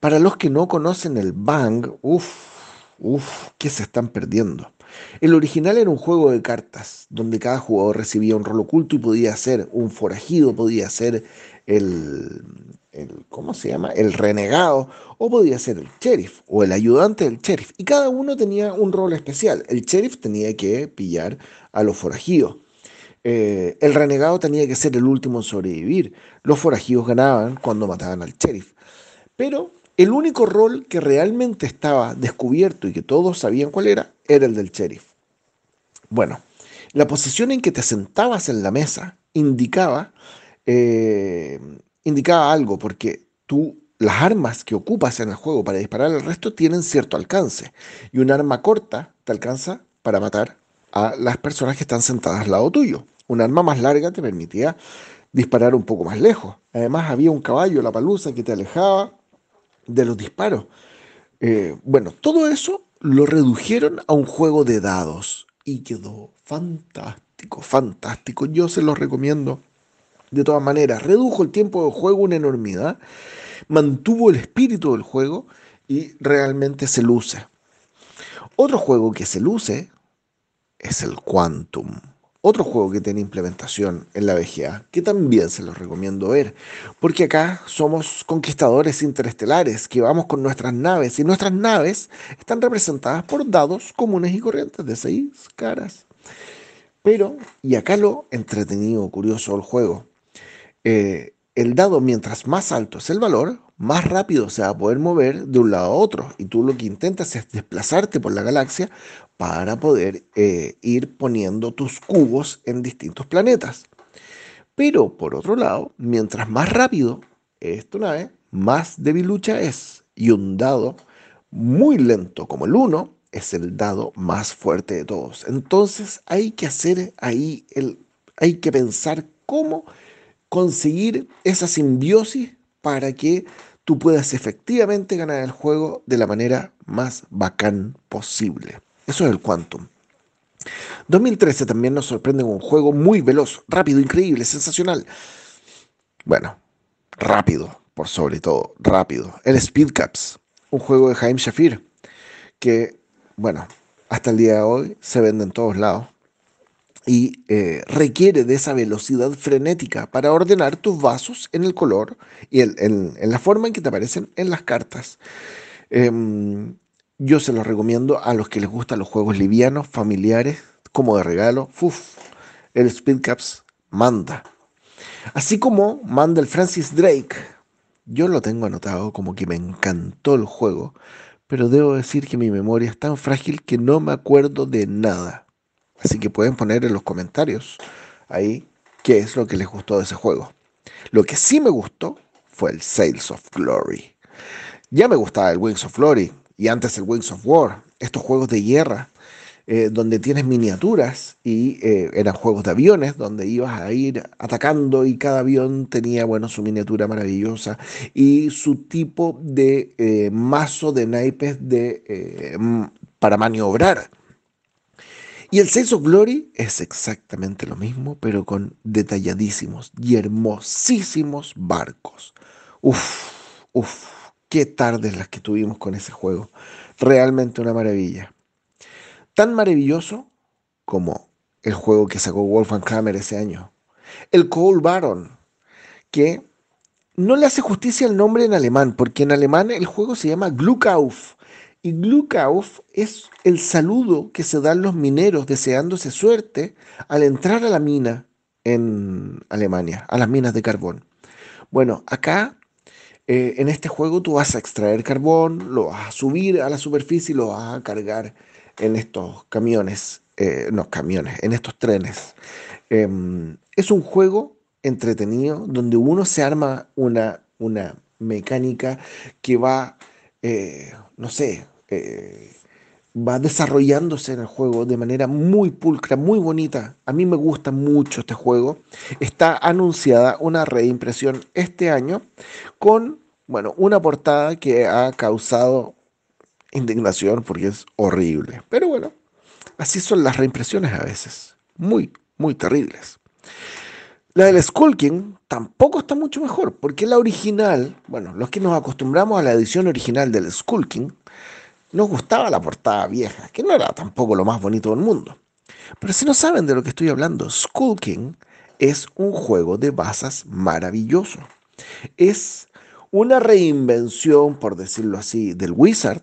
Para los que no conocen el Bang, uff, uff, ¿qué se están perdiendo? El original era un juego de cartas, donde cada jugador recibía un rol oculto y podía ser un forajido, podía ser el, ¿cómo se llama? El renegado, o podía ser el sheriff o el ayudante del sheriff. Y cada uno tenía un rol especial. El sheriff tenía que pillar a los forajidos. Eh, el renegado tenía que ser el último en sobrevivir. Los forajidos ganaban cuando mataban al sheriff. Pero el único rol que realmente estaba descubierto y que todos sabían cuál era, era el del sheriff. Bueno, la posición en que te sentabas en la mesa indicaba eh, indicaba algo, porque tú, las armas que ocupas en el juego para disparar al resto tienen cierto alcance. Y un arma corta te alcanza para matar a las personas que están sentadas al lado tuyo. Un arma más larga te permitía disparar un poco más lejos. Además había un caballo, la palusa, que te alejaba de los disparos. Eh, bueno, todo eso lo redujeron a un juego de dados y quedó fantástico, fantástico. Yo se lo recomiendo de todas maneras, redujo el tiempo de juego una enormidad, mantuvo el espíritu del juego y realmente se luce. Otro juego que se luce es el Quantum. Otro juego que tiene implementación en la VGA, que también se los recomiendo ver, porque acá somos conquistadores interestelares, que vamos con nuestras naves, y nuestras naves están representadas por dados comunes y corrientes de seis caras. Pero, y acá lo entretenido, curioso del juego, eh, el dado, mientras más alto es el valor, más rápido se va a poder mover de un lado a otro. Y tú lo que intentas es desplazarte por la galaxia para poder eh, ir poniendo tus cubos en distintos planetas. Pero por otro lado, mientras más rápido es tu nave, más debilucha es. Y un dado muy lento como el 1 es el dado más fuerte de todos. Entonces hay que hacer ahí el, hay que pensar cómo conseguir esa simbiosis para que tú puedas efectivamente ganar el juego de la manera más bacán posible. Eso es el Quantum. 2013 también nos sorprende con un juego muy veloz, rápido, increíble, sensacional. Bueno, rápido, por sobre todo, rápido. El Speed Caps, un juego de Jaime Shafir, que, bueno, hasta el día de hoy se vende en todos lados y eh, requiere de esa velocidad frenética para ordenar tus vasos en el color y en, la forma en que te aparecen en las cartas. Em, yo se los recomiendo a los que les gustan los juegos livianos, familiares, como de regalo. Uf, el Speedcaps manda. Así como manda el Francis Drake. Yo lo tengo anotado como que me encantó el juego, pero debo decir que mi memoria es tan frágil que no me acuerdo de nada. Así que pueden poner en los comentarios ahí qué es lo que les gustó de ese juego. Lo que sí me gustó fue el Sales of Glory. Ya me gustaba el Wings of Glory y antes el Wings of War, estos juegos de guerra eh, donde tienes miniaturas y eh, eran juegos de aviones donde ibas a ir atacando y cada avión tenía bueno su miniatura maravillosa y su tipo de eh, mazo de naipes de, para maniobrar y el Sense of Glory es exactamente lo mismo, pero con detalladísimos y hermosísimos barcos. Uf, uf, qué tardes las que tuvimos con ese juego. Realmente una maravilla. Tan maravilloso como el juego que sacó Wolfgang Kramer ese año. El Cold Baron, que no le hace justicia al nombre en alemán, porque en alemán el juego se llama Glukauf y Glukauf es el saludo que se dan los mineros deseándose suerte al entrar a la mina en Alemania, a las minas de carbón. Bueno, acá eh, en este juego tú vas a extraer carbón, lo vas a subir a la superficie y lo vas a cargar en estos camiones, eh, no camiones, en estos trenes. Em, es un juego entretenido donde uno se arma una, una mecánica que va, eh, no sé, eh, va desarrollándose en el juego de manera muy pulcra, muy bonita. A mí me gusta mucho este juego. Está anunciada una reimpresión este año con, bueno, una portada que ha causado indignación porque es horrible. Pero bueno, así son las reimpresiones a veces. Muy, muy terribles. La del Skull King tampoco está mucho mejor, porque la original, bueno, los que nos acostumbramos a la edición original del Skull King, nos gustaba la portada vieja, que no era tampoco lo más bonito del mundo. Pero si no saben de lo que estoy hablando, Skull King es un juego de basas maravilloso. Es una reinvención, por decirlo así, del Wizard,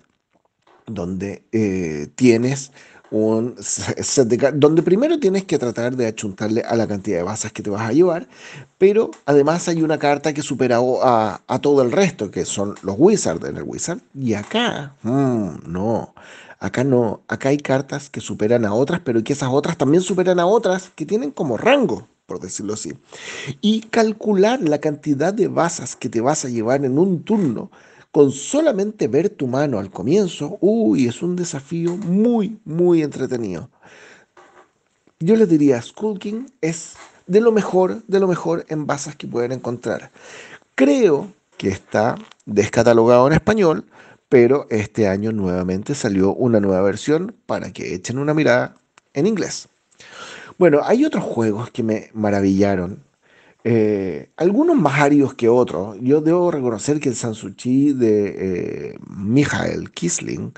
donde eh, tienes donde primero tienes que tratar de achuntarle a la cantidad de basas que te vas a llevar, pero además hay una carta que supera a, a todo el resto, que son los Wizards en el Wizard, y acá, mm, no, acá no, acá hay cartas que superan a otras, pero que esas otras también superan a otras que tienen como rango, por decirlo así. Y calcular la cantidad de basas que te vas a llevar en un turno con solamente ver tu mano al comienzo, uy, es un desafío muy, muy entretenido. Yo les diría, Skull King es de lo mejor, de lo mejor en basas que pueden encontrar. Creo que está descatalogado en español, pero este año nuevamente salió una nueva versión para que echen una mirada en inglés. Bueno, hay otros juegos que me maravillaron eh, algunos más áridos que otros. Yo debo reconocer que el Sansuchi de eh, Michael Kisling,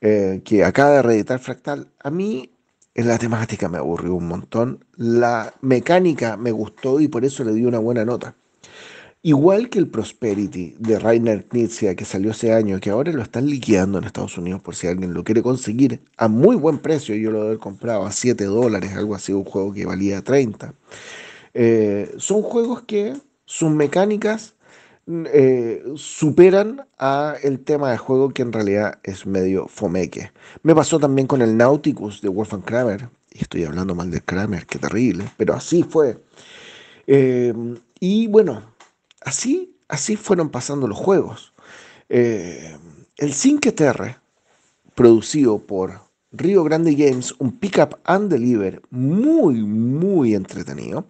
eh, que acaba de reeditar Fractal, a mí en la temática me aburrió un montón. La mecánica me gustó y por eso le di una buena nota. Igual que el Prosperity de Rainer Knizia que salió ese año, que ahora lo están liquidando en Estados Unidos por si alguien lo quiere conseguir a muy buen precio. Yo lo he comprado a 7 dólares, algo así, un juego que valía 30. Eh, son juegos que sus mecánicas eh, superan a el tema de juego que en realidad es medio fomeque. Me pasó también con el Nauticus de Wolfgang Kramer, y estoy hablando mal de Kramer, qué terrible, pero así fue. Eh, y bueno, así, así fueron pasando los juegos. el Cinque Terre, producido por Rio Grande Games, un pickup and deliver muy, muy entretenido.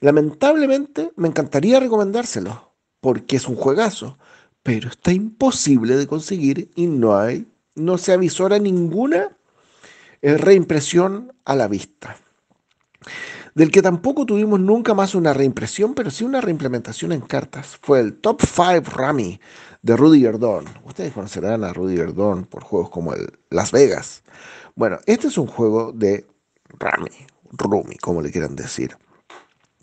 Lamentablemente, me encantaría recomendárselo, porque es un juegazo, pero está imposible de conseguir y no hay, no se avisora ninguna eh, reimpresión a la vista. Del que tampoco tuvimos nunca más una reimpresión, pero sí una reimplementación en cartas, fue el Top 5 Rami de Rudy Gerdon. Ustedes conocerán a Rudy Gerdon por juegos como el Las Vegas. Bueno, este es un juego de Rami, Rumi, como le quieran decir.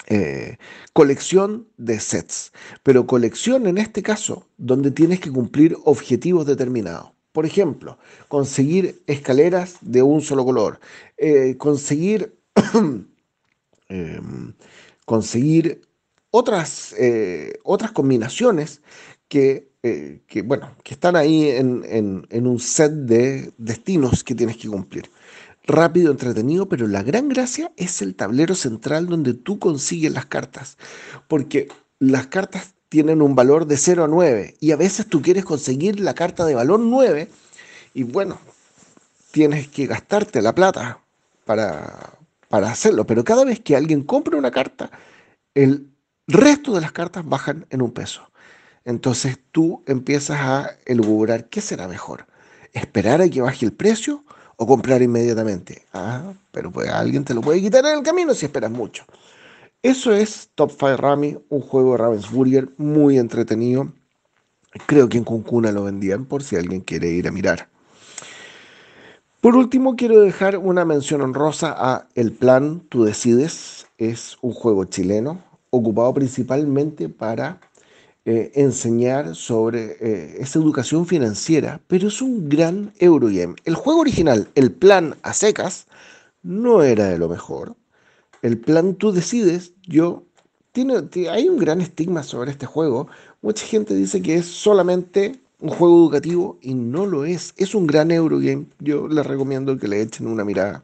Eh, colección de sets, pero colección en este caso donde tienes que cumplir objetivos determinados. Por ejemplo, conseguir escaleras de un solo color, eh, conseguir, em, conseguir otras, eh, otras combinaciones que, que, bueno, que están ahí en, en un set de destinos que tienes que cumplir rápido, entretenido, pero la gran gracia es el tablero central donde tú consigues las cartas, porque las cartas tienen un valor de 0 a 9 y a veces tú quieres conseguir la carta de valor 9 y bueno, tienes que gastarte la plata para, para hacerlo, pero cada vez que alguien compra una carta, el resto de las cartas bajan en un peso. Entonces tú empiezas a elucubrar qué será mejor, esperar a que baje el precio o comprar inmediatamente. Ah, pero pues alguien te lo puede quitar en el camino si esperas mucho. Eso es Top 5 Rami, un juego de Ravensburger muy entretenido. Creo que en Cuncuna lo vendían por si alguien quiere ir a mirar. Por último, quiero dejar una mención honrosa a El Plan Tú Decides. Es un juego chileno ocupado principalmente para eh, enseñar sobre eh, esa educación financiera, pero es un gran Eurogame. El juego original, el plan a secas, no era de lo mejor. El plan tú decides, yo, tiene, hay un gran estigma sobre este juego. Mucha gente dice que es solamente un juego educativo y no lo es. Es un gran Eurogame. Yo les recomiendo que le echen una mirada.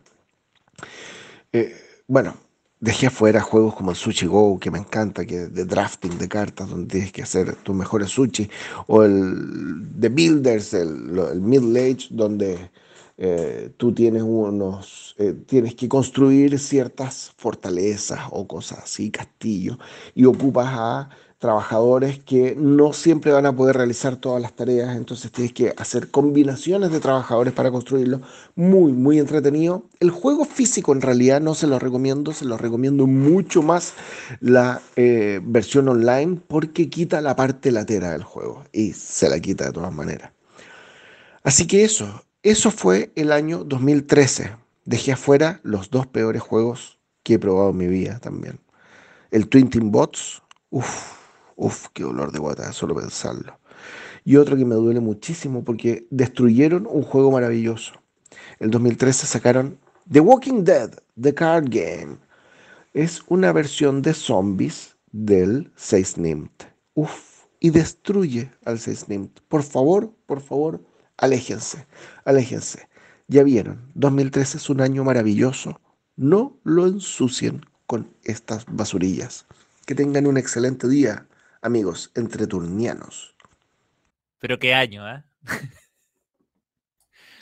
Eh, bueno, Dejé afuera juegos como el Sushi Go, que me encanta, que de drafting de cartas, donde tienes que hacer tus mejores sushi, o el The Builders, el, Middle Age, donde eh, tú tienes unos, eh, tienes que construir ciertas fortalezas o cosas así, castillos, y ocupas a trabajadores que no siempre van a poder realizar todas las tareas, entonces tienes que hacer combinaciones de trabajadores para construirlo. Muy, muy entretenido. El juego físico en realidad no se lo recomiendo, se lo recomiendo mucho más la eh, versión online porque quita la parte latera del juego y se la quita de todas maneras. Así que eso, eso fue el año 2013. Dejé afuera los dos peores juegos que he probado en mi vida también. El Twin Team Bots, uff Uf, qué dolor de guata, solo pensarlo. Y otro que me duele muchísimo porque destruyeron un juego maravilloso. El 2013 sacaron The Walking Dead, The Card Game. Es una versión de zombies del 6 Nimt. Uf, y destruye al 6 Nimt. Por favor, por favor, aléjense, aléjense. Ya vieron, 2013 es un año maravilloso. No lo ensucien con estas basurillas. Que tengan un excelente día amigos entreturnianos.
Pero qué año, ¿eh?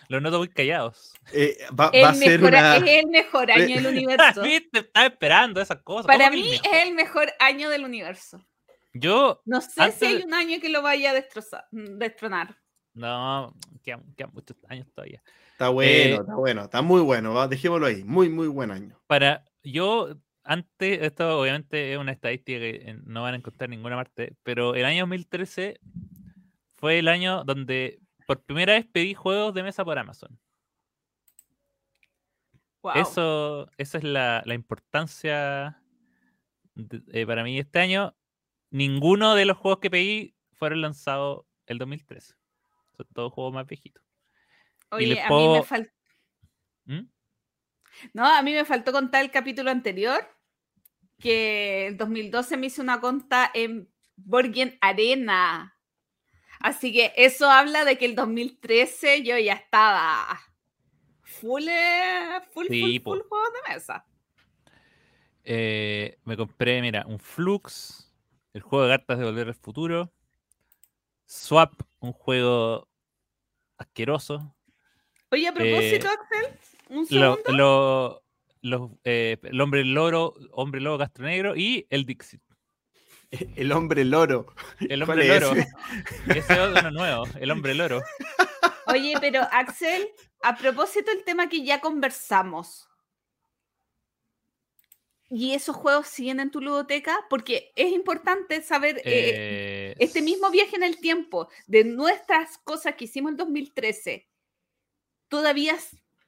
Los noto muy callados.
Eh, va, a ser una...
Es el mejor año del universo.
¿Viste? Estaba esperando esas cosas.
Para mí es el mejor año del universo.
Yo.
No sé si hay un año que lo vaya a destrozar, destronar.
No, quedan, muchos años todavía.
Está bueno, eh, está bueno, está muy bueno. Dejémoslo ahí. Muy, muy buen año.
Para. Yo antes, esto obviamente es una estadística que no van a encontrar en ninguna parte, pero el año 2013 fue el año donde por primera vez pedí juegos de mesa por Amazon. Eso, esa es la, importancia eh, para mí este año. Ninguno de los juegos que pedí fueron lanzados el 2013. Son todos juegos más viejitos.
Oye, a mí me falta. ¿Mm? No, a mí me faltó contar el capítulo anterior, que en 2012 me hice una conta en Borgen Arena. Así que eso habla de que el 2013 yo ya estaba full, eh, full, full, juego de mesa.
Eh, me compré, mira, un Flux, el juego de cartas de Volver al Futuro, Swap, un juego asqueroso.
Oye, a propósito, eh, Axel,
lo, eh, el hombre loro, hombre lobo castro negro y el Dixit.
El hombre loro.
El hombre loro. Ese? ese es uno nuevo, el hombre loro.
Oye, pero Axel, a propósito del tema que ya conversamos, ¿y esos juegos siguen en tu ludoteca? Porque es importante saber eh, eh, este mismo viaje en el tiempo de nuestras cosas que hicimos en 2013. ¿Todavía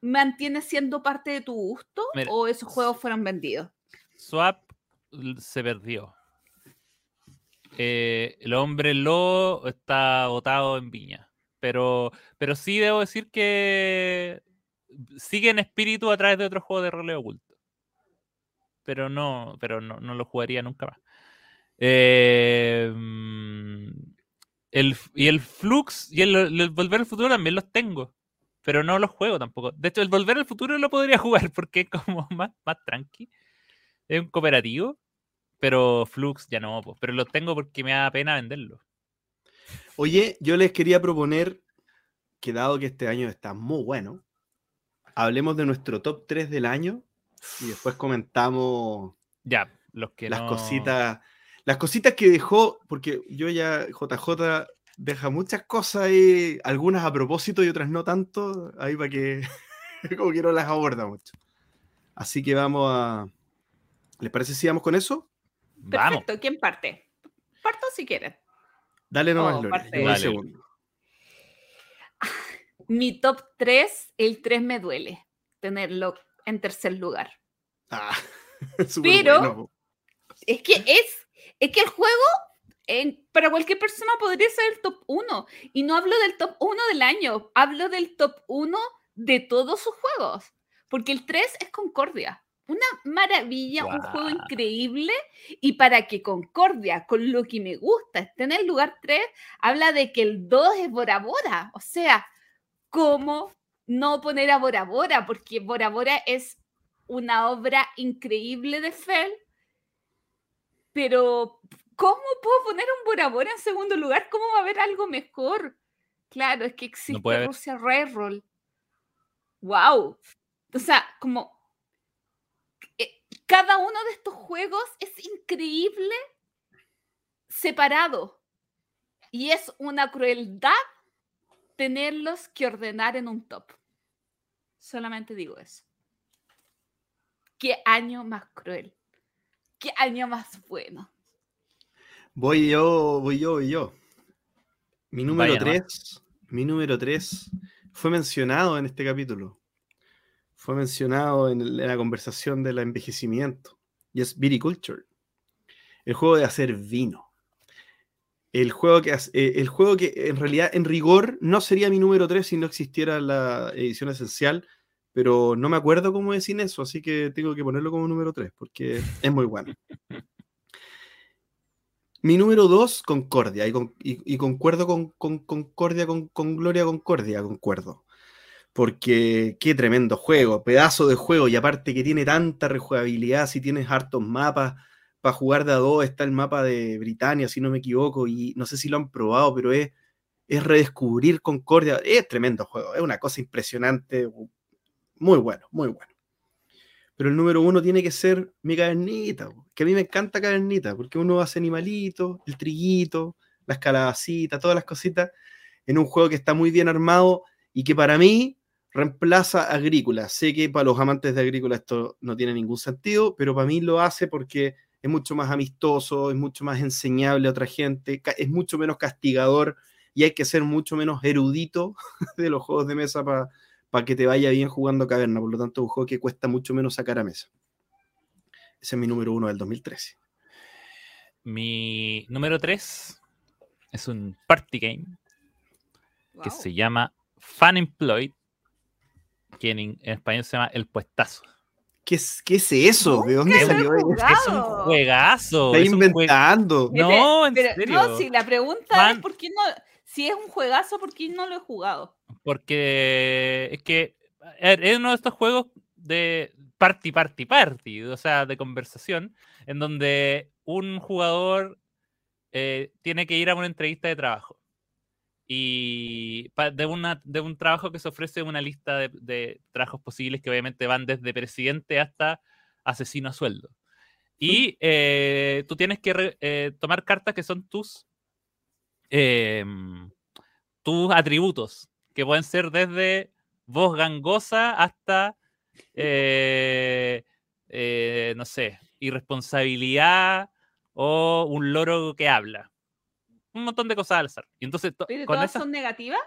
mantiene siendo parte de tu gusto o esos juegos fueron vendidos?
Swap se perdió. Eh, el hombre lobo está botado en Viña. Pero, pero sí debo decir que sigue en espíritu a través de otro juego de rol oculto. Pero no, pero no, lo jugaría nunca más. Eh, el, y el Flux y el Volver al Futuro también los tengo pero no los juego tampoco. De hecho, el Volver al Futuro lo podría jugar porque es como más, más tranqui. Es un cooperativo, pero Flux ya no, pero lo tengo porque me da pena venderlo.
Oye, yo les quería proponer que dado que este año está muy bueno, hablemos de nuestro top 3 del año y después comentamos
ya, los que
las cositas, las cositas que dejó, porque yo ya JJ deja muchas cosas ahí, algunas a propósito y otras no tanto, ahí para que como que no las aborda mucho. Así que vamos a... ¿Les parece si vamos con eso?
Perfecto, ¿quién parte? Parto si quieren.
Dale nomás, oh,
Mi top 3, el 3 me duele tenerlo en tercer lugar.
Ah,
Pero es que es, es que el juego para cualquier persona podría ser el top 1. Y no hablo del top 1 del año, hablo del top 1 de todos sus juegos. Porque el 3 es Concordia. Una maravilla, un juego increíble. Y para que Concordia, con lo que me gusta, esté en el lugar 3, habla de que el 2 es Bora Bora. O sea, ¿cómo no poner a Bora Bora? Porque Bora Bora es una obra increíble de Fell, pero ¿cómo puedo poner un Bora Bora en segundo lugar? ¿Cómo va a haber algo mejor? Claro, es que existe
haber.
Rusia Railroll. ¡Wow! O sea, como eh, cada uno de estos juegos es increíble separado. Y es una crueldad tenerlos que ordenar en un top. Solamente digo eso. Qué año más cruel. Qué año más bueno.
Voy yo, voy yo, voy yo. Mi número
Vaya
3, mi número 3 fue mencionado en este capítulo. Fue mencionado en, el- en la conversación del envejecimiento. Y es Viticulture. El juego de hacer vino. El juego que, eh, el juego que en realidad, en rigor, no sería mi número 3 si no existiera la edición esencial, pero no me acuerdo cómo decir eso, así que tengo que ponerlo como número 3, porque es muy bueno. Mi número 2, Concordia, y, con- y- concuerdo con, con Concordia, con, con Gloria Concordia, concuerdo. Porque qué tremendo juego, pedazo de juego, y aparte que tiene tanta rejugabilidad, si tienes hartos mapas para jugar de a dos, está el mapa de Britania, si no me equivoco, y no sé si lo han probado, pero es, es redescubrir Concordia, es tremendo juego, es una cosa impresionante, muy bueno, muy bueno. Pero el número uno tiene que ser mi cavernita, que a mí me encanta cavernita, porque uno hace animalitos, el triguito, las calabacitas, todas las cositas, en un juego que está muy bien armado y que para mí reemplaza Agrícola. Sé que para los amantes de Agrícola esto no tiene ningún sentido, pero para mí lo hace porque es mucho más amistoso, es mucho más enseñable a otra gente, es mucho menos castigador y hay que ser mucho menos erudito de los juegos de mesa para que te vaya bien jugando caverna. Por lo tanto, es un juego que cuesta mucho menos sacar a mesa. Ese es mi número uno del 2013.
Mi número 3 es un party game que
Wow.
se llama Fun Employed, que en, en español se llama El Puestazo.
¿Qué es, qué es eso? ¿De dónde salió eso?
Es un juegazo.
Está
es un jue-
inventando.
No, en
Pero-
serio.
No, si la pregunta es por qué no, si es un juegazo, ¿por qué no lo he jugado?
Porque es que es uno de estos juegos de party, party, party, o sea, de conversación, en donde un jugador eh, tiene que ir a una entrevista de trabajo. Y de, una, de un trabajo que se ofrece una lista de, de trabajos posibles que obviamente van desde presidente hasta asesino a sueldo. Y eh, tú tienes que re- eh, tomar cartas que son tus, em, tus atributos, que pueden ser desde voz gangosa hasta, eh, eh, no sé, irresponsabilidad o un loro que habla. Un montón de cosas al azar. Y entonces, to-
¿Pero
con
todas
esas
son negativas?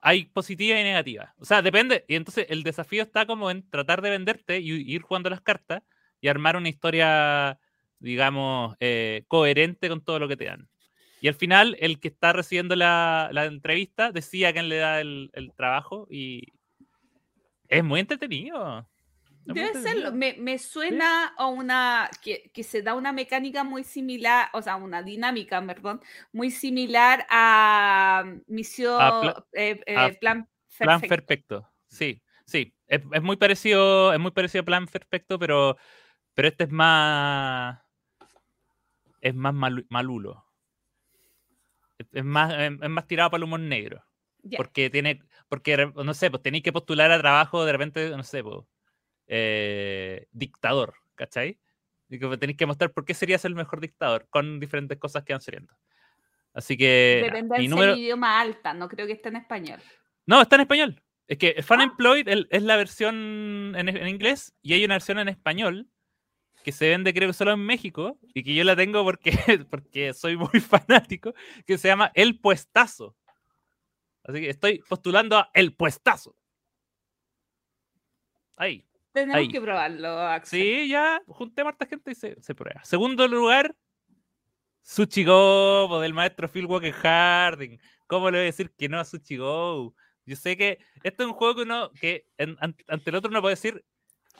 hay positiva y negativa. O sea, depende. Y entonces el desafío está como en tratar de venderte y y ir jugando las cartas y armar una historia, digamos, eh, coherente con todo lo que te dan. Y al final, el que está recibiendo la, la entrevista decía a quién le da el, el trabajo y es muy entretenido. Es muy
Debe
entretenido.
serlo. Me, me suena a una que, que se da una mecánica muy similar, o sea, una dinámica, perdón, muy similar a Misión
pla-
eh, eh,
a
Plan
Plan
Perfecto.
perfecto. Sí, sí. Es, es muy parecido, es muy parecido a Plan perfecto, pero, pero este es más. Es más malu- malulo. Es, más, es, es más tirado para el humor negro.
Ya.
Porque tiene. Porque, no sé, pues tenéis que postular a trabajo de repente, no sé, pues. eh, dictador, ¿cachai? Y que tenéis que mostrar por qué serías el mejor dictador con diferentes cosas que van saliendo. Así que.
Dependencia
mi número,
del idioma alta, no creo que esté en español.
no, está en español. Es que Fun
Ah.
Employed el- es la versión en, en inglés y hay una versión en español que se vende creo que solo en México y que yo la tengo porque, porque soy muy fanático, que se llama El Puestazo. Así que estoy postulando a El Puestazo. Ahí.
Tenemos
Ahí.
que probarlo, Axel.
Sí, ya junté a harta gente y se, se prueba. Segundo lugar, Sushi Go del maestro Phil Walker Harding. ¿Cómo le voy a decir que no a Sushi Go? Yo sé que este es un juego que uno, que en- ante el otro uno puede decir,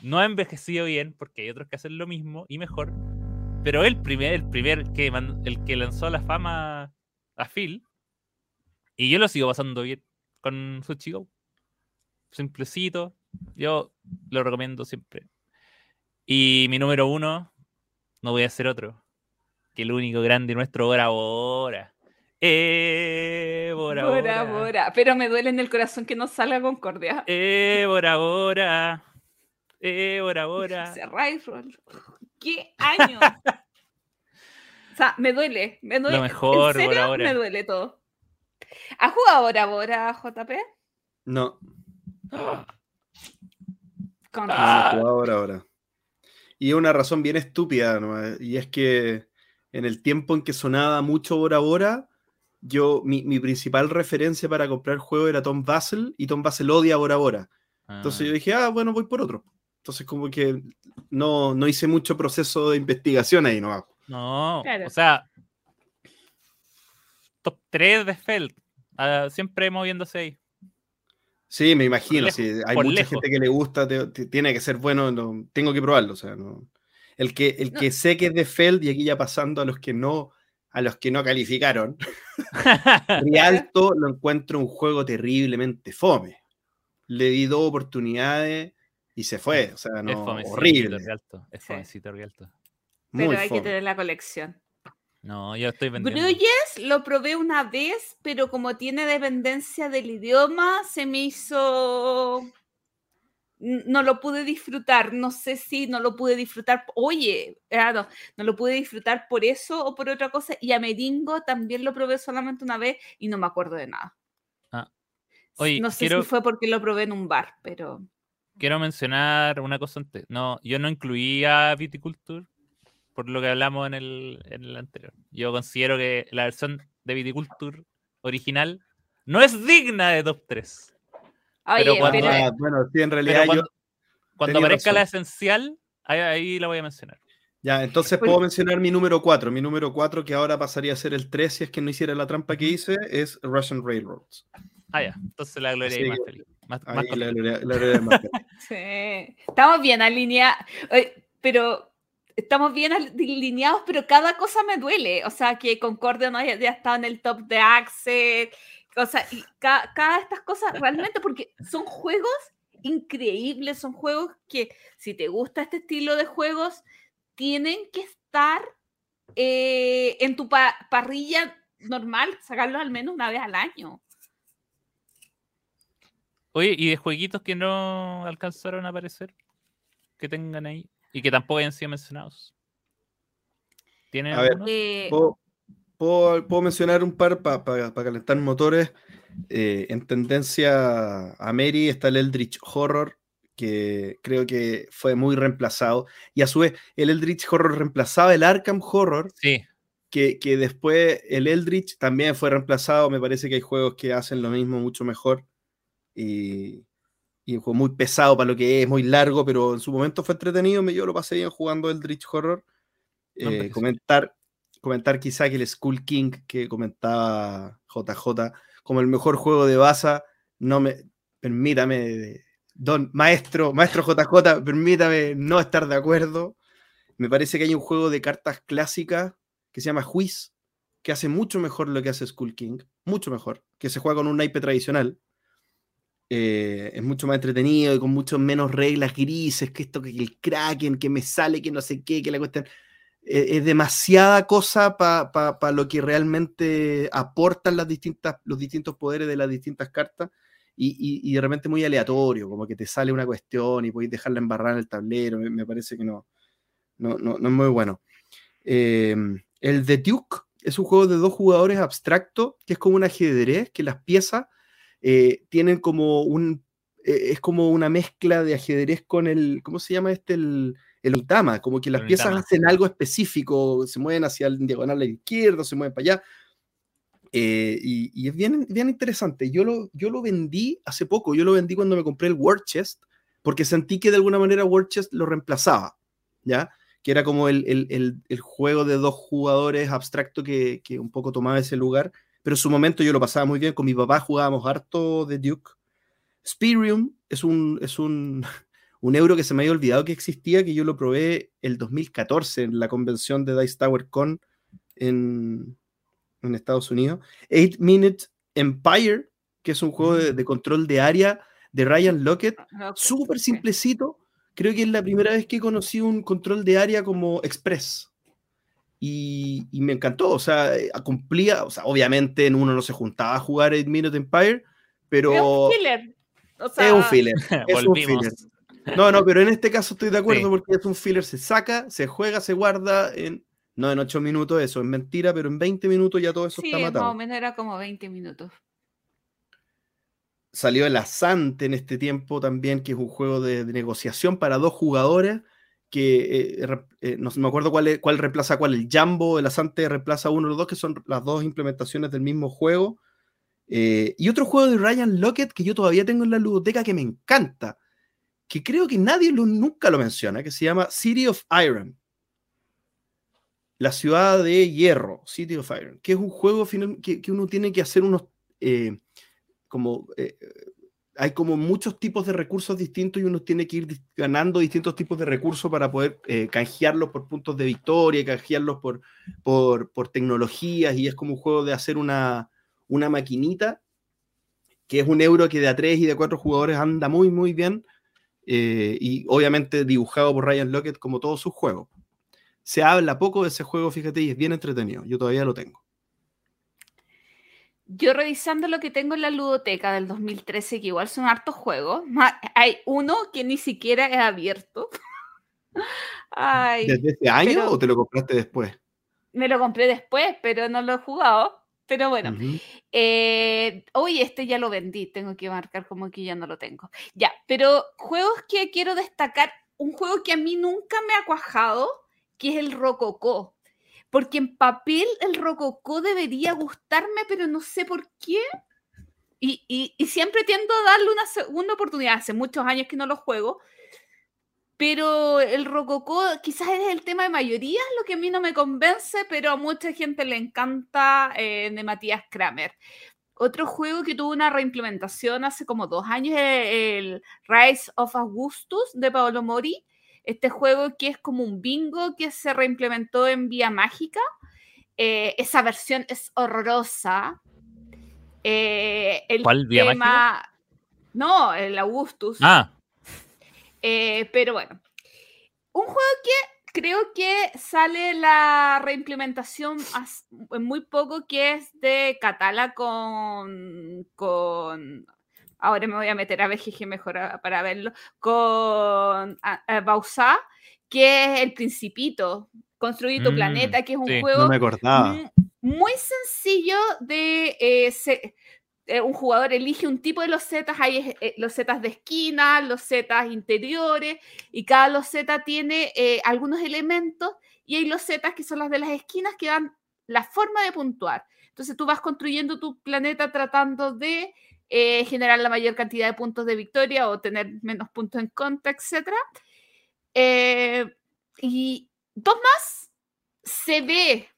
no ha envejecido bien, porque hay otros que hacen lo mismo y mejor. Pero el primer, el primer que, el que lanzó la fama a Phil, y yo lo sigo pasando bien con Sushi Go. Simplecito, yo lo recomiendo siempre. Y mi número uno, no voy a hacer otro, que el único grande nuestro Bora Bora. Eh, Bora
Bora, Bora. Pero me duele en el corazón que no salga Concordia.
Eh, Bora Bora. Eh, Bora Bora.
¿Qué año? o sea, me duele, me duele.
Lo mejor,
¿En serio?
Bora Bora.
Me duele todo. ¿Has jugado Bora Bora, JP?
No.
Con
No,
Ah.
he jugado ahora, ahora. Y una razón bien estúpida, nomás, y es que en el tiempo en que sonaba mucho Bora Bora, yo, mi, mi principal referencia para comprar juego era Tom Basel, y Tom Basel odia Bora Bora. Entonces yo dije, ah, bueno, voy por otro. Entonces como que no, no hice mucho proceso de investigación ahí, ¿no?
No,
Claro.
o sea, top 3 de Feld. ah, siempre moviéndose ahí.
Sí, me imagino,
lejos,
sí, hay mucha
lejos.
gente que le gusta, te- te- tiene que ser bueno, no- tengo que probarlo, o sea, no. El que, el
No.
que sé que es de Feld, y aquí ya pasando a los que no, a los que no calificaron, Rialto lo encuentro un juego terriblemente fome. Le di dos oportunidades y se fue, o sea,
es
no,
fomecito,
horrible,
Rialto, Es
Sí.
fomecito, Rialto.
muy
Pero hay que
fome.
tener la colección.
No, yo estoy vendiendo.
Bruyes lo probé una vez, pero como tiene dependencia del idioma, se me hizo. No lo pude disfrutar. No sé si no lo pude disfrutar. Oye, ah, no, no lo pude disfrutar por eso o por otra cosa. Y a Medingo también lo probé solamente una vez y no me acuerdo de nada.
Ah. Oye,
no sé
quiero-
si fue porque lo probé en un bar, pero.
Quiero mencionar una cosa antes. No, yo no incluía Viticulture por lo que hablamos en el, en el anterior. Yo considero que la versión de Viticulture original no es digna de top 3.
Oye,
Pero cuando-
pero-
Ah, bueno, sí, en realidad
Pero
yo.
cuando, cuando aparezca la esencial, ahí, ahí la voy a mencionar.
Ya, entonces
Pues-
puedo mencionar mi número 4. Mi número 4, que ahora pasaría a ser el 3 si es que no hiciera la trampa que hice, es Russian Railroads.
Ah, ya. Entonces la gloria
Así
es más feliz. Más, más
la gloria- la gloria más feliz.
Sí, estamos bien alineados, pero estamos bien alineados, pero cada cosa me duele. O sea, que Concordia no haya ya estado en el top de Axel, o sea, y ca- cada, de estas cosas realmente, porque son juegos increíbles, son juegos que si te gusta este estilo de juegos, tienen que estar eh, en tu pa- parrilla normal, sacarlos al menos una vez al año.
Oye, ¿y de jueguitos que no alcanzaron a aparecer? Que tengan ahí. Y que tampoco hayan sido mencionados. ¿Tienen
A ver,
algunos?
Eh,
¿Puedo, puedo- puedo mencionar un par para calentar motores. Eh, en tendencia a Mary está el Eldritch Horror, que creo que fue muy reemplazado. Y a su vez, el Eldritch Horror reemplazaba el Arkham Horror,
Sí,
que, que después el Eldritch también fue reemplazado. Me parece que hay juegos que hacen lo mismo mucho mejor. Y, y un juego muy pesado para lo que es, muy largo, pero en su momento fue entretenido. Yo lo pasé bien jugando Eldritch Horror.
No
Eh, comentar, comentar quizá que el Skull King que comentaba JJ como el mejor juego de Baza, no me permítame, don maestro, maestro JJ, permítame no estar de acuerdo. Me parece que hay un juego de cartas clásicas que se llama Juiz, que hace mucho mejor lo que hace Skull King, mucho mejor, que se juega con un naipe tradicional. Eh, es mucho más entretenido y con mucho menos reglas grises, que esto, que el Kraken, que me sale, que no sé qué, que la cuestión. Eh, es demasiada cosa para lo que realmente aportan las distintas, los distintos poderes de las distintas cartas y, y- y de repente muy aleatorio, como que te sale una cuestión y podéis dejarla embarrada en el tablero. Me, me parece que no, no, no, no es muy bueno. Eh, el The Duke es un juego de dos jugadores abstracto, que es como un ajedrez, que las piezas eh, tienen como un. eh, es como una mezcla de ajedrez con el. ¿Cómo se llama este? El, el Onitama, como que las piezas hacen algo específico, se mueven hacia el diagonal a la izquierda, se mueven para allá. Eh, y, y es bien, bien interesante. Yo lo, yo lo vendí hace poco, yo lo vendí cuando me compré el War Chest, porque sentí que de alguna manera War Chest lo reemplazaba, ¿ya? Que era como el, el- el- el juego de dos jugadores abstracto que, que un poco tomaba ese lugar, pero en su momento yo lo pasaba muy bien, con mi papá jugábamos harto de Duke. Spirium es un, es un, un euro que se me había olvidado que existía, que yo lo probé el 2014 en la convención de Dice Tower Con en, en Estados Unidos. 8 Minute Empire, que es un juego de, de control de área de Ryan Lockett,
Ah, ok,
súper simplecito, creo que es la primera vez que conocí un control de área como Express. Y, y me encantó, o sea, eh, cumplía, o sea, obviamente en uno no se juntaba a jugar 8 Minute Empire, pero...
Es un filler. O sea,
Es un filler. Es un
Volvimos.
filler. No, no, pero en este caso estoy de acuerdo
Sí.
porque es un filler, se saca, se juega, se guarda en, no en 8 minutos, eso es mentira, pero en 20 minutos ya todo eso
Sí,
está
más o
matado.
menos era como 20 minutos.
Salió el Asante en este tiempo también, que es un juego de, de negociación para dos jugadores, que eh, eh, no me acuerdo cuál, es- cuál reemplaza cuál, el Jambo, el Asante reemplaza uno de los dos, que son las dos implementaciones del mismo juego. Eh, y otro juego de Ryan Lockett que yo todavía tengo en la ludoteca que me encanta, que creo que nadie lo- nunca lo menciona, que se llama City of Iron. La ciudad de hierro, City of Iron, que es un juego que, que uno tiene que hacer unos, como, hay como muchos tipos de recursos distintos y uno tiene que ir ganando distintos tipos de recursos para poder eh, canjearlos por puntos de victoria, canjearlos por, por, por tecnologías y es como un juego de hacer una, una maquinita que es un euro que de a tres y de cuatro jugadores anda muy, muy bien. eh, y obviamente dibujado por Ryan Lockett como todos sus juegos. Se habla poco de ese juego, fíjate, y es bien entretenido. Yo todavía lo tengo.
Yo revisando lo que tengo en la ludoteca del 2013, que igual son hartos juegos, hay uno que ni siquiera he abierto. Ay,
¿Desde ese año o te lo compraste después?
me lo compré después, pero no lo he jugado. Pero bueno,
Ujú.
Eh, hoy este ya lo vendí, tengo que marcar como que ya no lo tengo. Ya, pero juegos que quiero destacar, un juego que a mí nunca me ha cuajado, que es el Rococó. Porque en papel el Rococó debería gustarme, pero no sé por qué. Y, siempre tiendo a darle una segunda oportunidad. Hace muchos años que no lo juego. Pero el Rococó quizás es el tema de mayoría, lo que a mí no me convence, pero a mucha gente le encanta eh, de Matías Kramer. Otro juego que tuvo una reimplementación hace como dos años es el Rise of Augustus de Paolo Mori. Este juego que es como un bingo que se reimplementó en Vía Mágica. Eh, esa versión es horrorosa. Eh, el
¿Cuál, Vía
tema... No, el Augustus.
Ah,
Eh, pero bueno, un juego que creo que sale la reimplementación en muy poco, que es de Catala con, con ahora me voy a meter a BGG mejor a- para verlo, con a- a Bausá, que es El Principito, Construir tu
Mm,
planeta, que es un
sí,
juego
No
muy sencillo de eh, se- eh, un jugador elige un tipo de losetas, hay eh, losetas de esquina, losetas interiores, y cada loseta tiene eh, algunos elementos, y hay losetas que son las de las esquinas que dan la forma de puntuar. Entonces tú vas construyendo tu planeta tratando de eh, generar la mayor cantidad de puntos de victoria o tener menos puntos en contra, etc. y dos más, se ve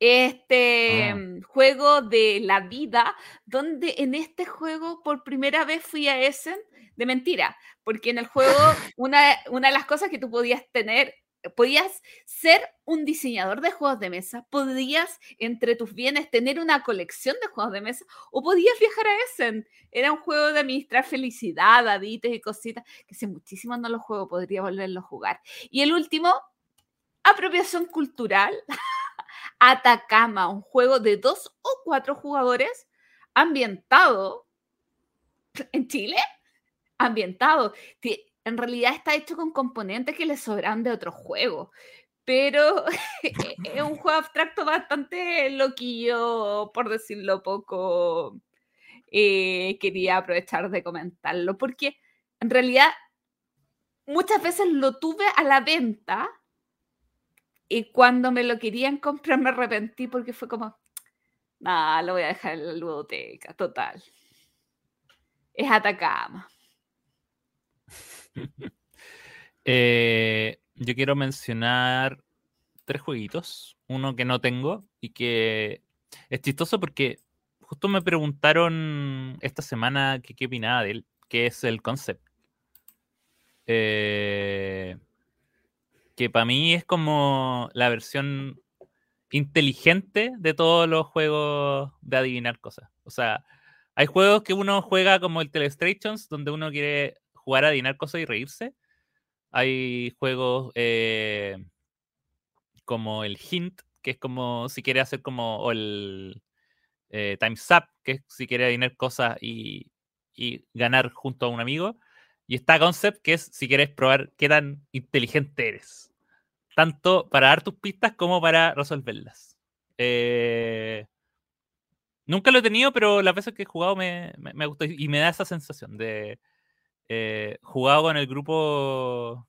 este
Ah.
juego de la vida, donde en este juego por primera vez fui a Essen de mentira, porque en el juego una, una de las cosas que tú podías tener, podías ser un diseñador de juegos de mesa, podías entre tus bienes tener una colección de juegos de mesa o podías viajar a Essen. Era un juego de administrar felicidad, daditos y cositas, que hace muchísimo no lo juego, podría volverlo a jugar. Y el último, apropiación cultural. Atacama, un juego de dos o cuatro jugadores ambientado en Chile. Ambientado. En realidad está hecho con componentes que le sobran de otros juegos. Pero es un juego abstracto bastante loquillo, por decirlo poco. Eh, quería aprovechar de comentarlo, porque en realidad muchas veces lo tuve a la venta y cuando me lo querían comprar me arrepentí porque fue como, nada, lo voy a dejar en la ludoteca, total. Es Atacama.
Eh, yo quiero mencionar tres jueguitos. Uno que no tengo y que es chistoso porque justo me preguntaron esta semana que qué opinaba de él, que es el concept. Eh, que para mí es como la versión inteligente de todos los juegos de adivinar cosas. O sea, hay juegos que uno juega como el Telestrations, donde uno quiere jugar a adivinar cosas y reírse. Hay juegos eh, como el Hint, que es como si quiere hacer como o el eh, Time's Up, que es si quiere adivinar cosas y, y ganar junto a un amigo. Y está Concept, que es si quieres probar qué tan inteligente eres. Tanto para dar tus pistas como para resolverlas. Eh, nunca lo he tenido, pero las veces que he jugado me, me, me gusta y me da esa sensación de eh, jugado con el grupo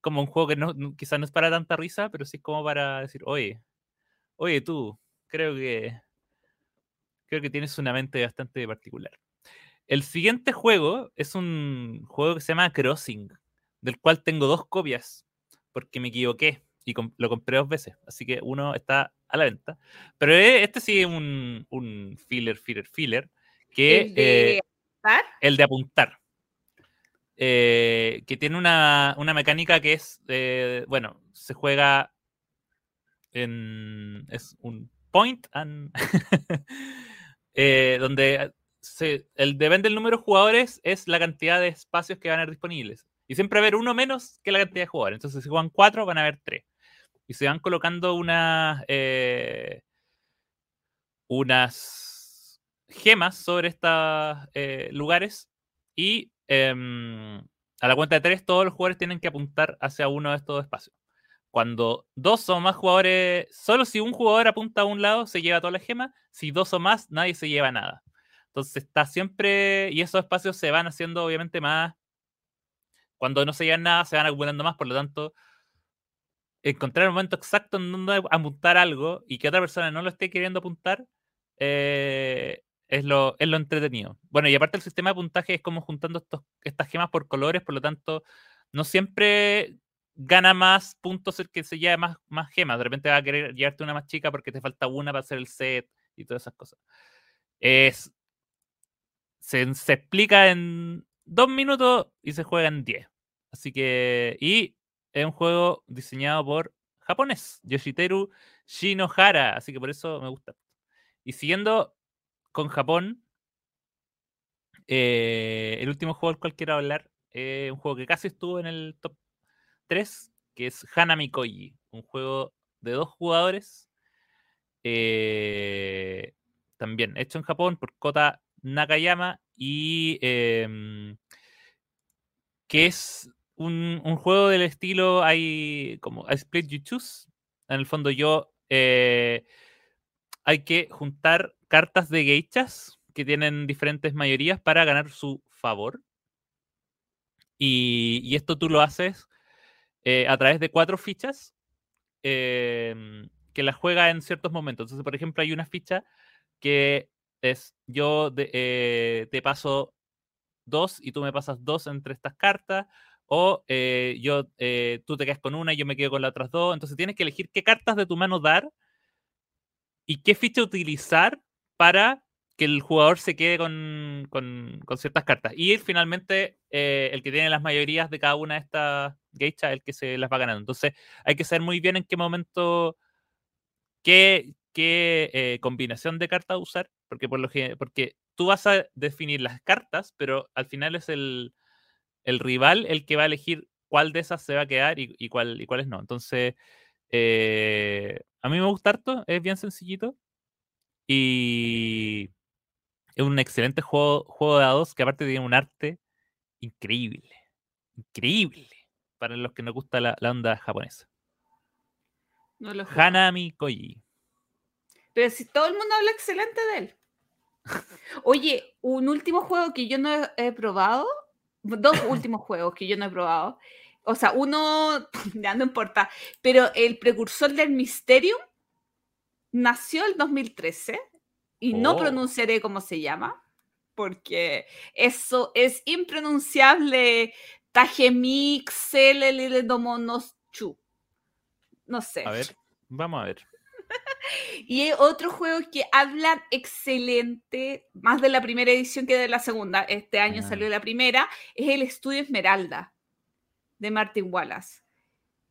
como un juego que no, quizás no es para tanta risa, pero sí es como para decir, oye, oye tú, creo que creo que tienes una mente bastante particular. El siguiente juego es un juego que se llama Crossing, del cual tengo dos copias, porque me equivoqué y lo compré dos veces, así que uno está a la venta. Pero eh, este sí es un, un filler, filler, filler, que
El de
eh,
apuntar.
el de apuntar. Eh, que tiene una, una mecánica que es, eh, bueno, se juega en, es un point eh, donde el depende del número de jugadores es la cantidad de espacios que van a haber disponibles. Y siempre va a haber uno menos que la cantidad de jugadores. Entonces, si juegan cuatro, van a haber tres. Y se van colocando unas, unas gemas sobre estos lugares y em, a la cuenta de tres todos los jugadores tienen que apuntar hacia uno de estos espacios. Cuando dos o más jugadores, solo si un jugador apunta a un lado se lleva todas las gemas, si dos o más nadie se lleva nada. Entonces está siempre, y esos espacios se van haciendo obviamente más, cuando no se llevan nada se van acumulando más, por lo tanto, encontrar el momento exacto en donde apuntar algo y que otra persona no lo esté queriendo apuntar, eh, es, lo, es lo entretenido. Bueno, y aparte el sistema de puntaje es como juntando estos, estas gemas por colores, por lo tanto, no siempre gana más puntos el que se lleve más, más gemas. De repente va a querer llevarte una más chica porque te falta una para hacer el set y todas esas cosas. Es, se, se explica en dos minutos y se juega en diez. Así que, y es un juego diseñado por japonés, Yoshiteru Shinohara, así que por eso me gusta. Y siguiendo con Japón, eh, el último juego del cual quiero hablar es un juego que casi estuvo en el top 3, que es Hanami Koji, un juego de dos jugadores, eh, también hecho en Japón por Kota Nakayama y em, que es un, juego del estilo hay como I Split You Choose. En el fondo yo eh, hay que juntar cartas de geichas que tienen diferentes mayorías para ganar su favor. Y, esto tú lo haces eh, a través de cuatro fichas em, que las juega en ciertos momentos. Entonces, por ejemplo, hay una ficha que es yo de- eh, te paso dos y tú me pasas dos entre estas cartas. O eh, yo, tú te quedas con una y yo me quedo con las otras dos. Entonces tienes que elegir qué cartas de tu mano dar y qué ficha utilizar para que el jugador se quede con, con- con ciertas cartas. Y finalmente, eh, el que tiene las mayorías de cada una de estas geishas es el que se las va ganando. Entonces, hay que saber muy bien en qué momento, qué, qué eh, combinación de cartas usar, porque, por lo que, porque tú vas a definir las cartas, pero al final es el, el rival el que va a elegir cuál de esas se va a quedar y, y cuál, y cuáles no. Entonces, eh, a mí me gusta harto, es bien sencillito. Y es un excelente juego, juego de dados que aparte tiene un arte increíble. Increíble. Para los que nos gusta la, la onda japonesa.
No lo.
Hanami Koji.
Pero si todo el mundo habla excelente de él. Oye, un último juego que yo no he, he probado, dos últimos juegos que yo no he probado. O sea, uno, ya no importa, pero el precursor del Mysterium nació el 2013 y no
Oh.
pronunciaré cómo se llama, porque eso es impronunciable. Tajemix, Domonoschu. No sé.
A ver, vamos a ver.
Y hay otros juegos que hablan excelente, más de la primera edición que de la segunda. Este año
Ah.
salió la primera. Es el Estudio Esmeralda de Martin Wallace.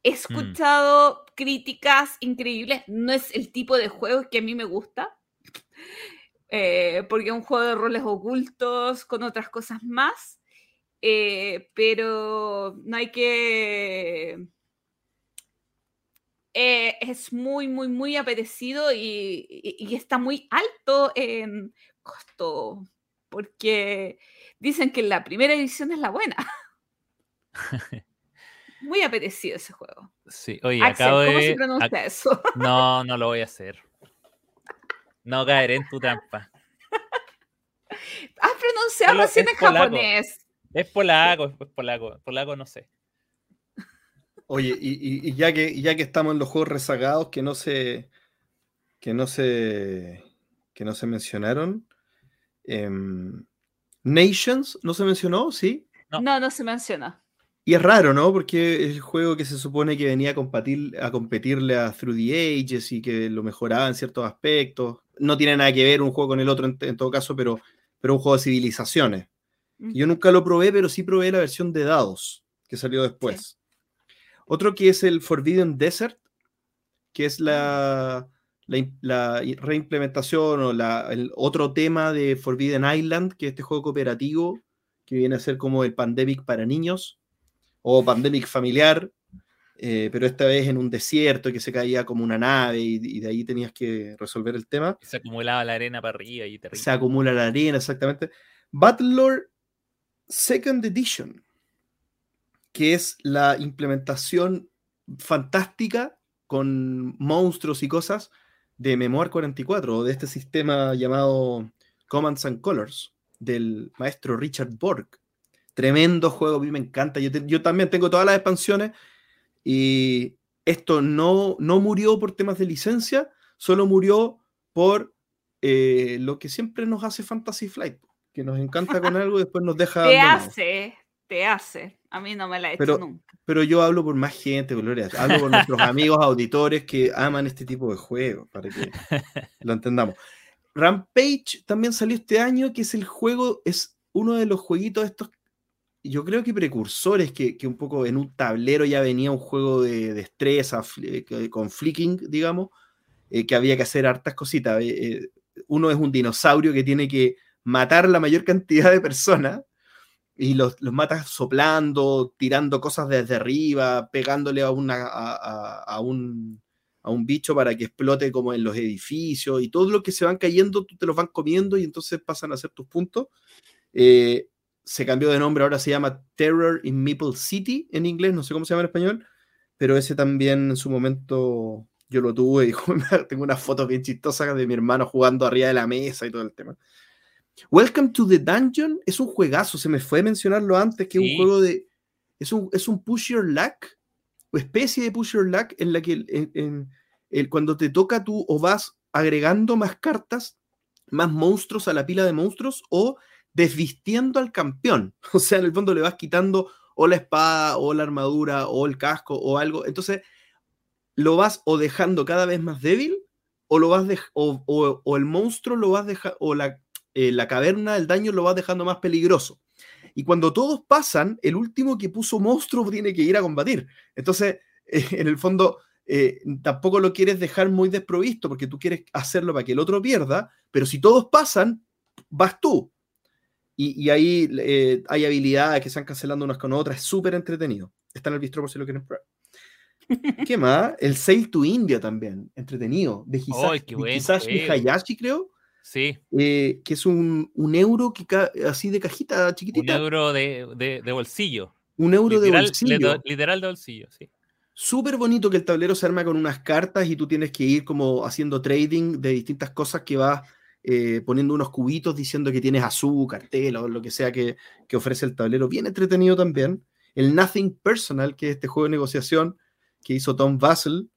He escuchado críticas increíbles. No es el tipo de juego que a mí me gusta. eh, porque es un juego de roles ocultos con otras cosas más. eh, pero no hay que... eh, es muy, muy, muy apetecido y, y- y está muy alto en costo, porque dicen que la primera edición es la buena. Muy apetecido ese juego.
Sí, oye,
Axel,
acabo
¿cómo
de.
se pronuncia
ac-
eso?
No, no lo voy a hacer. No caeré en tu trampa.
Has pronunciado
Solo
recién en
polaco.
japonés.
Es polaco, es polaco. Polaco no sé.
Oye, y, y- y ya que ya que estamos en los juegos rezagados que no se que no se que no se mencionaron, em, Nations no se mencionó, sí.
No.
No, no se menciona.
Y es raro, ¿no? Porque es el juego que se supone que venía a competir, a competirle a Through the Ages y que lo mejoraba en ciertos aspectos. No tiene nada que ver un juego con el otro en, en todo caso, pero, pero un juego de civilizaciones. Yo nunca lo probé, pero sí probé la versión de dados que salió después. Otro que es el Forbidden Desert, que es la, la, reimplementación o la, el otro tema de Forbidden Island, que es este juego cooperativo que viene a ser como el Pandemic para niños o Pandemic familiar, eh, pero esta vez en un desierto que se caía como una nave y, y de ahí tenías que resolver el tema.
Se acumulaba la arena para arriba y terrible.
Se acumula la arena, exactamente. Battlelord Second Edition, que es la implementación fantástica con monstruos y cosas de Memoir 44, o de este sistema llamado Commands and Colors, del maestro Richard Borg. Tremendo juego, a mí me encanta. Yo, te- yo también tengo todas las expansiones y esto no, no murió por temas de licencia, solo murió por eh, lo que siempre nos hace Fantasy Flight, que nos encanta con algo y después nos deja
Te hace, te hace. A mí no me la he hecho
Pero-
nunca.
Pero yo hablo por más gente, Gloria. Hablo por nuestros amigos auditores que aman este tipo de juegos, para que lo entendamos. Rampage también salió este año, que es el juego, es uno de los jueguitos estos, yo creo que precursores, que, que un poco en un tablero ya venía un juego de destreza, fli- que- con flicking, digamos, eh, que había que hacer hartas cositas. eh, eh, uno es un dinosaurio que tiene que matar la mayor cantidad de personas y los, los matas soplando, tirando cosas desde arriba, pegándole a, una, a, a- un, a un bicho para que explote como en los edificios y todo lo que se van cayendo, tú te los van comiendo y entonces pasan a ser tus puntos. Eh, se cambió de nombre, ahora se llama Terror in Maple City en inglés, no sé cómo se llama en español, pero ese también en su momento yo lo tuve y tengo unas fotos bien chistosas de mi hermano jugando arriba de la mesa y todo el tema. Welcome to the Dungeon es un juegazo, se me fue mencionarlo antes, que es
Sí.
un juego de. Es un, es un push your luck, o especie de push your luck, en la que el- en- en- el- cuando te toca tú o vas agregando más cartas, más monstruos a la pila de monstruos, o desvistiendo al campeón. O sea, en el fondo le vas quitando o la espada, o la armadura, o el casco, o algo. Entonces, lo vas o dejando cada vez más débil, o lo vas o- o el monstruo lo vas dejando, o la, eh, la caverna, el daño lo vas dejando más peligroso. Y cuando todos pasan, el último que puso monstruo tiene que ir a combatir. Entonces, eh, en el fondo, eh, tampoco lo quieres dejar muy desprovisto porque tú quieres hacerlo para que el otro pierda, pero si todos pasan, vas tú. Y, y ahí eh, hay habilidades que se van cancelando unas con otras, es súper entretenido. Está en el bistro por si lo quieren probar. ¿Qué más? El Sail to India también, entretenido. De Hisashi,
¡Ay, qué
de Hisashi! Hayashi, creo.
Sí,
eh, que es un, un euro que así de cajita
un
chiquitita.
euro de, de- de bolsillo.
Un euro de bolsillo.
literal de bolsillo, sí.
Súper bonito que el tablero se arma con unas cartas y tú tienes que ir como haciendo trading de distintas cosas que vas eh, poniendo unos cubitos diciendo que tienes azúcar, tela o lo que sea que, que ofrece el tablero. Bien entretenido también. El Nothing Personal, que es este juego de negociación que hizo Tom Vassell,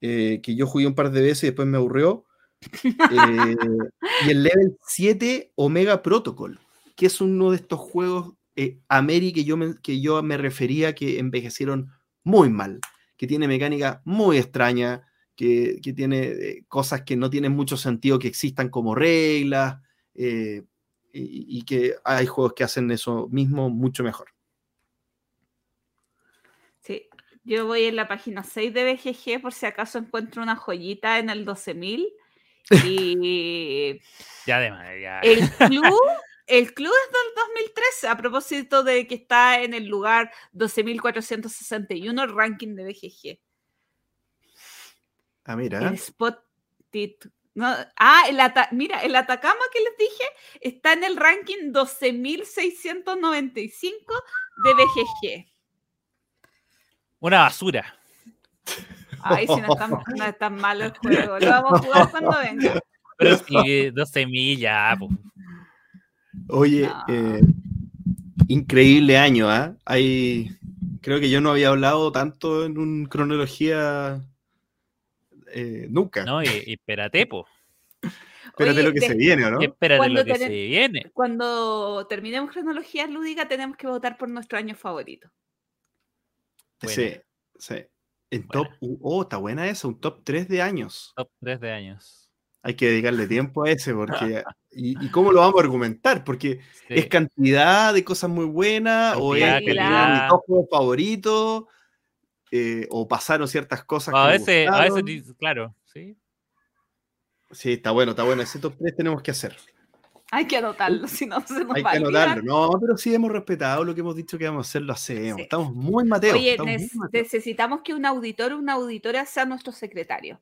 eh, que yo jugué un par de veces y después me aburrió. Eh, y el Level 7 Omega Protocol, que es uno de estos juegos eh, Ameri que yo, me, que yo me refería que envejecieron muy mal, que tiene mecánica muy extraña, que, que tiene eh, cosas que no tienen mucho sentido que existan como reglas, eh, y, y que hay juegos que hacen eso mismo mucho mejor.
Sí. Yo voy en la página 6 de BGG por si acaso encuentro una joyita en el 12.000. Y
Ya de madre, ya.
el club, el club es del 2013, a propósito de que está en el lugar 12.461 el ranking de BGG.
Ah, mira.
El spot tit- no, ah, el ata- mira, el Atacama que les dije está en el ranking 12.695 de BGG.
Una basura.
Ay, si no es tan, no es tan malo el juego. Lo vamos a jugar cuando venga.
Pero sí, 12 millas, po.
Oye,
No.
eh, increíble año, ¿ah? Hay, creo que yo no había hablado tanto en un cronología eh, nunca.
¿no? Y, y espérate, po.
Espérate
Oye,
lo que
de-
se viene, ¿o ¿no?
Espérate
Cuando
lo que se viene.
Cuando terminemos cronología lúdica, tenemos que votar por nuestro año favorito.
Sí, sí. En top,
Buena.
oh, está buena esa, un top 3 de años.
Top 3 de años.
Hay que dedicarle tiempo a ese, porque. ¿Y, y cómo lo vamos a argumentar? Porque
Sí.
es cantidad de cosas muy buenas, o es
calidad.
dos juegos favoritos, eh, o pasaron ciertas cosas.
a veces, a veces, claro, sí.
Sí, está bueno, está bueno. Ese top 3 tenemos que hacer.
Hay que anotarlo, si no se nos
Hay
va
que anotarlo. No, pero sí hemos respetado lo que hemos dicho que vamos a hacer, lo hacemos.
Sí.
Estamos muy mateos.
Oye,
estamos muy
nes-
mateos.
necesitamos que un auditor o una auditora sea nuestro secretario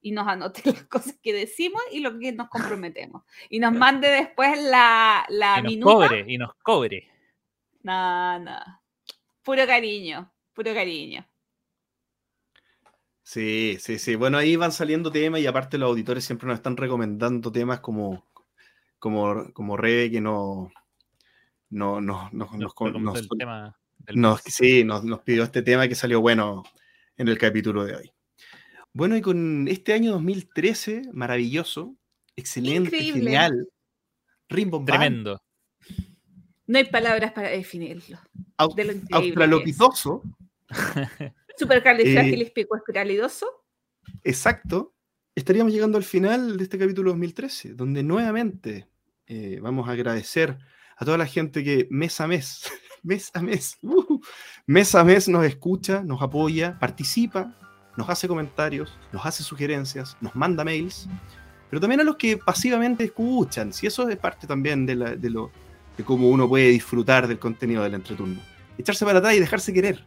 y nos anote las cosas que decimos y lo que nos comprometemos. Y nos mande después la, la
y nos
minuta.
cobre, y nos cobre.
No, no. Puro cariño, puro cariño.
Sí, sí, sí. Bueno, ahí van saliendo temas y aparte los auditores siempre nos están recomendando temas como, como, como Rebe que no, no, no, no- nos,
Nos, el tema del
nos- sí, nos, nos pidió este tema que salió bueno en el capítulo de hoy. Bueno, y con este año 2013, maravilloso, excelente,
Increíble.
genial, rimbomban,
Tremendo.
No hay palabras para definirlo.
au-
De lo increíble.
australopitoso,
Supercalifragilispicoespialidoso.
Exacto. Estaríamos llegando al final de este capítulo 2013, donde nuevamente eh, vamos a agradecer a toda la gente que mes a mes, mes a mes, uh, mes a mes nos escucha, nos apoya, participa, nos hace comentarios, nos hace sugerencias, nos manda mails, pero también a los que pasivamente escuchan, si eso es parte también de, la- de lo, de cómo uno puede disfrutar del contenido del entreturno. Echarse para atrás y dejarse querer.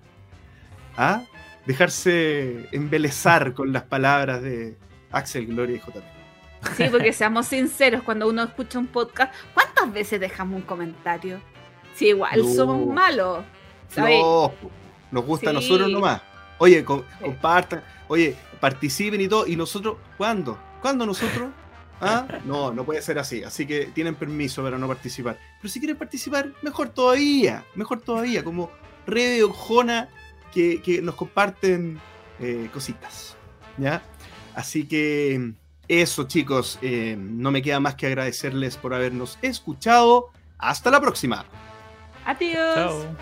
¿Ah? Dejarse embelezar con las palabras de Axel, Gloria y JP.
Sí, porque seamos sinceros, cuando uno escucha un podcast, ¿cuántas veces dejamos un comentario? Si igual
No.
somos malos. ¿sabes?
No, nos gusta a nosotros nomás. Oye, com-
Sí.
compartan, oye, participen y todo. ¿Y nosotros cuándo? ¿Cuándo nosotros? ¿Ah? No, no puede ser así. Así que tienen permiso para no participar. Pero si quieren participar, mejor todavía. Mejor todavía. Como Rebe o Jona que, que nos comparten eh, cositas. ¿Ya? Así que eso, chicos. eh, no me queda más que agradecerles por habernos escuchado. Hasta la próxima.
Adiós.
Chao.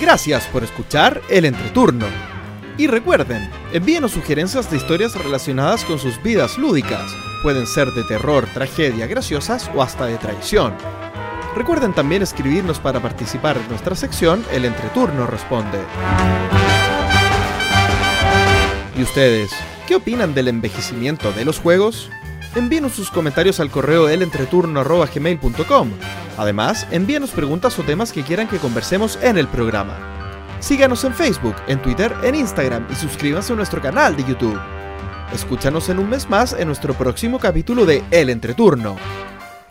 Gracias por escuchar el entreturno. Y recuerden, envíenos sugerencias de historias relacionadas con sus vidas lúdicas. Pueden ser de terror, tragedia, graciosas o hasta de traición. Recuerden también escribirnos para participar en nuestra sección El Entreturno Responde. ¿Y ustedes? ¿Qué opinan del envejecimiento de los juegos? Envíenos sus comentarios al correo elentreturno.gmail.com. Además, envíenos preguntas o temas que quieran que conversemos en el programa. Síganos en Facebook, en Twitter, en Instagram y suscríbanse a nuestro canal de YouTube. Escúchanos en un mes más en nuestro próximo capítulo de El Entreturno.